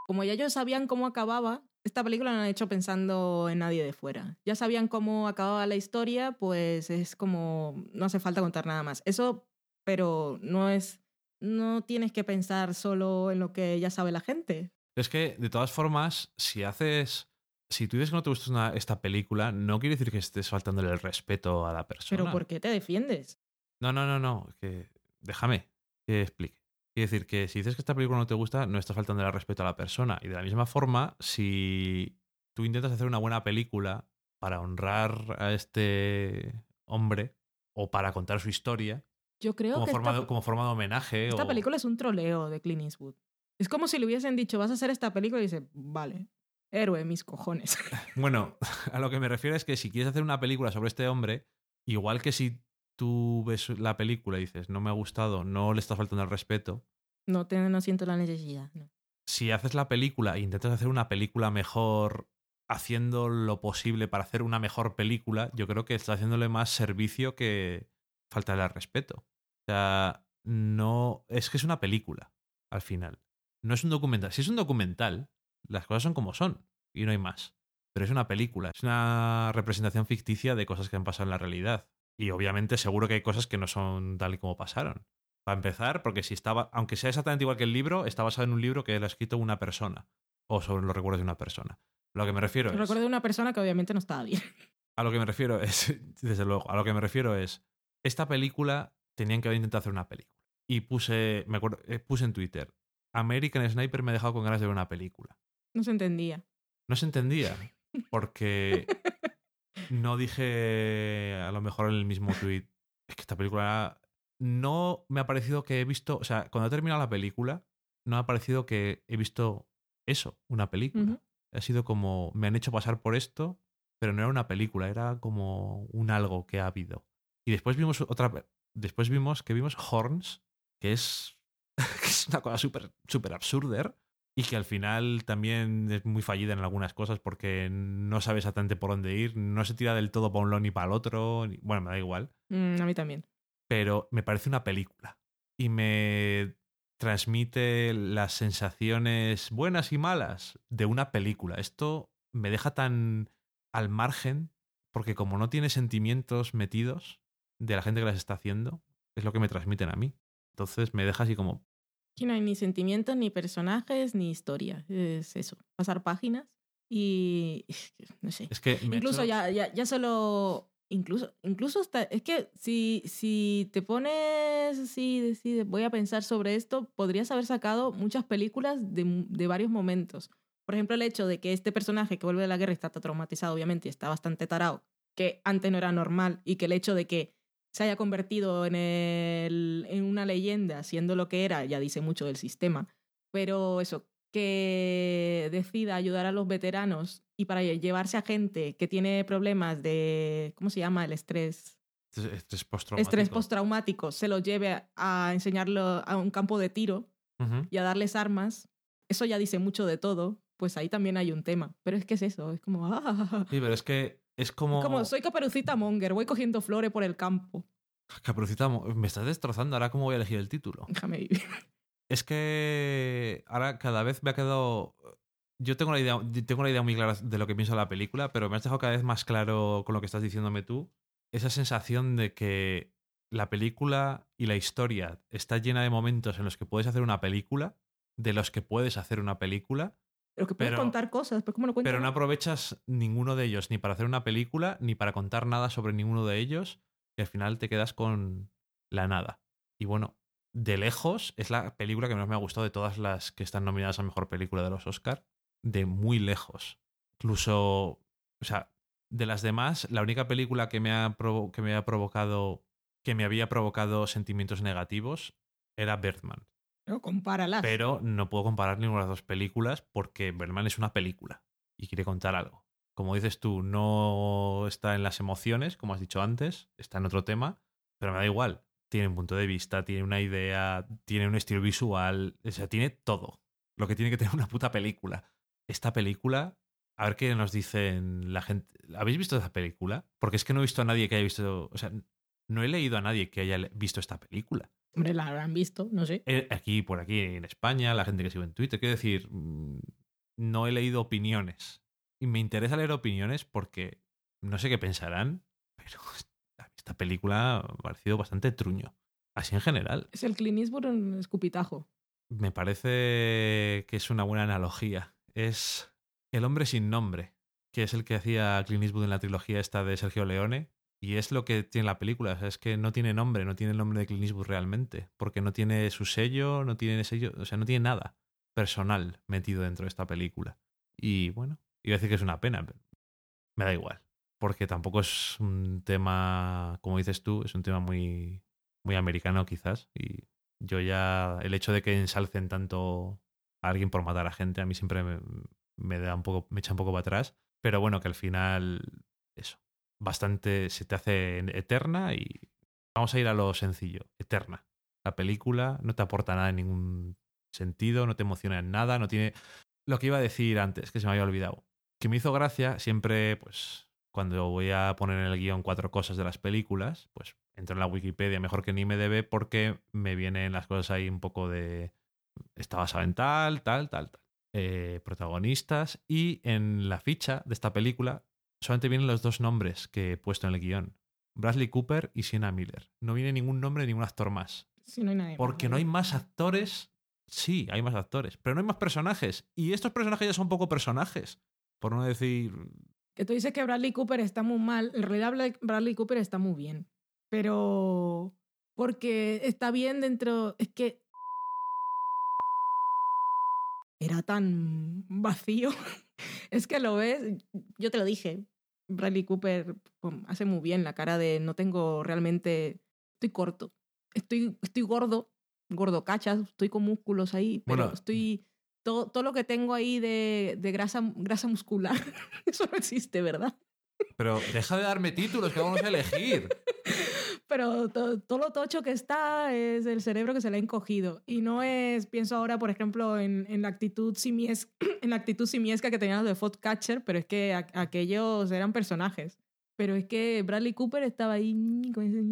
Como ya ellos sabían cómo acababa, esta película no la han hecho pensando en nadie de fuera. Ya sabían cómo acababa la historia, pues es como... No hace falta contar nada más. Eso, pero no es... No tienes que pensar solo en lo que ya sabe la gente. Es que, de todas formas, si haces. Si tú dices que no te gusta una- esta película, no quiere decir que estés faltándole el respeto a la persona. Pero ¿por qué te defiendes? No, no, no, no. Que déjame que explique. Quiere decir que si dices que esta película no te gusta, no estás faltando el respeto a la persona. Y de la misma forma, si tú intentas hacer una buena película para honrar a este hombre o para contar su historia, Yo creo como que forma, esta- de, como forma de homenaje. Esta o- película es un troleo de Clint Eastwood. Es como si le hubiesen dicho, vas a hacer esta película y dice, vale, héroe, mis cojones. Bueno, a lo que me refiero es que si quieres hacer una película sobre este hombre, igual que si tú ves la película y dices, no me ha gustado, no le estás faltando el respeto, No, te, no siento la necesidad. no. si haces la película e intentas hacer una película mejor haciendo lo posible para hacer una mejor película, yo creo que estás haciéndole más servicio que faltarle al respeto. O sea, no. Es que es una película, al final. No es un documental. Si es un documental, las cosas son como son y no hay más. Pero es una película, es una representación ficticia de cosas que han pasado en la realidad. Y obviamente seguro que hay cosas que no son tal y como pasaron. Para empezar, porque si estaba, aunque sea exactamente igual que el libro, está basado en un libro que lo ha escrito una persona. O sobre los recuerdos de una persona. Lo que me refiero es. Recuerdo de una persona que obviamente no estaba bien. A lo que me refiero es. Desde luego, a lo que me refiero es. Esta película tenían que haber intentado hacer una película. Y puse. Me acuerdo, eh, puse en Twitter. American Sniper me ha dejado con ganas de ver una película. No se entendía. No se entendía. Porque no dije a lo mejor en el mismo tweet. Es que esta película no me ha parecido que he visto. O sea, cuando he terminado la película, no me ha parecido que he visto eso, una película. Ha sido como. Me han hecho pasar por esto, pero no era una película, era como un algo que ha habido. Y después vimos otra. Después vimos que vimos Horns, que es. que es una cosa súper súper absurda y que al final también es muy fallida en algunas cosas porque no sabe exactamente por dónde ir, no se tira del todo para un lado ni para el otro, ni- bueno, me da igual, Mm, a mí también. pero me parece una película y me transmite las sensaciones buenas y malas de una película. Esto me deja tan al margen porque como no tiene sentimientos metidos de la gente que las está haciendo, es lo que me transmiten a mí. Entonces me deja así como, Aquí no hay ni sentimientos, ni personajes, ni historia. Es eso, pasar páginas y no sé. es que... Incluso hecho- ya, ya, ya solo, incluso, incluso hasta, es que si, si te pones así, decide, voy a pensar sobre esto, podrías haber sacado muchas películas de, de varios momentos. Por ejemplo, el hecho de que este personaje que vuelve de la guerra está traumatizado, obviamente, y está bastante tarado, que antes no era normal, y que el hecho de que se haya convertido en, el- en una leyenda, siendo lo que era, ya dice mucho del sistema. Pero eso, que decida ayudar a los veteranos y para llevarse a gente que tiene problemas de, ¿cómo se llama? El estrés. Estrés, postraumático. Estrés postraumático, se los lleve a, enseñarlo a un campo de tiro y a darles armas. Eso ya dice mucho de todo. Pues ahí también hay un tema. Pero es que es eso, es como... ah, Sí, pero es que es como... como soy caperucita monger, voy cogiendo flores por el campo. Caperucita, Mo- me estás destrozando ahora cómo voy a elegir el título. Déjame vivir. Es que ahora cada vez me ha quedado. Yo tengo la idea, tengo la idea muy clara de lo que pienso de la película, pero me has dejado cada vez más claro con lo que estás diciéndome tú. Esa sensación de que la película y la historia está llena de momentos en los que puedes hacer una película, de los que puedes hacer una película, Pero que puedes Pero- contar cosas, pero ¿cómo lo cuentas? pero no aprovechas ninguno de ellos ni para hacer una película, ni para contar nada sobre ninguno de ellos, y al final te quedas con la nada. Y bueno, de lejos es la película que más me ha gustado de todas las que están nominadas a Mejor Película de los Oscar, de muy lejos. Incluso, o sea, de las demás, la única película que me ha, que me ha provocado, que me había provocado sentimientos negativos era Birdman. Pero no puedo comparar ninguna de las dos películas porque Birdman es una película y quiere contar algo. Como dices tú, no está en las emociones, como has dicho antes, está en otro tema, pero me da igual. Tiene un punto de vista, tiene una idea, tiene un estilo visual, o sea, tiene todo. Lo que tiene que tener una puta película. Esta película, a ver qué nos dicen la gente. ¿Habéis visto esa película? Porque es que no he visto a nadie que haya visto, o sea, no he leído a nadie que haya visto esta película. Hombre, la habrán visto, no sé. Eh, aquí, por aquí en España, la gente que sigue en Twitter. Quiero decir, mm, no he leído opiniones. Y me interesa leer opiniones porque no sé qué pensarán, pero esta película me ha parecido bastante truño. Así en general. Es el Clint Eastwood en escupitajo. Me parece que es una buena analogía. Es El hombre sin nombre, que es el que hacía Clint Eastwood en la trilogía esta de Sergio Leone. Y es lo que tiene la película. O sea, es que no tiene nombre, no tiene el nombre de Clint Eastwood realmente. Porque no tiene su sello, no tiene sello, o sea, no tiene nada personal metido dentro de esta película. Y bueno, iba a decir que es una pena, pero me da igual. Porque tampoco es un tema, como dices tú, es un tema muy, muy americano quizás. Y yo ya, el hecho de que ensalcen tanto a alguien por matar a gente, a mí siempre me, me da un poco, me echa un poco para atrás. Pero bueno, que al final, eso, bastante se te hace eterna y vamos a ir a lo sencillo, eterna. La película no te aporta nada en ningún sentido, no te emociona en nada, no tiene... Lo que iba a decir antes, que se me había olvidado, que me hizo gracia siempre, pues, cuando voy a poner en el guion cuatro cosas de las películas, pues entro en la Wikipedia mejor que ni me debe porque me vienen las cosas ahí un poco de... Está basado en tal, tal, tal, tal. Eh, protagonistas y en la ficha de esta película solamente vienen los dos nombres que he puesto en el guion. Bradley Cooper y Sienna Miller. No viene ningún nombre de ningún actor más. Sí, no hay nadie. más, Porque no hay más actores. Sí, hay más actores, pero no hay más personajes. Y estos personajes ya son poco personajes. Por no decir. Que tú dices que Bradley Cooper está muy mal. En realidad, Bradley Cooper está muy bien. Pero. Porque está bien dentro. Es que. Era tan vacío. es que lo ves. Yo te lo dije. Bradley Cooper pum, hace muy bien la cara de no tengo realmente. Estoy corto. Estoy, estoy gordo. Gordo cachas. Estoy con músculos ahí. Pero Bueno. estoy. Todo, todo lo que tengo ahí de, de grasa, grasa muscular. Eso no existe, ¿verdad? Pero deja de darme títulos que vamos a elegir. Pero to- todo lo tocho que está es el cerebro que se le ha encogido. Y no es, pienso ahora, por ejemplo, en, en la actitud simiesca, en la actitud simiesca que tenían los de Foxcatcher, pero es que a- aquellos eran personajes. Pero es que Bradley Cooper estaba ahí con ese-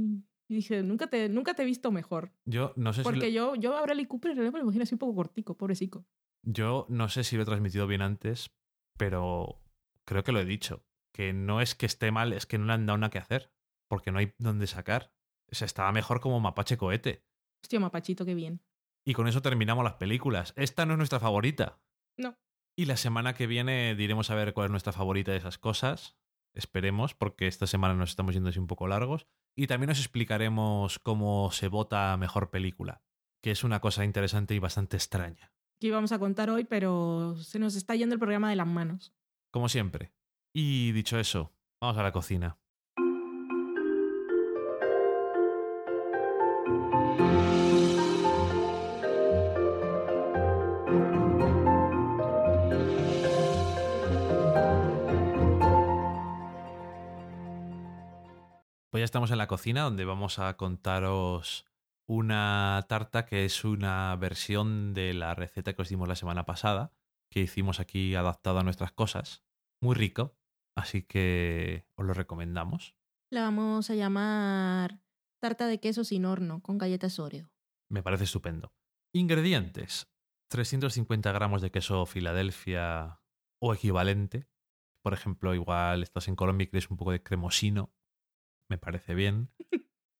y dije, nunca te, nunca te he visto mejor. Yo no sé si. Porque lo- yo, yo a Bradley Cooper en realidad me lo imagino así un poco cortico, pobrecico. Yo no sé si lo he transmitido bien antes, pero creo que lo he dicho. Que no es que esté mal, es que no le han dado nada que hacer. Porque no hay dónde sacar. O sea, estaba mejor como Mapache Cohete. Hostia, Mapachito, qué bien. Y con eso terminamos las películas. Esta no es nuestra favorita. No. Y la semana que viene diremos a ver cuál es nuestra favorita de esas cosas. Esperemos, porque esta semana nos estamos yendo así un poco largos. Y también os explicaremos cómo se vota mejor película, que es una cosa interesante y bastante extraña. Que íbamos a contar hoy, pero se nos está yendo el programa de las manos. Como siempre. Y dicho eso, vamos a la cocina. Pues ya estamos en la cocina donde vamos a contaros una tarta que es una versión de la receta que os dimos la semana pasada, que hicimos aquí adaptado a nuestras cosas. Muy rico, así que os lo recomendamos. La vamos a llamar tarta de queso sin horno con galletas Oreo. Me parece estupendo. Ingredientes. 350 gramos de queso Filadelfia o equivalente. Por ejemplo, igual estás en Colombia y quieres un poco de cremosino. Me parece bien.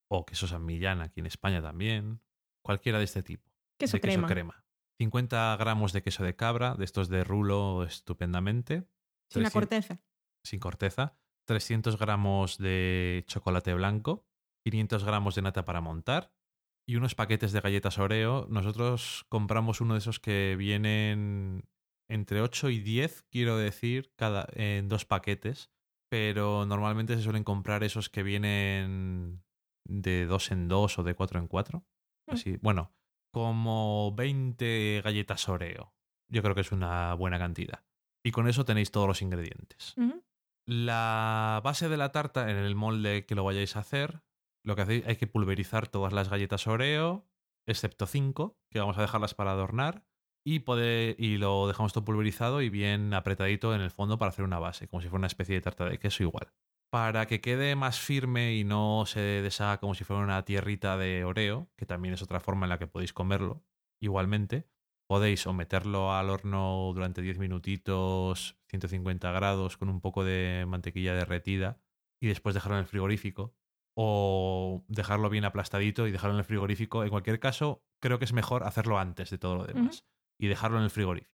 O queso San Millán aquí en España también. Cualquiera de este tipo. Queso de crema. queso crema. 50 gramos de queso de cabra, de estos de rulo estupendamente, Sin la 300 corteza. sin corteza. 300 gramos de chocolate blanco. 500 gramos de nata para montar. Y unos paquetes de galletas Oreo. Nosotros compramos uno de esos que vienen entre 8 y 10, quiero decir, cada, en dos paquetes. Pero normalmente se suelen comprar esos que vienen de dos en dos o de cuatro en cuatro. Mm. Así, bueno, como 20 galletas Oreo. Yo creo que es una buena cantidad. Y con eso tenéis todos los ingredientes. La base de la tarta, en el molde que lo vayáis a hacer, lo que hacéis hay que pulverizar todas las galletas Oreo, excepto 5, que vamos a dejarlas para adornar, y, lo dejamos todo pulverizado y bien apretadito en el fondo para hacer una base, como si fuera una especie de tarta de queso igual. Para que quede más firme y no se deshaga como si fuera una tierrita de Oreo, que también es otra forma en la que podéis comerlo, igualmente, podéis o meterlo al horno durante 10 minutitos, 150 grados, con un poco de mantequilla derretida y después dejarlo en el frigorífico. O dejarlo bien aplastadito y dejarlo en el frigorífico. En cualquier caso, creo que es mejor hacerlo antes de todo lo demás. Y dejarlo en el frigorífico.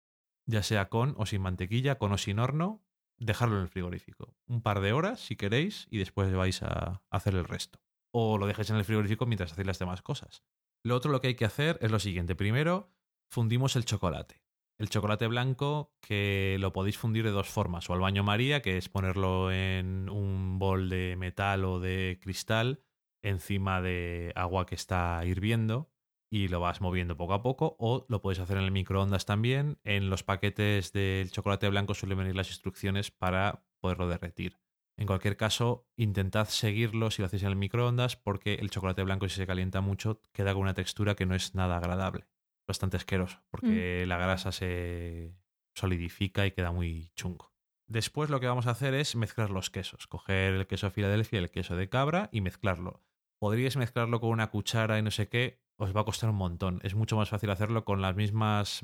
Ya sea con o sin mantequilla, con o sin horno, dejarlo en el frigorífico. Un par de horas, si queréis, y después vais a hacer el resto. O lo dejáis en el frigorífico mientras hacéis las demás cosas. Lo otro lo que hay que hacer es lo siguiente. Primero, fundimos el chocolate. El chocolate blanco que lo podéis fundir de dos formas. O al baño María, que es ponerlo en un bol de metal o de cristal encima de agua que está hirviendo y lo vas moviendo poco a poco. O lo podéis hacer en el microondas también. En los paquetes del chocolate blanco suelen venir las instrucciones para poderlo derretir. En cualquier caso, intentad seguirlo si lo hacéis en el microondas porque el chocolate blanco si se calienta mucho queda con una textura que no es nada agradable. Bastante asqueroso porque la grasa se solidifica y queda muy chungo. Después lo que vamos a hacer es mezclar los quesos. Coger el queso Filadelfia y el queso de cabra y mezclarlo. Podríais mezclarlo con una cuchara y no sé qué, os va a costar un montón. Es mucho más fácil hacerlo con las mismas...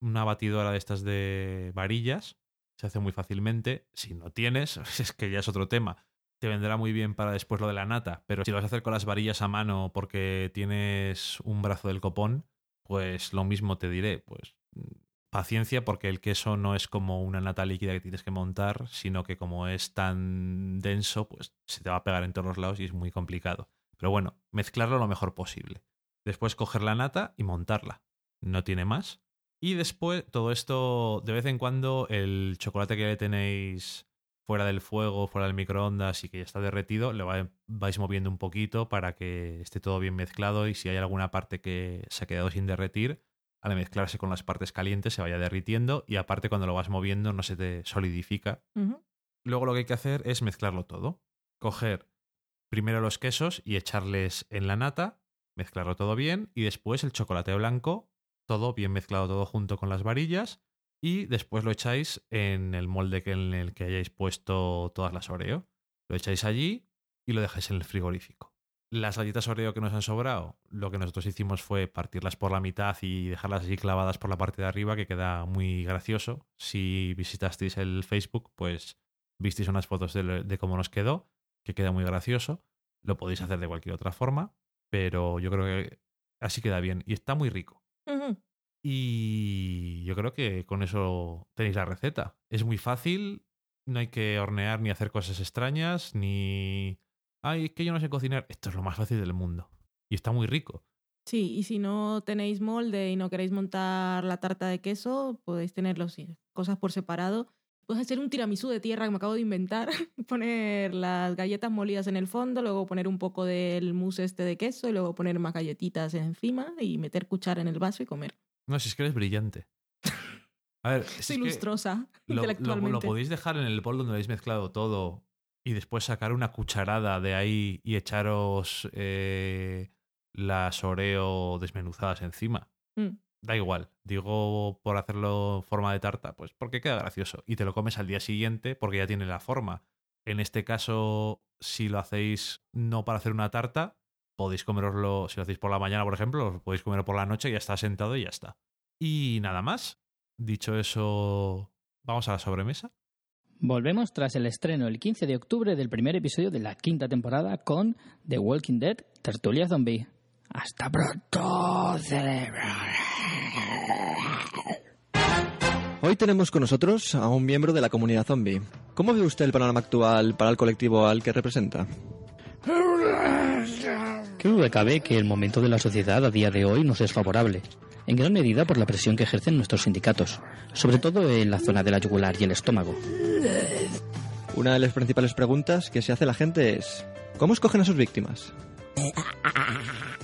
una batidora de estas de varillas se hace muy fácilmente. Si no tienes, es que ya es otro tema. Te vendrá muy bien para después lo de la nata, pero si lo vas a hacer con las varillas a mano porque tienes un brazo del copón, pues lo mismo te diré, pues mm, paciencia porque el queso no es como una nata líquida que tienes que montar, sino que como es tan denso, pues se te va a pegar en todos los lados y es muy complicado. Pero bueno, mezclarlo lo mejor posible. Después coger la nata y montarla. No tiene más. Y después, todo esto, de vez en cuando, el chocolate que tenéis fuera del fuego, fuera del microondas y que ya está derretido, lo va- vais moviendo un poquito para que esté todo bien mezclado y si hay alguna parte que se ha quedado sin derretir, al mezclarse con las partes calientes se vaya derritiendo y aparte cuando lo vas moviendo no se te solidifica. Luego lo que hay que hacer es mezclarlo todo. Coger primero los quesos y echarles en la nata, mezclarlo todo bien y después el chocolate blanco, todo bien mezclado todo junto con las varillas y después lo echáis en el molde en el que hayáis puesto todas las Oreo. Lo echáis allí y lo dejáis en el frigorífico. Las galletas Oreo que nos han sobrado, lo que nosotros hicimos fue partirlas por la mitad y dejarlas así clavadas por la parte de arriba, que queda muy gracioso. Si visitasteis el Facebook, pues visteis unas fotos de cómo nos quedó, que queda muy gracioso. Lo podéis hacer de cualquier otra forma, pero yo creo que así queda bien y está muy rico. Y yo creo que con eso tenéis la receta. Es muy fácil, no hay que hornear ni hacer cosas extrañas, ni... Ay, es que yo no sé cocinar. Esto es lo más fácil del mundo. Y está muy rico. Sí, y si no tenéis molde y no queréis montar la tarta de queso, podéis tener las cosas por separado. Puedes hacer un tiramisú de tierra que me acabo de inventar, poner las galletas molidas en el fondo, luego poner un poco del mousse este de queso y luego poner más galletitas encima y meter cuchara en el vaso y comer. No, si es que eres brillante. A ver, Soy que lustrosa lo, lo- intelectualmente. lo podéis dejar en el bol donde habéis mezclado todo y después sacar una cucharada de ahí y echaros eh, las Oreo desmenuzadas encima. Mm. Da igual. Digo por hacerlo forma de tarta, pues porque queda gracioso. Y te lo comes al día siguiente porque ya tiene la forma. En este caso, si lo hacéis no para hacer una tarta, podéis comeroslo, si lo hacéis por la mañana, por ejemplo, lo podéis comer por la noche, ya está sentado y ya está. Y nada más. Dicho eso, vamos a la sobremesa. Volvemos tras el estreno el 15 de octubre del primer episodio de la quinta temporada con The Walking Dead Tertulia Zombie. Hasta pronto, cerebro. Hoy tenemos con nosotros a un miembro de la comunidad zombie. ¿Cómo ve usted el panorama actual para el colectivo al que representa? Qué duda cabe que el momento de la sociedad a día de hoy nos es favorable, en gran medida por la presión que ejercen nuestros sindicatos, sobre todo en la zona de la yugular y el estómago. Una de las principales preguntas que se hace la gente es ¿cómo escogen a sus víctimas?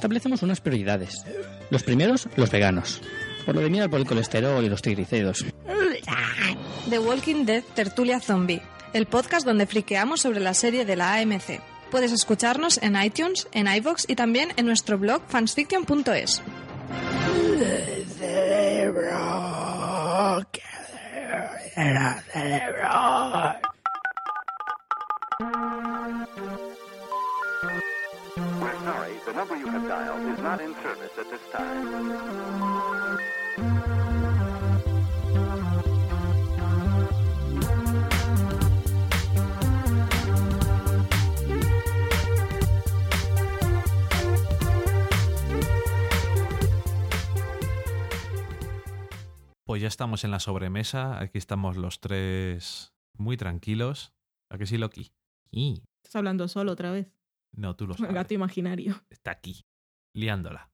Establecemos unas prioridades. Los primeros, los veganos. Por lo de mirar por el colesterol y los triglicéridos. The Walking Dead Tertulia Zombie, el podcast donde friqueamos sobre la serie de la AMC. Puedes escucharnos en iTunes, en iVoox y también en nuestro blog fansfiction.es. We're the number you have dialed is not in service at this time. Pues ya estamos en la sobremesa. Aquí estamos los tres muy tranquilos. ¿A que sí, Loki? Y Estás hablando solo otra vez. No, tú lo El sabes. gato imaginario. Está aquí, liándola.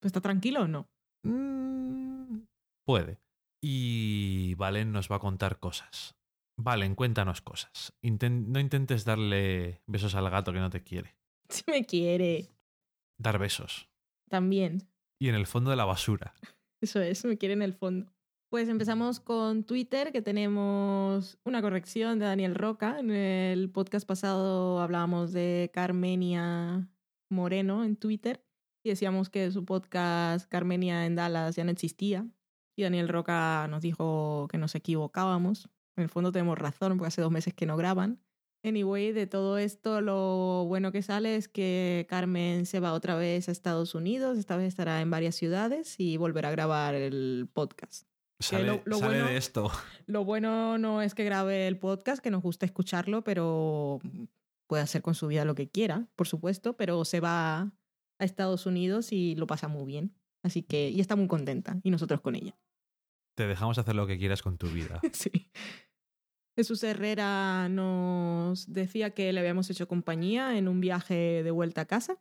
¿Pues ¿Está tranquilo o no? Mm, puede. Y Valen nos va a contar cosas. Valen, cuéntanos cosas. No intentes darle besos al gato que no te quiere. Si me quiere. Dar besos. También. Y en el fondo de la basura. Eso es, me quiere en el fondo. Pues empezamos con Twitter, que tenemos una corrección de Daniel Roca. En el podcast pasado hablábamos de Carmenia Moreno en Twitter y decíamos que su podcast Carmenia en Dallas ya no existía. Y Daniel Roca nos dijo que nos equivocábamos. En el fondo tenemos razón, porque hace dos meses que no graban. Anyway, de todo esto, lo bueno que sale es que Carmen se va otra vez a Estados Unidos. Esta vez estará en varias ciudades y volverá a grabar el podcast. Sale, lo- lo sale bueno- de esto. Lo bueno no es que grabe el podcast, que nos gusta escucharlo, pero puede hacer con su vida lo que quiera, por supuesto, pero se va a Estados Unidos y lo pasa muy bien. Así que, y está muy contenta, y nosotros con ella. Te dejamos hacer lo que quieras con tu vida. Sí. Jesús Herrera nos decía que le habíamos hecho compañía en un viaje de vuelta a casa.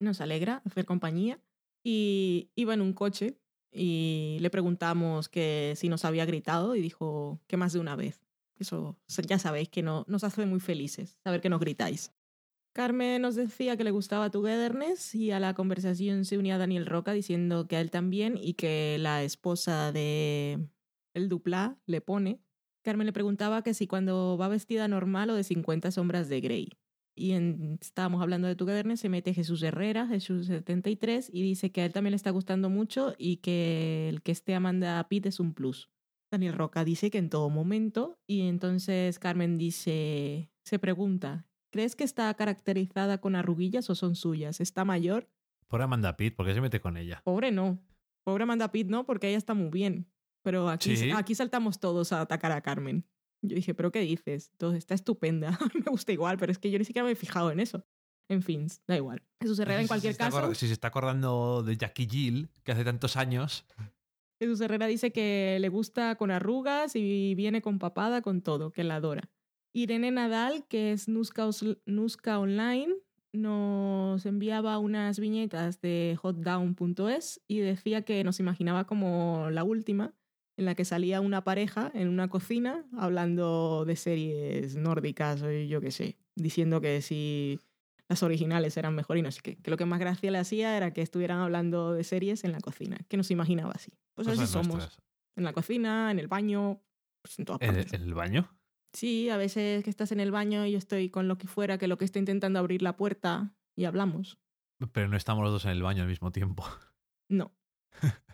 Nos alegra hacer compañía. Y iba en un coche y le preguntamos que si nos había gritado y dijo que más de una vez. Eso ya sabéis que no, nos hace muy felices saber que nos gritáis. Carmen nos decía que le gustaba Togetherness y a la conversación se unía Daniel Roca diciendo que a él también y que la esposa de el Duplá le pone. Carmen le preguntaba que si cuando va vestida normal o de 50 sombras de Grey. Y en- estábamos hablando de Togetherness, se mete Jesús Herrera, Jesús73, y dice que a él también le está gustando mucho y que el que esté Amanda Pitt es un plus. Daniel Roca dice que en todo momento, y entonces Carmen dice, se pregunta, ¿crees que está caracterizada con arruguillas o son suyas? ¿Está mayor? Por Amanda Pitt, ¿por qué se mete con ella? Pobre no. Pobre Amanda Pitt no, porque ella está muy bien. Pero aquí, Sí. aquí saltamos todos a atacar a Carmen. Yo dije, ¿pero qué dices? Entonces está estupenda. Me gusta igual, pero es que yo ni siquiera me he fijado en eso. En fin, da igual. Jesús Herrera, en cualquier caso, Si se está acordando de Jackie Jill, que hace tantos años. Jesús Herrera dice que le gusta con arrugas y viene con papada, con todo, que la adora. Irene Nadal, que es Nuska, Os- Nuska Online, nos enviaba unas viñetas de hotdown.es y decía que nos imaginaba como la última, en la que salía una pareja en una cocina hablando de series nórdicas o yo qué sé, diciendo que si las originales eran mejor y no sé qué. Que lo que más gracia le hacía era que estuvieran hablando de series en la cocina, que nos imaginaba así. Pues así Cosas somos. nuestras. En la cocina, en el baño, pues en todas ¿En, partes. en el baño? Sí, a veces que estás en el baño y yo estoy con Loki fuera, que Loki está intentando abrir la puerta y hablamos. Pero no estamos los dos en el baño al mismo tiempo. No.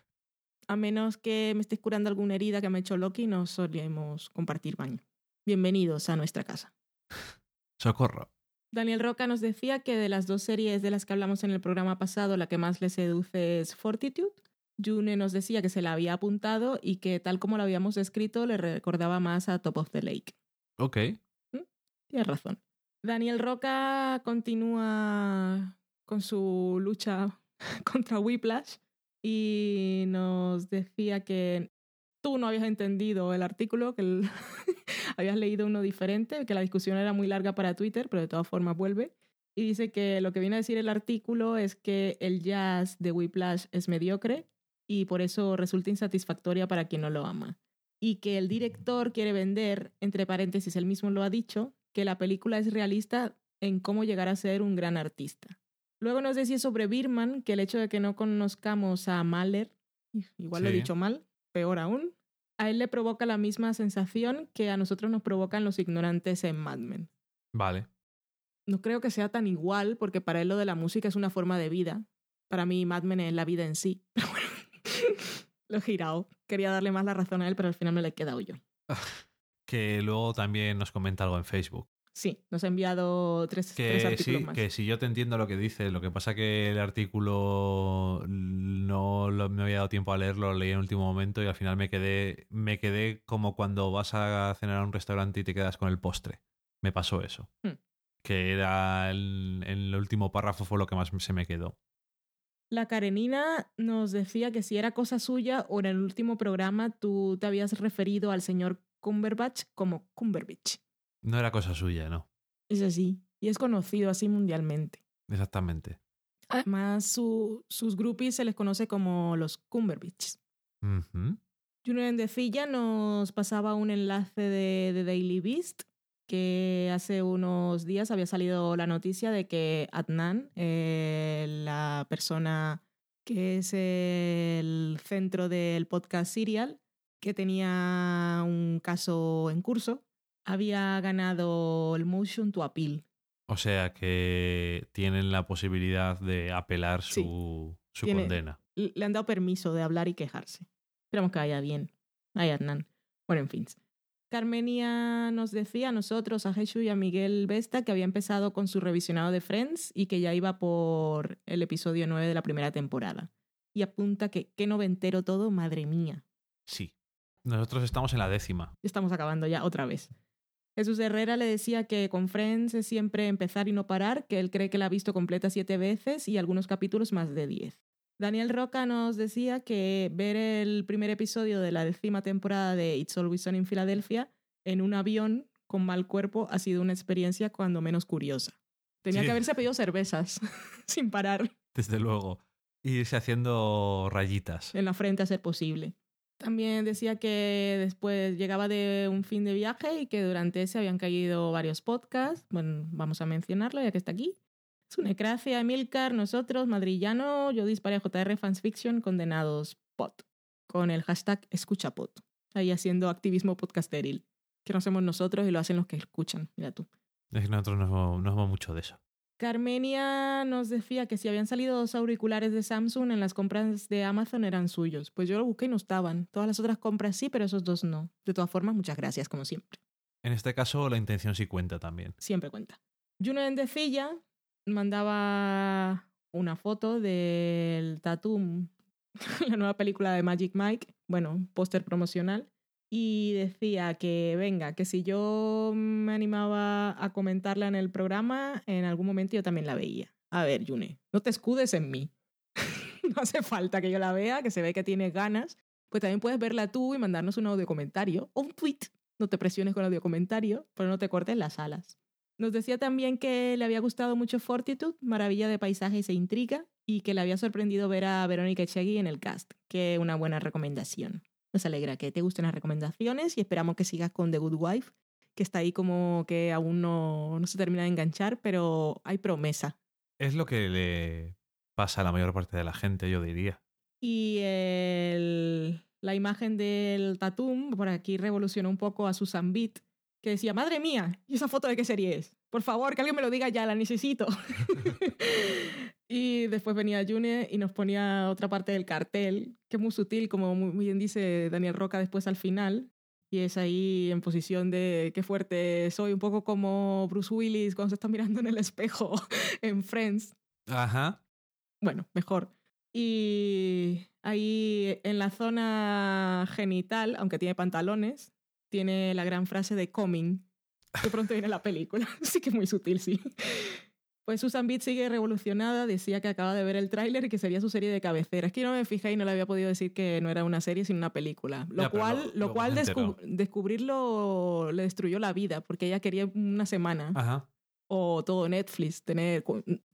A menos que me estés curando alguna herida que me ha hecho Loki, no solemos compartir baño. Bienvenidos a nuestra casa. Socorro. Daniel Roca nos decía que de las dos series de las que hablamos en el programa pasado, la que más le seduce es Fortitude. June nos decía que se la había apuntado y que tal como lo habíamos escrito le recordaba más a Top of the Lake. Ok. Tienes razón. Daniel Roca continúa con su lucha contra Whiplash y nos decía que tú no habías entendido el artículo, que habías leído uno diferente, que la discusión era muy larga para Twitter, pero de todas formas vuelve. Y dice que lo que viene a decir el artículo es que el jazz de Whiplash es mediocre y por eso resulta insatisfactoria para quien no lo ama. Y que el director quiere vender, entre paréntesis, él mismo lo ha dicho, que la película es realista en cómo llegar a ser un gran artista. Luego nos decía sobre Birman que el hecho de que no conozcamos a Mahler, igual lo he dicho mal, peor aún, a él le provoca la misma sensación que a nosotros nos provocan los ignorantes en Mad Men. Vale. No creo que sea tan igual, porque para él lo de la música es una forma de vida. Para mí Mad Men es la vida en sí. Pero bueno, lo he girado. Quería darle más la razón a él, pero al final me la he quedado yo. Que luego también nos comenta algo en Facebook. Sí, nos ha enviado tres, tres Que artículos sí, más. que si yo te entiendo lo que dice, lo que pasa que el artículo no lo- me había dado tiempo a leerlo, lo leí en el último momento y al final me quedé, me quedé como cuando vas a cenar a un restaurante y te quedas con el postre. Me pasó eso. Hmm. Que era el, el último párrafo fue lo que más se me quedó. La Karenina nos decía que si era cosa suya o en el último programa tú te habías referido al señor Cumberbatch como Cumberbatch. No era cosa suya, no. Es así. Y es conocido así mundialmente. Exactamente. Además, su- sus groupies se les conoce como los Cumberbatch. Ujú. Juno Endecilla nos pasaba un enlace de, de Daily Beast que hace unos días había salido la noticia de que Adnan, eh, la persona que es el centro del podcast Serial, que tenía un caso en curso, había ganado el Motion to Appeal. O sea que tienen la posibilidad de apelar Sí. su, Tiene- condena. Le han dado permiso de hablar y quejarse. Esperamos que vaya bien. Ay, Adnan. Bueno, en fin. Carmenia nos decía a nosotros, a Jesús y a Miguel Vesta, que había empezado con su revisionado de Friends y que ya iba por el episodio 9 de la primera temporada. Y apunta que qué noventero todo, madre mía. Sí. Nosotros estamos en la décima. Estamos acabando ya otra vez. Jesús Herrera le decía que con Friends es siempre empezar y no parar, que él cree que la ha visto completa siete veces y algunos capítulos más de diez. Daniel Roca nos decía que ver el primer episodio de la décima temporada de It's Always Sunny en Filadelfia en un avión con mal cuerpo ha sido una experiencia cuando menos curiosa. Tenía Sí. que haberse pedido cervezas sin parar Desde luego. Irse haciendo rayitas. en la frente a ser posible. También decía que después llegaba de un fin de viaje y que durante ese habían caído varios podcasts. Bueno, vamos a mencionarlo ya que está aquí. Sunecracia, Emilcar, nosotros, Madrillano, yo disparé a JR Fansfiction, condenados pot, con el hashtag escuchapod. Ahí haciendo activismo podcasteril. Que no hacemos nosotros y lo hacen los que escuchan. Mira tú. Es que nosotros no, no somos mucho de eso. Carmenia nos decía que si habían salido dos auriculares de Samsung en las compras de Amazon eran suyos. Pues yo lo busqué y no estaban. Todas las otras compras sí, pero esos dos no. De todas formas, muchas gracias, como siempre. En este caso, la intención sí cuenta también. Siempre cuenta. Juno Endecilla mandaba una foto del Tatum, la nueva película de Magic Mike, bueno, póster promocional, y decía que venga, que si yo me animaba a comentarla en el programa, en algún momento yo también la veía. A ver, June, no te escudes en mí. no hace falta que yo la vea, que se ve que tienes ganas. Pues también puedes verla tú y mandarnos un audio comentario o un tweet. No te presiones con audio comentario, pero no te cortes las alas. Nos decía también que le había gustado mucho Fortitude, maravilla de paisajes e intriga, y que le había sorprendido ver a Verónica Echegui en el cast, que una buena recomendación. Nos alegra que te gusten las recomendaciones y esperamos que sigas con The Good Wife, que está ahí como que aún no, no se termina de enganchar, pero hay promesa. Es lo que le pasa a la mayor parte de la gente, yo diría. Y el, la imagen del Tatum, por aquí revolucionó un poco a Susan Beat, que decía, madre mía, ¿y esa foto de qué serie es? Por favor, que alguien me lo diga ya, la necesito. y después venía June y nos ponía otra parte del cartel, que es muy sutil, como muy bien dice Daniel Roca después al final. Y es ahí en posición de qué fuerte soy, un poco como Bruce Willis cuando se está mirando en el espejo en Friends. Ajá. Bueno, mejor. Y ahí en la zona genital, aunque tiene pantalones, tiene la gran frase de coming, que pronto viene la película. sí que muy sutil, sí. Pues Susan Beat sigue revolucionada, decía que acaba de ver el tráiler y que sería su serie de cabecera. Es que no me fijé y no le había podido decir que no era una serie sino una película. Lo Ya, cual, lo- cual descubrirlo le destruyó la vida, porque ella quería una semana Ajá. o todo Netflix, tener,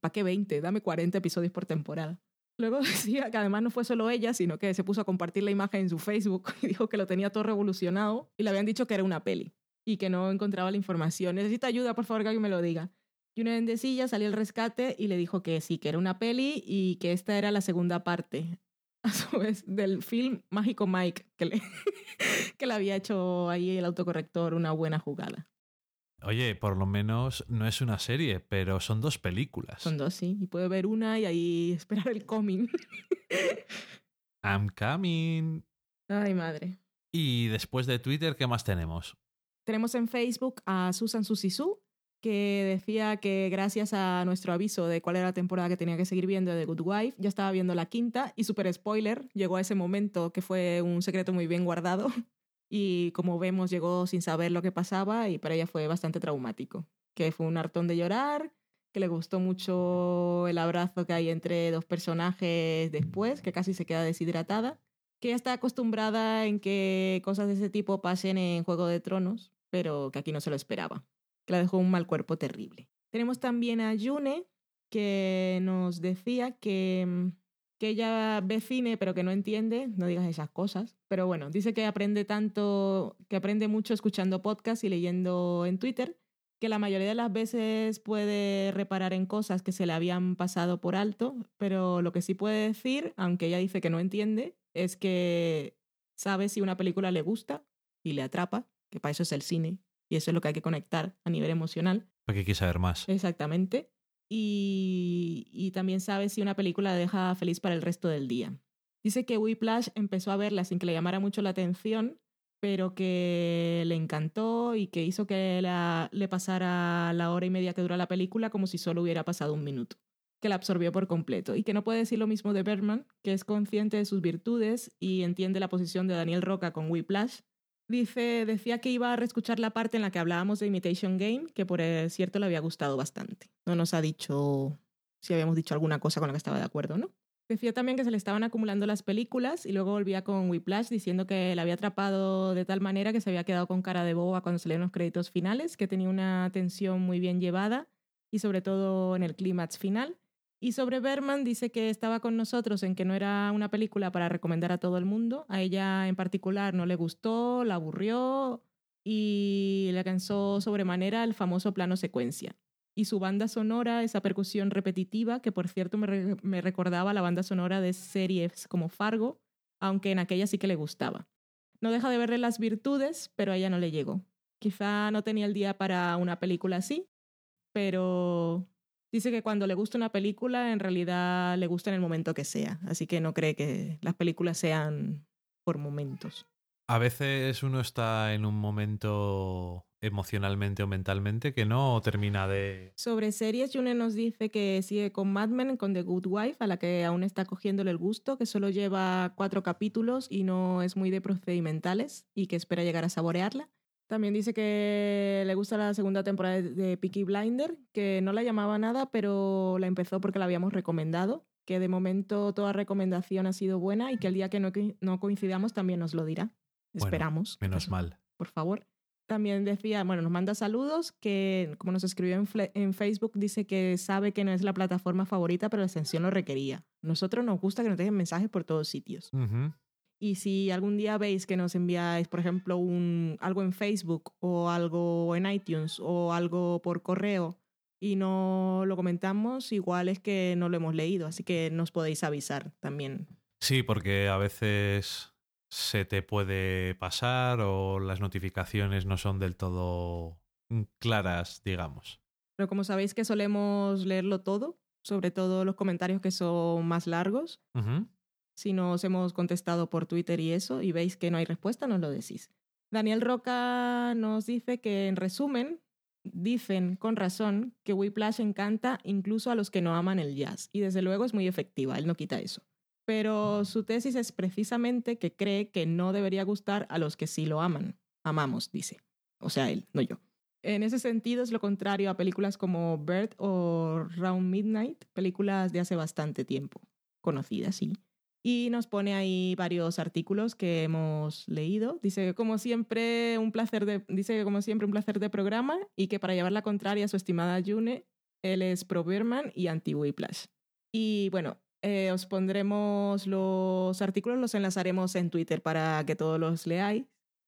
¿para qué 20? Dame 40 episodios por temporada. Luego decía que además no fue solo ella, sino que se puso a compartir la imagen en su Facebook y dijo que lo tenía todo revolucionado y le habían dicho que era una peli y que no encontraba la información. Necesita ayuda, por favor, que alguien me lo diga. Y una vendecilla salió al rescate y le dijo que sí, que era una peli y que esta era la segunda parte, a su vez, del film Mágico Mike, que le, que le había hecho ahí el autocorrector una buena jugada. Oye, por lo menos no es una serie, pero son dos películas. Son dos, sí. Y puede ver una y ahí esperar el coming. I'm coming. Ay, madre. Y después de Twitter, ¿qué más tenemos? Tenemos en Facebook a Susan Susisu, que decía que gracias a nuestro aviso de cuál era la temporada que tenía que seguir viendo de Good Wife, ya estaba viendo la quinta y super spoiler, llegó a ese momento que fue un secreto muy bien guardado y como vemos llegó sin saber lo que pasaba y para ella fue bastante traumático, que fue un hartón de llorar, que le gustó mucho el abrazo que hay entre dos personajes después, que casi se queda deshidratada, que ella está acostumbrada en que cosas de ese tipo pasen en Juego de Tronos, pero que aquí no se lo esperaba, que la dejó un mal cuerpo terrible. Tenemos también a Yune, que nos decía que, mm, que ella ve cine pero que no entiende, no digas esas cosas, pero bueno, dice que aprende tanto, que aprende mucho escuchando podcasts y leyendo en Twitter, que la mayoría de las veces puede reparar en cosas que se le habían pasado por alto, pero lo que sí puede decir, aunque ella dice que no entiende, es que sabe si una película le gusta y le atrapa, que para eso es el cine, y eso es lo que hay que conectar a nivel emocional, Porque quise saber más. exactamente, y, y también sabe si una película la deja feliz para el resto del día. Dice que Whiplash empezó a verla sin que le llamara mucho la atención, pero que le encantó y que hizo que la- le pasara la hora y media que dura la película como si solo hubiera pasado un minuto, que la absorbió por completo y que no puede decir lo mismo de Bergman, que es consciente de sus virtudes y entiende la posición de Daniel Roca con Whiplash. Dice, decía que iba a reescuchar la parte en la que hablábamos de Imitation Game, que por eh, cierto le había gustado bastante. No nos ha dicho si habíamos dicho alguna cosa con la que estaba de acuerdo, ¿no? Decía también que se le estaban acumulando las películas y luego volvía con Whiplash diciendo que la había atrapado de tal manera que se había quedado con cara de boba cuando salieron los créditos finales, que tenía una tensión muy bien llevada y sobre todo en el clímax final. Y sobre Berman dice que estaba con nosotros en que no era una película para recomendar a todo el mundo. A ella en particular no le gustó, la aburrió y le cansó sobremanera el famoso plano secuencia y su banda sonora, esa percusión repetitiva, que por cierto me, re- me recordaba la banda sonora de series como Fargo, aunque en aquella sí que le gustaba. No deja de verle las virtudes, pero a ella no le llegó. Quizá no tenía el día para una película así, pero dice que cuando le gusta una película, en realidad le gusta en el momento que sea, así que no cree que las películas sean por momentos. A veces uno está en un momento emocionalmente o mentalmente que no termina de... Sobre series, June nos dice que sigue con Mad Men, con The Good Wife, a la que aún está cogiéndole el gusto, que solo lleva cuatro capítulos y no es muy de procedimentales y que espera llegar a saborearla. También dice que le gusta la segunda temporada de- Peaky Blinder, que no la llamaba nada, pero la empezó porque la habíamos recomendado, que de momento toda recomendación ha sido buena y que el día que no, no coincidamos también nos lo dirá. Bueno, Esperamos. Menos mal. por favor. También decía, bueno, nos manda saludos, que como nos escribió en, en Facebook, dice que sabe que no es la plataforma favorita, pero la extensión lo requería. Nosotros nos gusta que nos dejen mensajes por todos sitios. Y si algún día veis que nos enviáis, por ejemplo, un, algo en Facebook o algo en iTunes o algo por correo y no lo comentamos, igual es que no lo hemos leído, así que nos podéis avisar también. Sí, porque a veces se te puede pasar o las notificaciones no son del todo claras, digamos. Pero como sabéis que solemos leerlo todo, sobre todo los comentarios que son más largos. Si nos hemos contestado por Twitter y eso, y veis que no hay respuesta, nos lo decís. Daniel Roca nos dice que, en resumen, dicen con razón que Whiplash encanta incluso a los que no aman el jazz, y desde luego es muy efectiva, él no quita eso. Pero su tesis es precisamente que cree que no debería gustar a los que sí lo aman. Amamos, dice. O sea, él, no yo. En ese sentido es lo contrario a películas como Bird o Round Midnight, películas de hace bastante tiempo, conocidas, sí. Y nos pone ahí varios artículos que hemos leído. Dice como siempre un placer de, dice como siempre un placer de programa y que para llevar la contraria a su estimada June, él es pro Berman y anti Whiplash. Y bueno, eh, os pondremos los artículos, los enlazaremos en Twitter para que todos los leáis.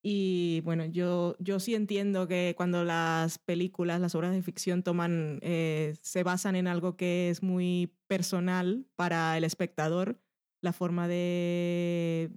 Y bueno, yo, yo sí entiendo que cuando las películas, las obras de ficción toman, eh, se basan en algo que es muy personal para el espectador, la forma de,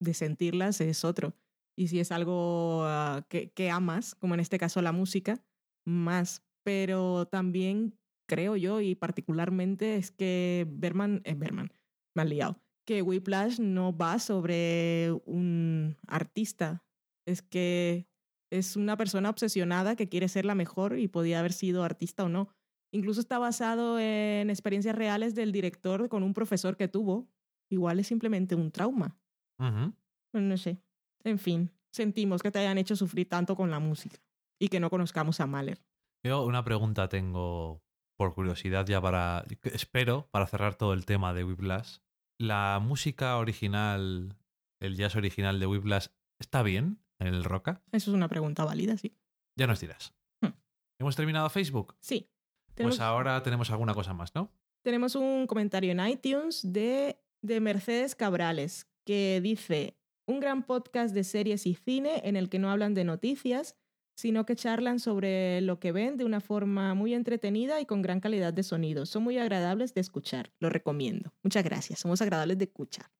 de sentirlas es otro. Y si es algo ah, que, que amas, como en este caso la música, más. Pero también creo yo, y particularmente, es que Berman, eh, Berman, me han liado, que Whiplash no va sobre un artista, es que es una persona obsesionada que quiere ser la mejor y podía haber sido artista o no. Incluso está basado en experiencias reales del director con un profesor que tuvo. Igual es simplemente un trauma. Ujú. Bueno, no sé. En fin, sentimos que te hayan hecho sufrir tanto con la música y que no conozcamos a Mahler. Yo una pregunta tengo por curiosidad ya para, espero, para cerrar todo el tema de Whiplash. ¿La música original, el jazz original de Whiplash, está bien en el Roca? Eso es una pregunta válida, sí. Ya nos dirás. Hmm. ¿Hemos terminado Facebook? Sí. Pues ahora tenemos alguna cosa más, ¿no? Tenemos un comentario en iTunes de, de Mercedes Cabrales que dice, un gran podcast de series y cine en el que no hablan de noticias, sino que charlan sobre lo que ven de una forma muy entretenida y con gran calidad de sonido. Son muy agradables de escuchar, lo recomiendo. Muchas gracias, somos agradables de escuchar.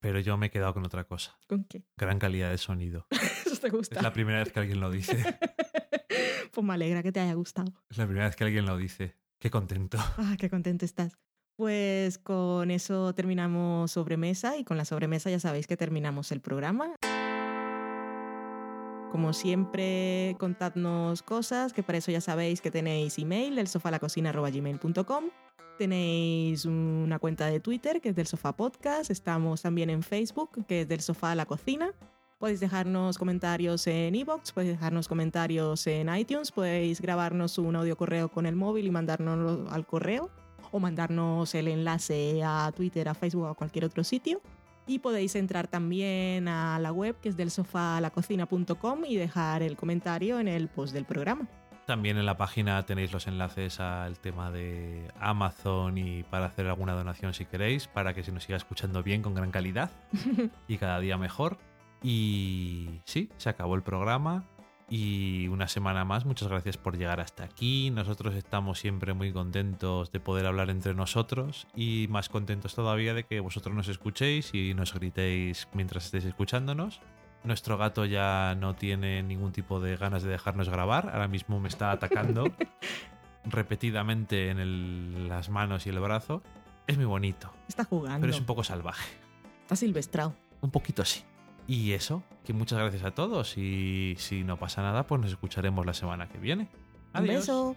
Pero yo me he quedado con otra cosa. ¿Con qué? Gran calidad de sonido. Eso te gusta. Es la primera vez que alguien lo dice. pues me alegra que te haya gustado. Es la primera vez que alguien lo dice. Qué contento. Ah, qué contento estás. Pues con eso terminamos sobremesa y con la sobremesa ya sabéis que terminamos el programa. Como siempre, contadnos cosas, que para eso ya sabéis que tenéis email, el sofalacocina.gmail.com. Tenéis una cuenta de Twitter, que es del Sofá Podcast. Estamos también en Facebook, que es del Sofá a la Cocina. Podéis dejarnos comentarios en iVoox, podéis dejarnos comentarios en iTunes, podéis grabarnos un audio correo con el móvil y mandárnoslo al correo o mandarnos el enlace a Twitter, a Facebook o a cualquier otro sitio. Y podéis entrar también a la web que es del sofalacocina.com y dejar el comentario en el post del programa. También en la página tenéis los enlaces al tema de Amazon y para hacer alguna donación si queréis, para que se nos siga escuchando bien con gran calidad y cada día mejor. Y sí, se acabó el programa y una semana más. Muchas gracias por llegar hasta aquí. Nosotros estamos siempre muy contentos de poder hablar entre nosotros y más contentos todavía de que vosotros nos escuchéis y nos gritéis mientras estéis escuchándonos. Nuestro gato ya no tiene ningún tipo de ganas de dejarnos grabar. Ahora mismo me está atacando repetidamente en el- las manos y el brazo. Es muy bonito, Está jugando. pero es un poco salvaje. Está silvestrado. Un poquito sí. Y eso, que muchas gracias a todos. Y si no pasa nada, pues nos escucharemos la semana que viene. Un Adiós. beso.